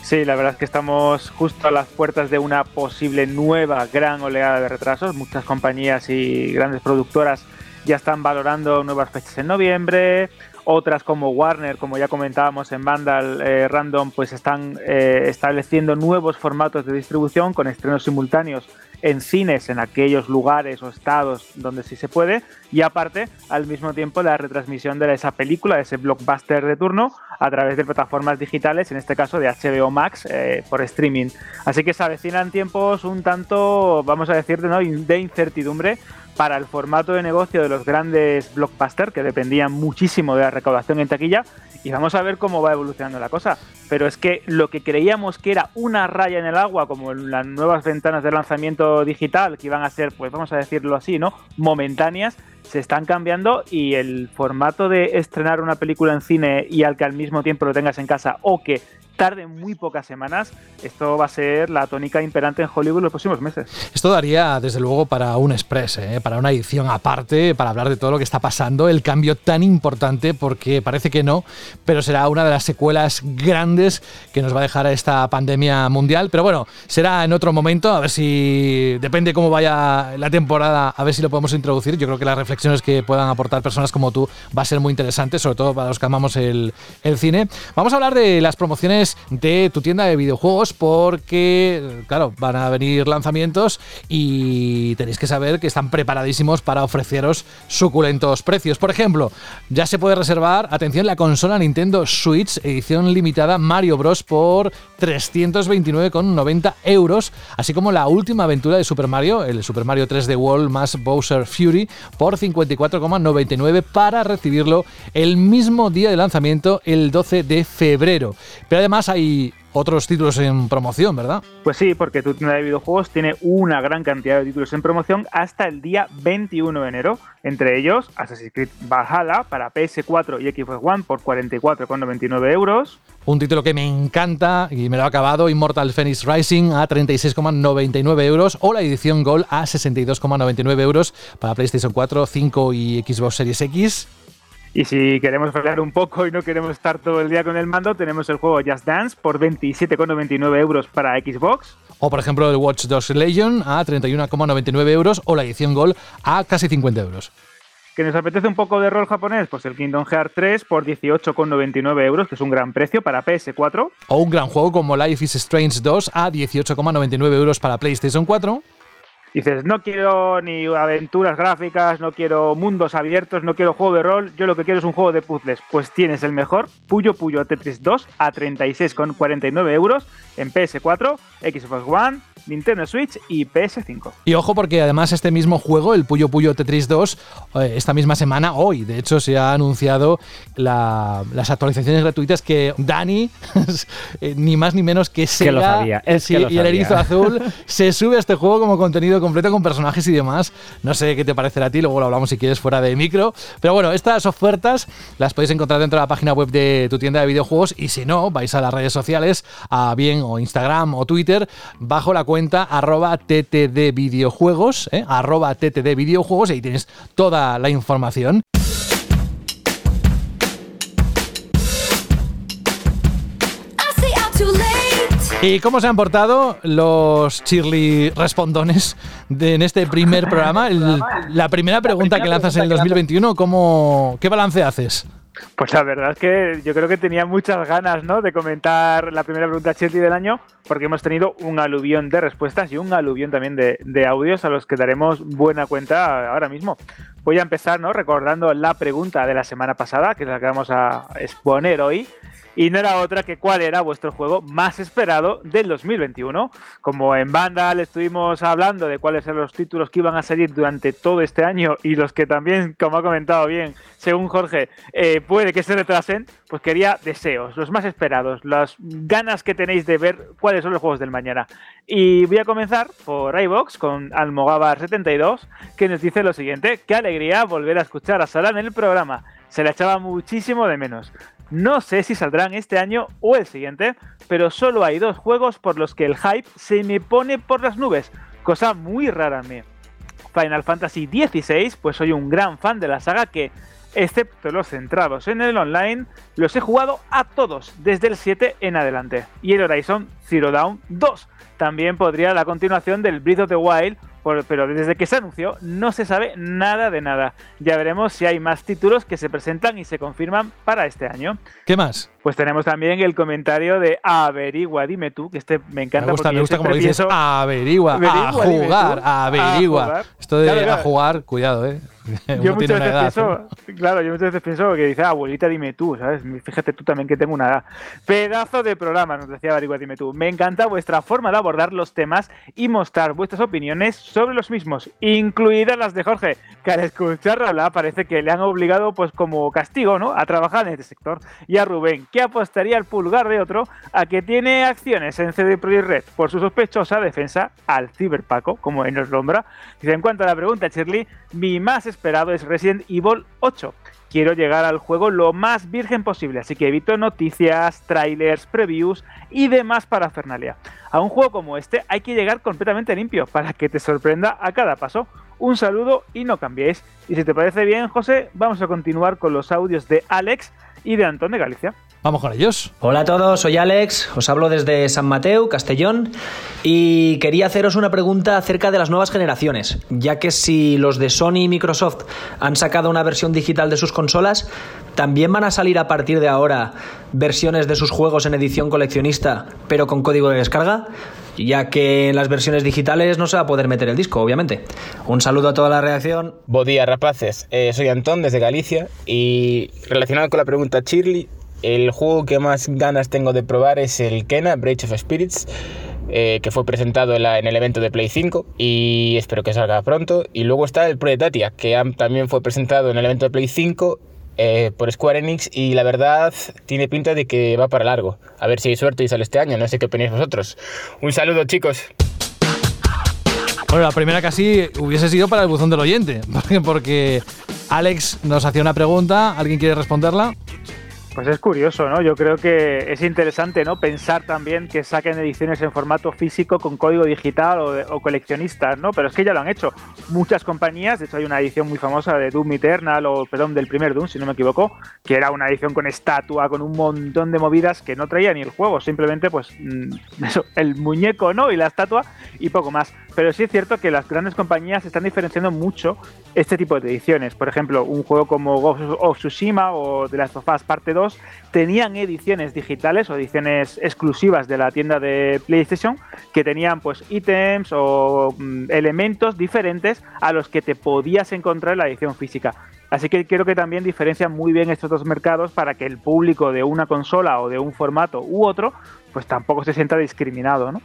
F: Sí, la verdad es que estamos justo a las puertas de una posible nueva gran oleada de retrasos. Muchas compañías y grandes productoras ya están valorando nuevas fechas en noviembre. Otras como Warner, como ya comentábamos en Vandal eh, Random, pues están eh, estableciendo nuevos formatos de distribución con estrenos simultáneos en cines en aquellos lugares o estados donde sí se puede y aparte al mismo tiempo la retransmisión de esa película, de ese blockbuster de turno a través de plataformas digitales, en este caso de HBO Max eh, por streaming. Así que se avecinan tiempos un tanto, vamos a decir, de, ¿no? de incertidumbre para el formato de negocio de los grandes blockbusters que dependían muchísimo de la recaudación en taquilla y vamos a ver cómo va evolucionando la cosa. Pero es que lo que creíamos que era una raya en el agua, como las nuevas ventanas de lanzamiento digital, que iban a ser, pues vamos a decirlo así, ¿no? Momentáneas, se están cambiando y el formato de estrenar una película en cine y al que al mismo tiempo lo tengas en casa o que tarde muy pocas semanas, esto va a ser la tónica imperante en Hollywood los próximos meses.
C: Esto daría, desde luego, para un express, ¿eh? para una edición aparte, para hablar de todo lo que está pasando, el cambio tan importante, porque parece que no, pero será una de las secuelas grandes que nos va a dejar esta pandemia mundial. Pero bueno, será en otro momento, a ver si depende cómo vaya la temporada, a ver si lo podemos introducir. Yo creo que las reflexiones que puedan aportar personas como tú va a ser muy interesante, sobre todo para los que amamos el, el cine. Vamos a hablar de las promociones de tu tienda de videojuegos porque, claro, van a venir lanzamientos y tenéis que saber que están preparadísimos para ofreceros suculentos precios. Por ejemplo, ya se puede reservar, atención, la consola Nintendo Switch edición limitada Mario Bros. por 329,90 euros, así como la última aventura de Super Mario, el Super Mario 3D World más Bowser Fury, por 54,99 para recibirlo el mismo día de lanzamiento, el 12 de febrero. Pero además hay otros títulos en promoción, ¿verdad?
F: Pues sí, porque tu tienda de videojuegos tiene una gran cantidad de títulos en promoción hasta el día 21 de enero. Entre ellos, Assassin's Creed Valhalla para PS4 y Xbox One por 44,99 euros.
C: Un título que me encanta y me lo ha acabado, Immortal Phoenix Rising a 36,99 euros o la edición Gold a 62,99 euros para PlayStation 4, 5 y Xbox Series X.
F: Y si queremos frenar un poco y no queremos estar todo el día con el mando, tenemos el juego Just Dance por 27,99 euros para Xbox.
C: O por ejemplo el Watch Dogs Legion a 31,99 euros o la edición Gold a casi 50 euros.
F: ¿Que nos apetece un poco de rol japonés? Pues el Kingdom Hearts 3 por 18,99 euros, que es un gran precio para PS4.
C: O un gran juego como Life is Strange 2 a 18,99 euros para PlayStation 4.
F: Dices, no quiero ni aventuras gráficas, no quiero mundos abiertos, no quiero juego de rol, yo lo que quiero es un juego de puzzles. Pues tienes el mejor, Puyo Puyo Tetris 2 a 36,49 euros en PS4, Xbox One, Nintendo Switch y PS5.
C: Y ojo porque además este mismo juego, el Puyo Puyo Tetris 2, eh, esta misma semana, hoy, de hecho, se ha anunciado la- las actualizaciones gratuitas que Dani, *laughs* eh, ni más ni menos que Sega
H: lo sabía, es
C: sí,
H: que lo
C: y el
H: sabía.
C: erizo azul, *laughs* se sube a este juego como contenido completo con personajes y demás. No sé qué te parecerá a ti, luego lo hablamos si quieres fuera de micro. Pero bueno, estas ofertas las podéis encontrar dentro de la página web de tu tienda de videojuegos y si no, vais a las redes sociales, a bien o Instagram o Twitter, bajo la cuenta arroba ttd videojuegos, ¿eh? arroba ttd videojuegos ahí tienes toda la información. ¿Y cómo se han portado los Shirley respondones de, en este primer programa? El- la primera pregunta que lanzas en el 2021, ¿cómo, ¿qué balance haces?
F: Pues la verdad es que yo creo que tenía muchas ganas ¿no? de comentar la primera pregunta Chelsea del año, porque hemos tenido un aluvión de respuestas y un aluvión también de, de audios a los que daremos buena cuenta ahora mismo. Voy a empezar ¿no? recordando la pregunta de la semana pasada, que es la que vamos a exponer hoy. Y no era otra que cuál era vuestro juego más esperado del 2021. Como en Vandal estuvimos hablando de cuáles eran los títulos que iban a salir durante todo este año y los que también, como ha comentado bien, según Jorge, eh, puede que se retrasen, pues quería deseos, los más esperados, las ganas que tenéis de ver cuáles son los juegos del mañana. Y voy a comenzar por iBox con Almogávar72, que nos dice lo siguiente: Qué alegría volver a escuchar a Sara en el programa. Se la echaba muchísimo de menos. No sé si saldrán este año o el siguiente, pero solo hay dos juegos por los que el hype se me pone por las nubes, cosa muy rara en mí. Final Fantasy XVI, pues soy un gran fan de la saga que, excepto los centrados en el online, los he jugado a todos, desde el 7 en adelante. Y el Horizon Zero Dawn 2. También podría la continuación del Breath of the Wild, por- pero desde que se anunció no se sabe nada de nada. Ya veremos si hay más títulos que se presentan y se confirman para este año.
C: ¿Qué más?
F: Pues tenemos también el comentario de Averigua, dime tú, que este me encanta.
C: Me gusta, me gusta como lo dices. Averigua, a
F: Averigua,
C: jugar,
F: tú. A
C: averigua.
F: jugar.
C: Esto de
F: Claro,
C: a jugar, cuidado, ¿eh? *laughs*
F: Yo muchas veces
C: edad,
F: pienso, claro, yo muchas veces pienso que dice, abuelita, dime tú, ¿sabes? Fíjate tú también que tengo una edad. Pedazo de programa, nos decía Averigua, dime tú. Me encanta vuestra forma de abordar los temas y mostrar vuestras opiniones sobre los mismos, incluidas las de Jorge, que al escuchar hablar parece que le han obligado, pues como castigo, ¿no? A trabajar en este sector. Y a Rubén, que apostaría al pulgar de otro a que tiene acciones en CD Projekt Red por su sospechosa defensa al ciberpaco, como los Lombra. Dice, en cuanto a la pregunta, Shirley, mi más esperado es Resident Evil 8. Quiero llegar al juego lo más virgen posible, así que evito noticias, trailers, previews y demás para Fernalia. A un juego como este hay que llegar completamente limpio para que te sorprenda a cada paso. Un saludo y no cambiéis. Y si te parece bien, José, vamos a continuar con los audios de Alex y de Antón de Galicia.
C: Vamos con ellos.
I: Hola a todos, soy Alex, os hablo desde San Mateo, Castellón, y quería haceros una pregunta acerca de las nuevas generaciones, ya que si los de Sony y Microsoft han sacado una versión digital de sus consolas, ¿también van a salir a partir de ahora versiones de sus juegos en edición coleccionista, pero con código de descarga? Ya que en las versiones digitales no se va a poder meter el disco, obviamente. Un saludo a toda la reacción.
J: Buen día, rapaces. Eh, soy Antón desde Galicia y relacionado con la pregunta Shirley, el juego que más ganas tengo de probar es el Kena, Breach of Spirits, eh, que fue presentado en, el evento de Play 5 y espero que salga pronto. Y luego está el Pro de Tatia, que am- también fue presentado en el evento de Play 5 eh, por Square Enix y la verdad tiene pinta de que va para largo. A ver si hay suerte y sale este año, no sé qué opináis vosotros. Un saludo chicos.
C: Bueno, la primera casi hubiese sido para el buzón del oyente, *laughs* porque Alex nos hacía una pregunta, ¿alguien quiere responderla?
F: Pues es curioso, ¿no? Yo creo que es interesante, ¿no? Pensar también que saquen ediciones en formato físico con código digital o, o coleccionistas, ¿no? Pero es que ya lo han hecho. Muchas compañías, de hecho hay una edición muy famosa de Doom Eternal o, perdón, del primer Doom, si no me equivoco, que era una edición con estatua, con un montón de movidas que no traía ni el juego, simplemente pues mm, *laughs* eso, el muñeco, ¿no? Y la estatua y poco más. Pero sí es cierto que las grandes compañías están diferenciando mucho este tipo de ediciones. Por ejemplo, un juego como Ghost of Tsushima o The Last of Us Parte 2 tenían ediciones digitales o ediciones exclusivas de la tienda de PlayStation que tenían pues ítems o mm, elementos diferentes a los que te podías encontrar en la edición física. Así que creo que también diferencian muy bien estos dos mercados para que el público de una consola o de un formato u otro pues tampoco se sienta discriminado, ¿no?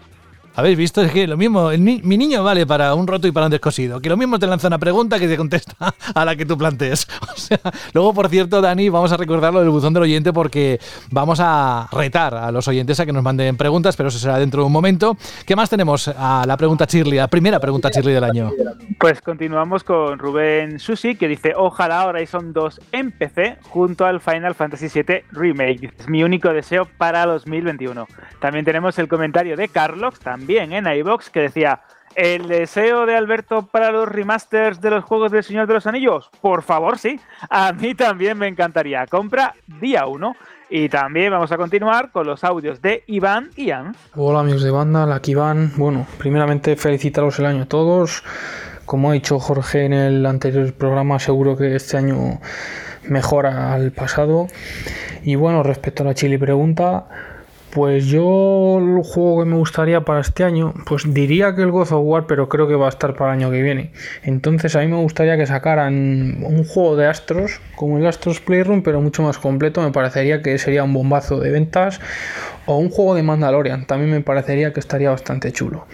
C: ¿Habéis visto? Es que lo mismo, ni- mi niño vale para un roto y para un descosido. Que lo mismo te lanza una pregunta que te contesta *laughs* a la que tú plantees. *laughs* O sea, luego, por cierto, Dani, vamos a recordarlo del buzón del oyente porque vamos a retar a los oyentes a que nos manden preguntas, pero eso será dentro de un momento. ¿Qué más tenemos? A la pregunta Shirley, la primera pregunta Shirley del año.
F: Pues continuamos con Rubén Susi que dice ojalá Horizon 2 en PC junto al Final Fantasy VII Remake. Es mi único deseo para 2021. También tenemos el comentario de Carlos, también en iBox, que decía el deseo de Alberto para los remasters de los juegos del Señor de los Anillos. Por favor, sí. A mí también me encantaría. Compra día 1. Y también vamos a continuar con los audios de Iván y Ian.
K: Hola amigos de banda, la Iván. Bueno, primeramente felicitaros el año a todos. Como ha dicho Jorge en el anterior programa, seguro que este año mejora al pasado. Y bueno, respecto a la Chile pregunta, pues yo el juego que me gustaría para este año, pues diría que el God of War, pero creo que va a estar para el año que viene. Entonces a mí me gustaría que sacaran un juego de Astros, como el Astros Playroom, pero mucho más completo. Me parecería que sería un bombazo de ventas. O un juego de Mandalorian, también me parecería que estaría bastante chulo.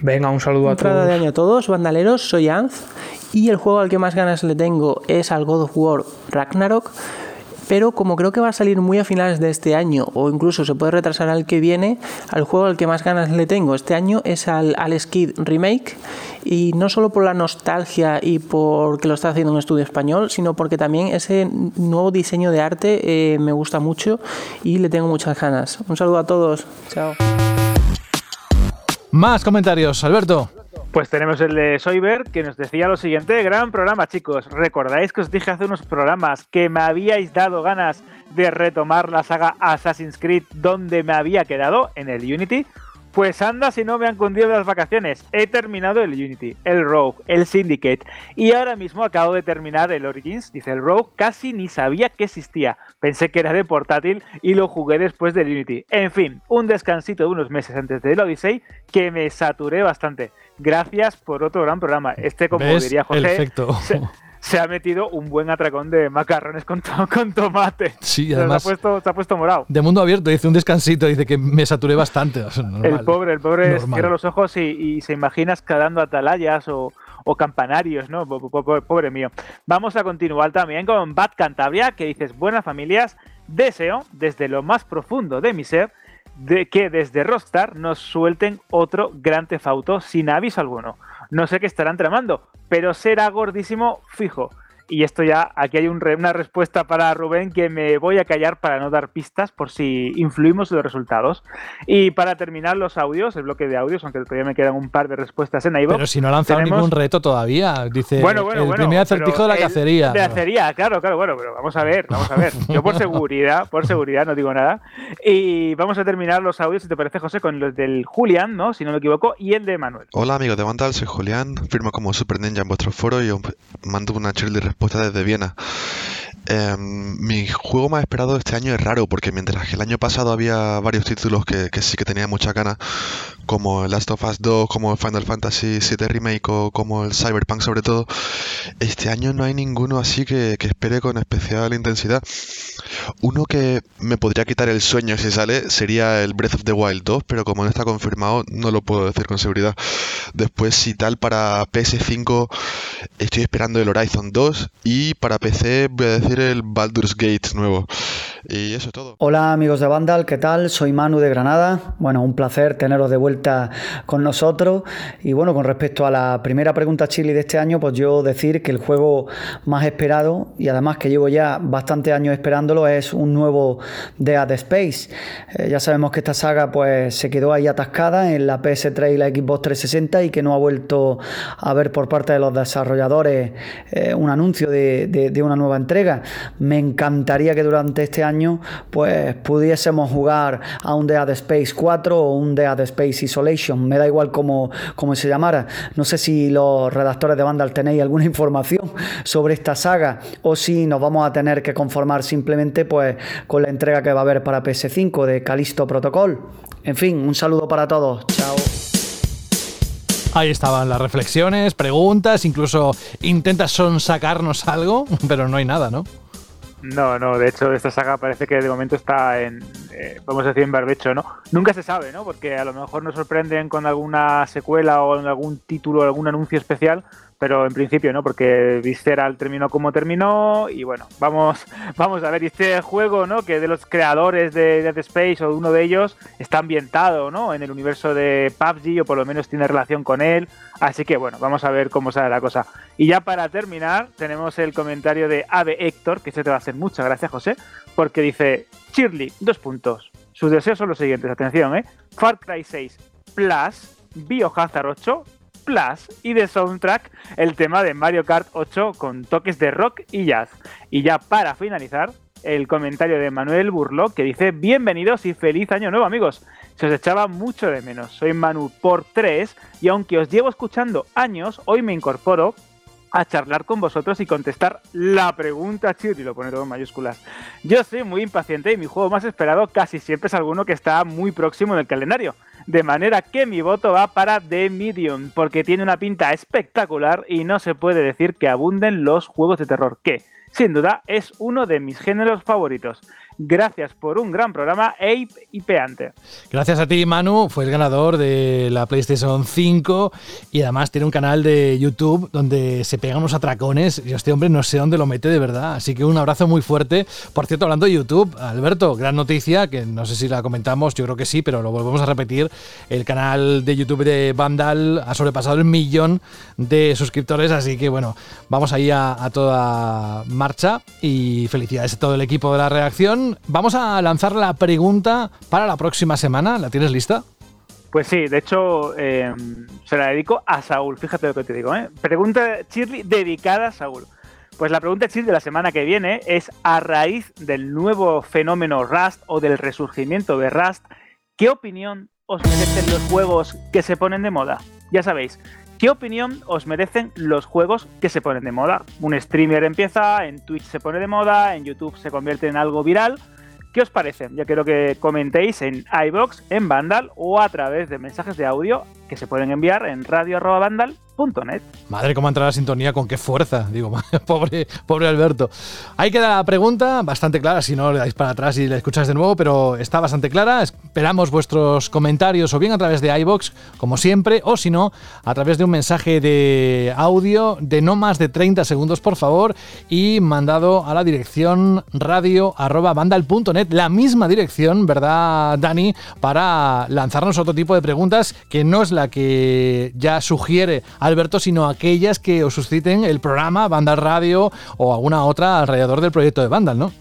K: Venga, un saludo a
L: Entrada de
K: todos.
L: año a todos, bandaleros, soy Anz y el juego al que más ganas le tengo es al God of War Ragnarok. Pero como creo que va a salir muy a finales de este año o incluso se puede retrasar al que viene, al juego al que más ganas le tengo este año es al Alex Kidd Remake. Y no solo por la nostalgia y porque lo está haciendo un estudio español, sino porque también ese nuevo diseño de arte eh, me gusta mucho y le tengo muchas ganas. Un saludo a todos. Chao.
C: Más comentarios, Alberto.
F: Pues tenemos el de Soyber que nos decía lo siguiente, gran programa chicos, ¿recordáis que os dije hace unos programas que me habíais dado ganas de retomar la saga Assassin's Creed donde me había quedado, en el Unity? Pues anda si no me han cundido las vacaciones, he terminado el Unity, el Rogue, el Syndicate y ahora mismo acabo de terminar el Origins, dice el Rogue, casi ni sabía que existía, pensé que era de portátil y lo jugué después del Unity. En fin, un descansito de unos meses antes del Odyssey que me saturé bastante. Gracias por otro gran programa. Este, como
C: ¿Ves?
F: diría José,
C: efecto.
F: se, se ha metido un buen atracón de macarrones con, to- con tomate.
C: Sí,
F: Se,
C: además-
F: ha puesto, se ha puesto morado.
C: De mundo abierto, dice un descansito, dice que me saturé bastante. o sea, normal.
F: El pobre, el pobre
C: Normal.
F: cierra los ojos y, y se imagina escalando atalayas o, o campanarios, ¿no? Po- po- po- Pobre mío. Vamos a continuar también con Bad Cantabria, que dices, buenas familias, deseo desde lo más profundo de mi ser de que desde Rockstar nos suelten otro Gran Theft Auto sin aviso alguno. No sé qué estarán tramando, pero será gordísimo fijo. Y esto ya, aquí hay un re- una respuesta para Rubén que me voy a callar para no dar pistas por si influimos en los resultados. Y para terminar los audios, el bloque de audios, aunque todavía me quedan un par de respuestas en iVoox.
C: Pero si no ha lanzado
F: tenemos-
C: ningún reto todavía. Dice
F: Bueno, bueno,
C: el
F: bueno,
C: primer acertijo de la cacería.
F: De cacería, claro, claro, bueno, pero vamos a ver, vamos a ver. Yo por seguridad, por seguridad no digo nada. Y vamos a terminar los audios, si te parece, José, con los del Julián, ¿no? Si no me equivoco, y el de Manuel.
M: Hola amigos de Vandal, soy Julián, firmo como Super Ninja en vuestro foro y os mando una chirly respuesta desde Viena. Em, mi juego más esperado este año es raro porque mientras que el año pasado había varios títulos que, que sí que tenía mucha gana, como Last of Us 2, como Final Fantasy VII Remake o como el Cyberpunk sobre todo, este año no hay ninguno así que, que espere con especial intensidad. Uno que me podría quitar el sueño si sale sería el Breath of the Wild 2, pero como no está confirmado, no lo puedo decir con seguridad. Después, si tal, para PS5 estoy esperando el Horizon 2 y para PC voy a decir el Baldur's Gate nuevo. Y eso es todo.
N: Hola amigos de Vandal, ¿qué tal? Soy Manu de Granada. Bueno, un placer teneros de vuelta con nosotros. Y bueno, con respecto a la primera pregunta Chile de este año, pues yo decir que el juego más esperado y además que llevo ya bastante años esperándolo es un nuevo Dead Space. Eh, ya sabemos que esta saga pues se quedó ahí atascada en la PS3 y la Xbox 360 y que no ha vuelto a ver por parte de los desarrolladores eh, un anuncio de- de una nueva entrega. Me encantaría que durante este año pues pudiésemos jugar a un Dead Space 4 o un Dead Space Isolation. Me da igual cómo, cómo se llamara. No sé si los redactores de Vandal tenéis alguna *laughs* información sobre esta saga o si nos vamos a tener que conformar simplemente pues con la entrega que va a haber para PS5 de Callisto Protocol. En fin, un saludo para todos. Chao.
C: Ahí estaban las reflexiones, preguntas, incluso intentas sonsacarnos algo, *laughs* pero no hay nada, ¿no?
F: No, no, de hecho esta saga parece que de momento está en, eh, vamos a decir, en barbecho, ¿no? Nunca se sabe, ¿no? Porque a lo mejor nos sorprenden con alguna secuela o algún título, algún anuncio especial, pero en principio, ¿no? Porque Visceral terminó como terminó y bueno, vamos, *laughs* vamos a ver, este juego, ¿no? Que de los creadores de Dead Space o uno de ellos está ambientado, ¿no? En el universo de PUBG o por lo menos tiene relación con él, así que bueno, vamos a ver cómo sale la cosa. Y ya para terminar, tenemos el comentario de Ave Héctor, que se te va a hacer muchas gracias, José, porque dice, Shirley, dos puntos. Sus deseos son los siguientes, atención, ¿eh? Far Cry 6 Plus, Biohazard 8 Y de soundtrack el tema de Mario Kart 8 con toques de rock y jazz. Y ya para finalizar, el comentario de Manuel Burlock que dice, bienvenidos y feliz año nuevo amigos. Se os echaba mucho de menos. Soy Manu por 3 y aunque os llevo escuchando años, hoy me incorporo a charlar con vosotros y contestar la pregunta Chirri, lo pone todo en mayúsculas. Yo soy muy impaciente y mi juego más esperado casi siempre es alguno que está muy próximo en el calendario. De manera que mi voto va para The Medium, porque tiene una pinta espectacular y no se puede decir que abunden los juegos de terror, que, sin duda, es uno de mis géneros favoritos. Gracias por un gran programa, y Peante.
C: Gracias a ti, Manu. Fue el ganador de la PlayStation 5 y además tiene un canal de YouTube donde se pegan unos atracones y este hombre no sé dónde lo mete de verdad. Así que un abrazo muy fuerte. Por cierto, hablando de YouTube, Alberto, gran noticia, que no sé si la comentamos, yo creo que sí, pero lo volvemos a repetir. El canal de YouTube de Vandal ha sobrepasado el millón de suscriptores, así que bueno, vamos ahí a, a toda marcha y felicidades a todo el equipo de la reacción. Vamos a lanzar la pregunta para la próxima semana. ¿La tienes lista?
F: Pues sí, de hecho, eh, se la dedico a Saúl. Fíjate lo que te digo, ¿eh? Pregunta Shirley dedicada a Saúl. Pues la pregunta Shirley de la semana que viene es a raíz del nuevo fenómeno Rust o del resurgimiento de Rust, ¿qué opinión os merecen los juegos que se ponen de moda? Ya sabéis, ¿qué opinión os merecen los juegos que se ponen de moda? Un streamer empieza, en Twitch se pone de moda, en YouTube se convierte en algo viral. ¿Qué os parece? Ya quiero que comentéis en iBox, en Vandal o a través de mensajes de audio que se pueden enviar en radio.vandal.net.
C: Madre, cómo entra la sintonía, con qué fuerza. Digo, *laughs* pobre, pobre Alberto. Ahí queda la pregunta, bastante clara, si no le dais para atrás y la escucháis de nuevo, pero está bastante clara. Esperamos vuestros comentarios o bien a través de iBox, como siempre, o si no, a través de un mensaje de audio de no más de 30 segundos, por favor, y mandado a la dirección radio.vandal.net, la misma dirección, ¿verdad, Dani? Para lanzarnos otro tipo de preguntas que no es la la que ya sugiere Alberto, sino aquellas que os susciten el programa, Vandal Radio o alguna otra alrededor del proyecto de Vandal, ¿no?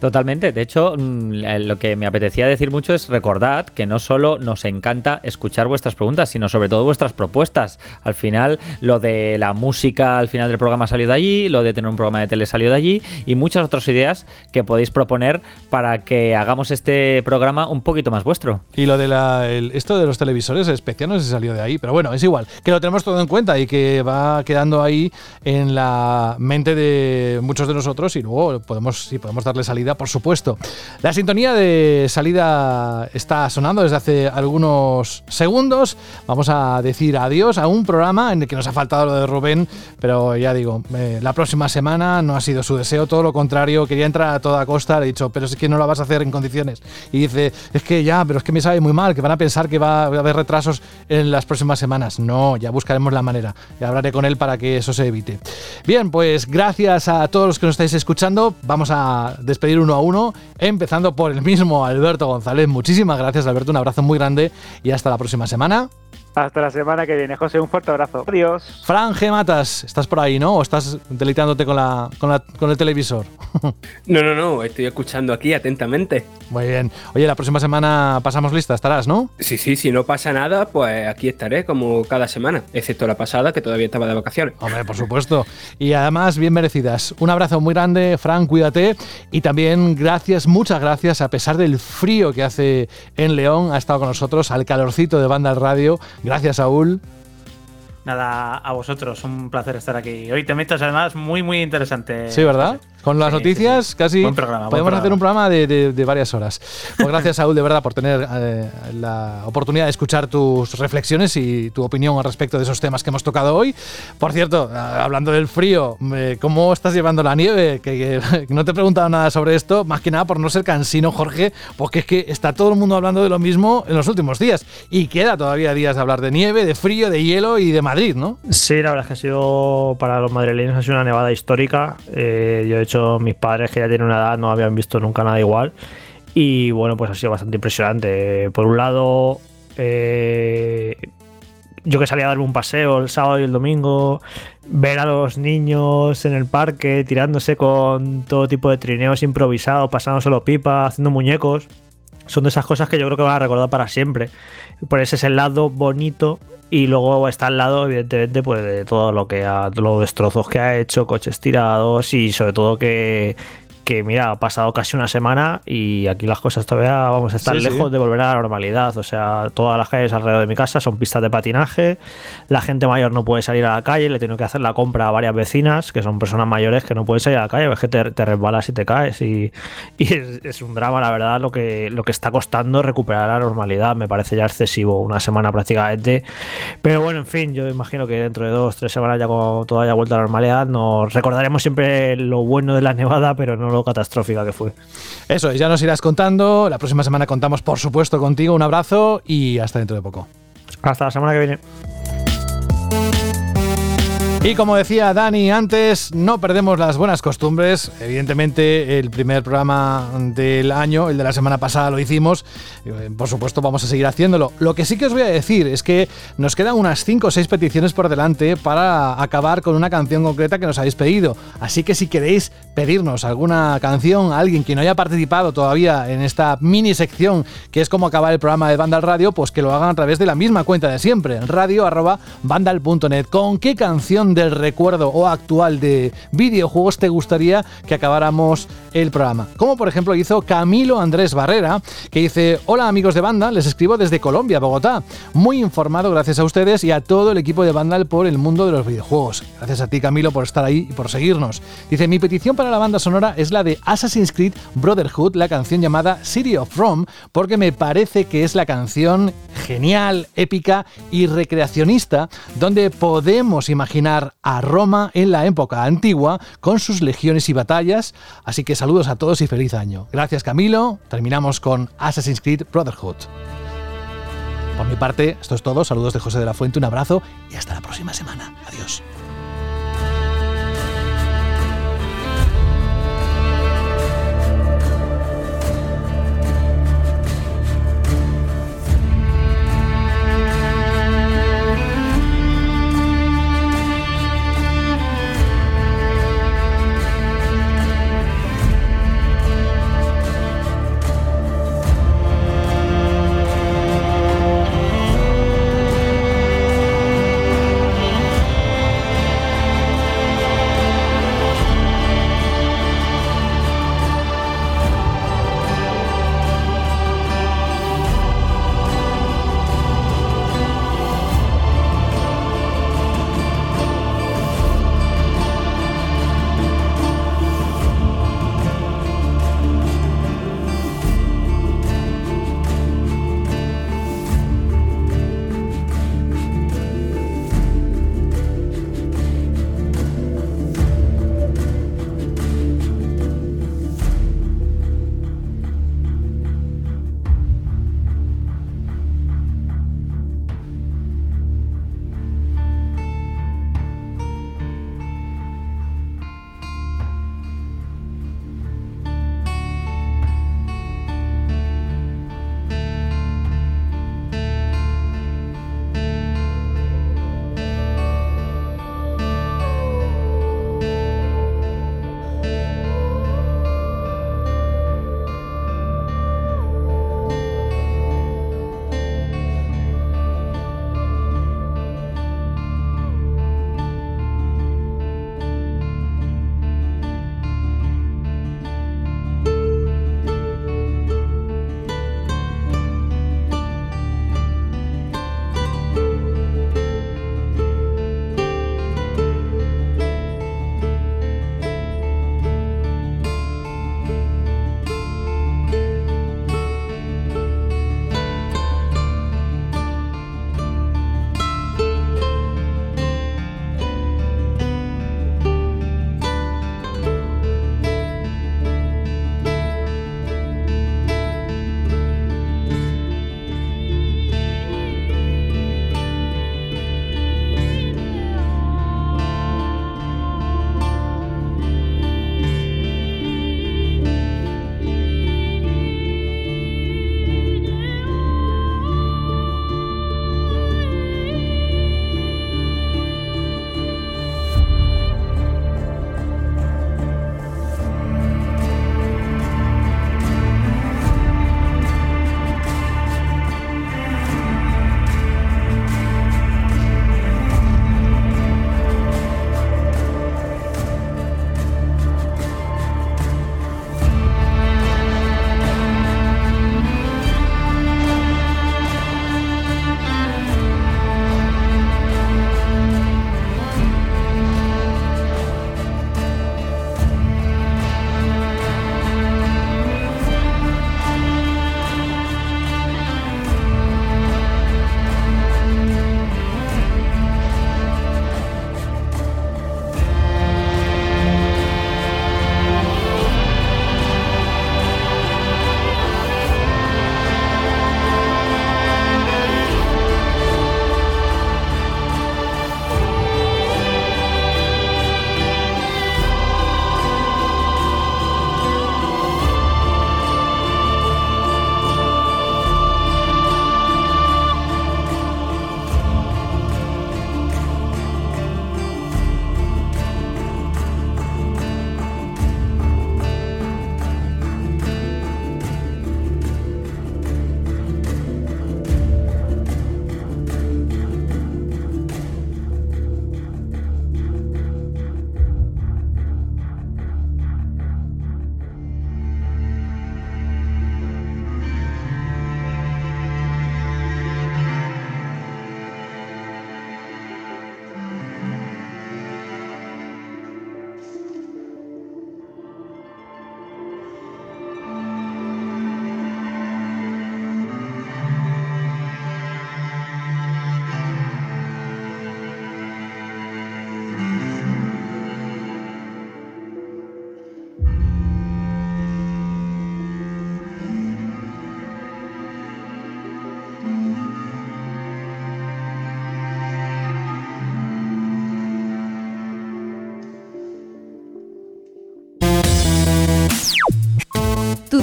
H: Totalmente. De hecho, mm, lo que me apetecía decir mucho es recordad que no solo nos encanta escuchar vuestras preguntas, sino sobre todo vuestras propuestas. Al final, lo de la música al final del programa salió de allí, lo de tener un programa de tele salió de allí y muchas otras ideas que podéis proponer para que hagamos este programa un poquito más vuestro.
C: Y lo de la, el- esto de los televisores especiales si salió de ahí, pero bueno, es igual, que lo tenemos todo en cuenta y que va quedando ahí en la mente de muchos de nosotros y luego podemos, sí, podemos darle salida, por supuesto. La sintonía de salida está sonando desde hace algunos segundos. Vamos a decir adiós a un programa en el que nos ha faltado lo de Rubén, pero ya digo, eh, la próxima semana no ha sido su deseo, todo lo contrario, quería entrar a toda costa, le he dicho, pero es que no la vas a hacer en condiciones. Y dice, es que ya, pero es que me sabe muy mal, que van a pensar que va a haber retrasos en las próximas semanas. No, ya buscaremos la manera. Y hablaré con él para que eso se evite. Bien, pues gracias a todos los que nos estáis escuchando. Vamos a despedir uno a uno, empezando por el mismo Alberto González. Muchísimas gracias, Alberto. Un abrazo muy grande y hasta la próxima semana.
F: Hasta la semana que viene, José. Un fuerte abrazo. Adiós.
C: Fran G. Matas, ¿estás por ahí, no? ¿O estás deleitándote con, la, con, la- con el televisor? *laughs*
G: No, no, no, estoy escuchando aquí atentamente.
C: Muy bien. Oye, la próxima semana pasamos lista, estarás, ¿no?
G: Sí, sí, si no pasa nada, pues aquí estaré como cada semana, excepto la pasada que todavía estaba de vacaciones.
C: Hombre, por supuesto. Y además, bien merecidas. Un abrazo muy grande, Fran, cuídate. Y también gracias, muchas gracias, a pesar del frío que hace en León, ha estado con nosotros al calorcito de Banda al Radio. Gracias, Saúl.
D: Nada, a vosotros, un placer estar aquí. Hoy te metes además muy, muy interesante.
C: Sí, ¿verdad? Con las
D: Sí,
C: noticias,
D: sí, sí.
C: casi
D: programa,
C: podemos hacer un programa de, de- de varias horas. Pues gracias, Saúl, de verdad, por tener eh, la oportunidad de escuchar tus reflexiones y tu opinión al respecto de esos temas que hemos tocado hoy. Por cierto, ah, hablando del frío, ¿cómo estás llevando la nieve? Que, que *laughs* no te he preguntado nada sobre esto, más que nada por no ser cansino, Jorge, porque es que está todo el mundo hablando de lo mismo en los últimos días. Y queda todavía días de hablar de nieve, de frío, de hielo y de Madrid, ¿no?
E: Sí, la verdad es que ha sido para los madrileños ha sido una nevada histórica. Eh, yo, de hecho, mis padres que ya tienen una edad no habían visto nunca nada igual. Y bueno, pues ha sido bastante impresionante. Por un lado, eh, yo que salía a darme un paseo el sábado y el domingo, ver a los niños en el parque tirándose con todo tipo de trineos improvisados, pasándoselo pipa, haciendo muñecos. Son de esas cosas que yo creo que van a recordar para siempre. Por ese es el lado bonito y luego está al lado, evidentemente, pues de todo lo que ha, los destrozos que ha hecho, coches tirados y sobre todo que, que mira, ha pasado casi una semana y aquí las cosas todavía vamos a estar
C: Sí, sí.
E: lejos de volver a la normalidad. O sea, todas las calles alrededor de mi casa son pistas de patinaje, la gente mayor no puede salir a la calle, le tengo que hacer la compra a varias vecinas, que son personas mayores que no pueden salir a la calle, es que te, te resbalas y te caes. Y, y es, es un drama, la verdad, lo que, lo que está costando recuperar la normalidad. Me parece ya excesivo, una semana prácticamente. Pero bueno, en fin, yo imagino que dentro de dos, tres semanas ya con todo haya vuelto a la normalidad, nos recordaremos siempre lo bueno de la *laughs* nevada, pero no lo catastrófica que fue.
C: Eso es, ya nos irás contando. La próxima semana contamos, por supuesto, contigo. Un abrazo y hasta dentro de poco.
E: Hasta la semana que viene.
C: Y como decía Dani antes, no perdemos las buenas costumbres. Evidentemente, el primer programa del año, el de la semana pasada, lo hicimos. Eh, Por supuesto, vamos a seguir haciéndolo. Lo que sí que os voy a decir es que nos quedan unas 5 o 6 peticiones por delante para acabar con una canción concreta que nos habéis pedido. Así que si queréis pedirnos alguna canción alguien que no haya participado todavía en esta mini sección que es como acabar el programa de Vandal Radio, pues que lo hagan a través de la misma cuenta de siempre, radio@vandal.net. ¿Con qué canción del recuerdo o actual de videojuegos te gustaría que acabáramos el programa? Como por ejemplo hizo Camilo Andrés Barrera, que dice, hola amigos de Vandal, les escribo desde Colombia, Bogotá. Muy informado gracias a ustedes y a todo el equipo de Vandal por el mundo de los videojuegos. Gracias a ti Camilo por estar ahí y por seguirnos. Dice, mi petición para la banda sonora es la de Assassin's Creed Brotherhood, la canción llamada City of Rome, porque me parece que es la canción genial, épica y recreacionista, donde podemos imaginar a Roma en la época antigua con sus legiones y batallas. Así que saludos a todos y feliz año. Gracias Camilo. Terminamos con Assassin's Creed Brotherhood. Por mi parte, esto es todo. Saludos de José de la Fuente, un abrazo y hasta la próxima semana. Adiós.